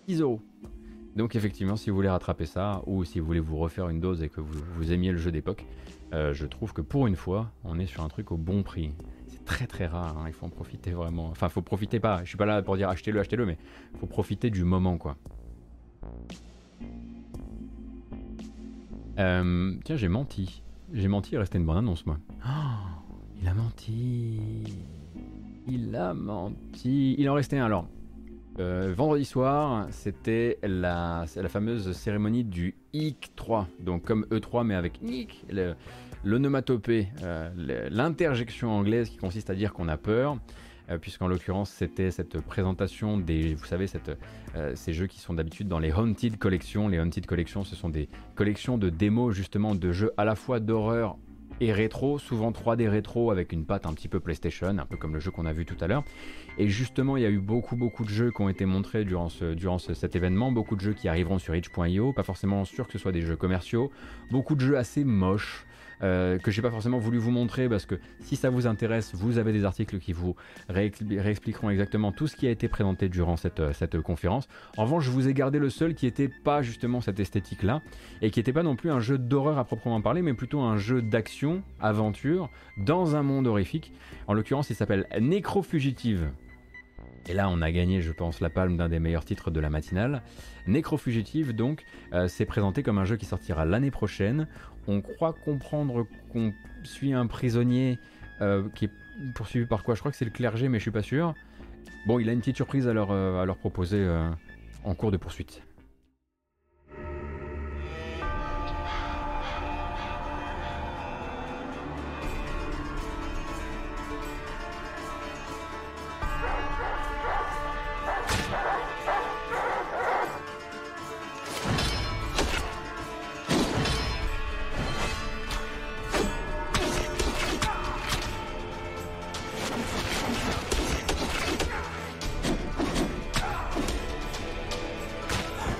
10 euros. Donc effectivement, si vous voulez rattraper ça, ou si vous voulez vous refaire une dose et que vous, aimiez le jeu d'époque, euh, je trouve que pour une fois, on est sur un truc au bon prix. C'est très très rare, hein, il faut en profiter vraiment. Enfin, faut profiter pas, je suis pas là pour dire achetez-le, achetez-le, mais faut profiter du moment quoi. Euh, tiens, j'ai menti. J'ai menti, il restait une bonne annonce moi. Oh, il a menti. Il a menti. Il en restait un alors. Euh, vendredi soir, c'était la, fameuse cérémonie du IC 3, donc comme E3 mais avec IC, l'onomatopée, euh, l'interjection anglaise qui consiste à dire qu'on a peur, euh, puisqu'en l'occurrence c'était cette présentation des, vous savez, ces jeux qui sont d'habitude dans les Haunted Collections. Les Haunted Collections, ce sont des collections de démos justement de jeux à la fois d'horreur et rétro, souvent 3D rétro avec une patte un petit peu PlayStation, un peu comme le jeu qu'on a vu tout à l'heure. Et justement, il y a eu beaucoup beaucoup de jeux qui ont été montrés durant, ce, durant cet événement, beaucoup de jeux qui arriveront sur itch.io, pas forcément sûr que ce soit des jeux commerciaux, beaucoup de jeux assez moches. Euh, que j'ai pas forcément voulu vous montrer parce que si ça vous intéresse, vous avez des articles qui vous réexpliqueront exactement tout ce qui a été présenté durant cette, euh, cette conférence. En revanche, je vous ai gardé le seul qui était pas justement cette esthétique là et qui n'était pas non plus un jeu d'horreur à proprement parler, mais plutôt un jeu d'action, aventure, dans un monde horrifique. En l'occurrence, il s'appelle Nécrofugitive. Et là, on a gagné, je pense, la palme d'un des meilleurs titres de la matinale. Nécrofugitive, donc, euh, c'est présenté comme un jeu qui sortira l'année prochaine. On croit comprendre qu'on suit un prisonnier euh, qui est poursuivi par quoi? Je crois que c'est le clergé, mais je suis pas sûr. Bon, il a une petite surprise à leur, euh, à leur proposer en cours de poursuite.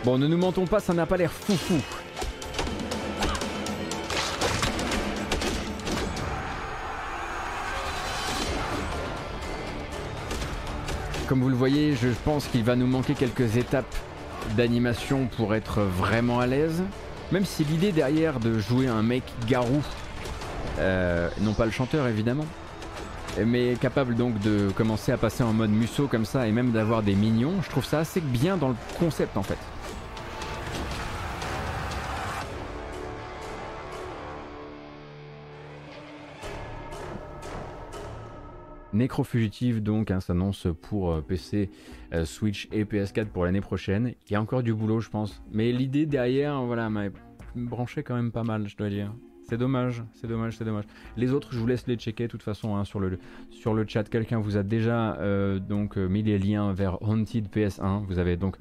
Bon, ne nous mentons pas, ça n'a pas l'air foufou. Comme vous le voyez, je pense qu'il va nous manquer quelques étapes d'animation pour être vraiment à l'aise. Même si l'idée derrière de jouer un mec garou, euh, non pas le chanteur évidemment, mais capable donc de commencer à passer en mode musso comme ça et même d'avoir des mignons, je trouve ça assez bien dans le concept en fait. Nécrofugitive donc hein, s'annonce pour euh, PC, euh, Switch et PS4 pour l'année prochaine. Il y a encore du boulot je pense. Mais l'idée derrière, voilà, m'a branché quand même pas mal, je dois dire. C'est dommage, c'est dommage, c'est dommage. Les autres, je vous laisse les checker de toute façon hein, sur, le, chat. Quelqu'un vous a déjà euh, mis les liens vers Haunted PS1. Vous avez donc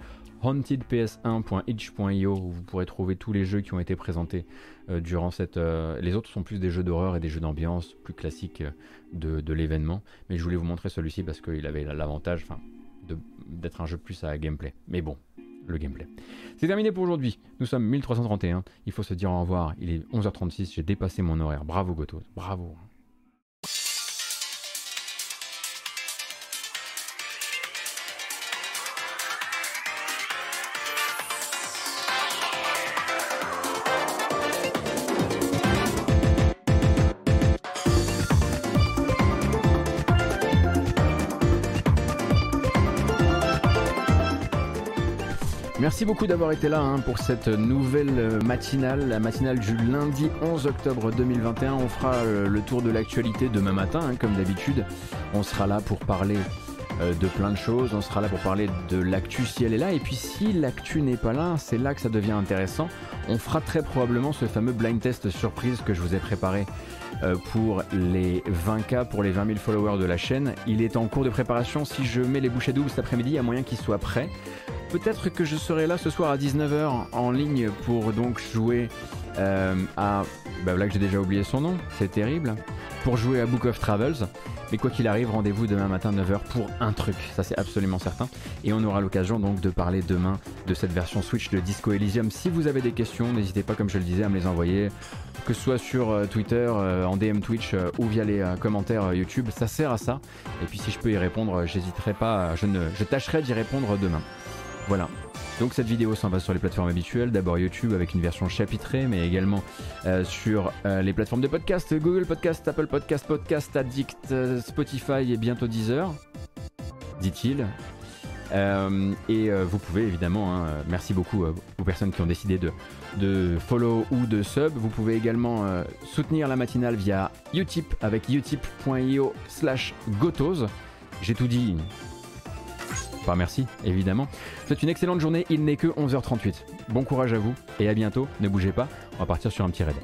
hauntedps1.itch.io où vous pourrez trouver tous les jeux qui ont été présentés durant cette. les autres sont plus des jeux d'horreur et des jeux d'ambiance plus classiques de, l'événement. Mais je voulais vous montrer celui-ci parce qu'il avait l'avantage d'être un jeu plus à gameplay. Mais bon, le gameplay. C'est terminé pour aujourd'hui. Nous sommes 1331. Il faut se dire au revoir. Il est 11h36. J'ai dépassé mon horaire. Bravo Goto. Bravo. Beaucoup d'avoir été là hein, pour cette nouvelle matinale, la matinale du lundi 11 octobre 2021. On fera euh, le tour de l'actualité demain matin, hein, comme d'habitude. On sera là pour parler euh, de plein de choses. On sera là pour parler de l'actu si elle est là. Et puis si l'actu n'est pas là, c'est là que ça devient intéressant. On fera très probablement ce fameux blind test surprise que je vous ai préparé euh, pour les 20K, pour les 20 000 followers de la chaîne. Il est en cours de préparation. Si je mets les bouchées doubles cet après-midi, il y a moyen qu'il soit prêt. Peut-être que je serai là ce soir à 19h en ligne pour donc jouer euh, à. Bah là que j'ai déjà oublié son nom, c'est terrible. Pour jouer à Book of Travels. Mais quoi qu'il arrive, rendez-vous demain matin 9h pour un truc, ça c'est absolument certain. Et on aura l'occasion donc de parler demain de cette version Switch de Disco Elysium. Si vous avez des questions, n'hésitez pas, comme je le disais, à me les envoyer, que ce soit sur euh, Twitter, euh, en DM Twitch ou via les commentaires YouTube. Ça sert à ça. Et puis si je peux y répondre, j'hésiterai pas, je, ne, je tâcherai d'y répondre demain. Voilà. Donc cette vidéo s'en va sur les plateformes habituelles, d'abord YouTube avec une version chapitrée, mais également euh, sur euh, les plateformes de podcast, Google Podcast, Apple Podcast, Podcast Addict, euh, Spotify et bientôt Deezer, dit-il. Et vous pouvez évidemment, hein, merci beaucoup aux personnes qui ont décidé de, de follow ou de sub. Vous pouvez également soutenir la matinale via Utip avec utip.io slash gotos. J'ai tout dit. Enfin merci, évidemment. C'est une excellente journée, il n'est que 11h38. Bon courage à vous et à bientôt, ne bougez pas, on va partir sur un petit raid.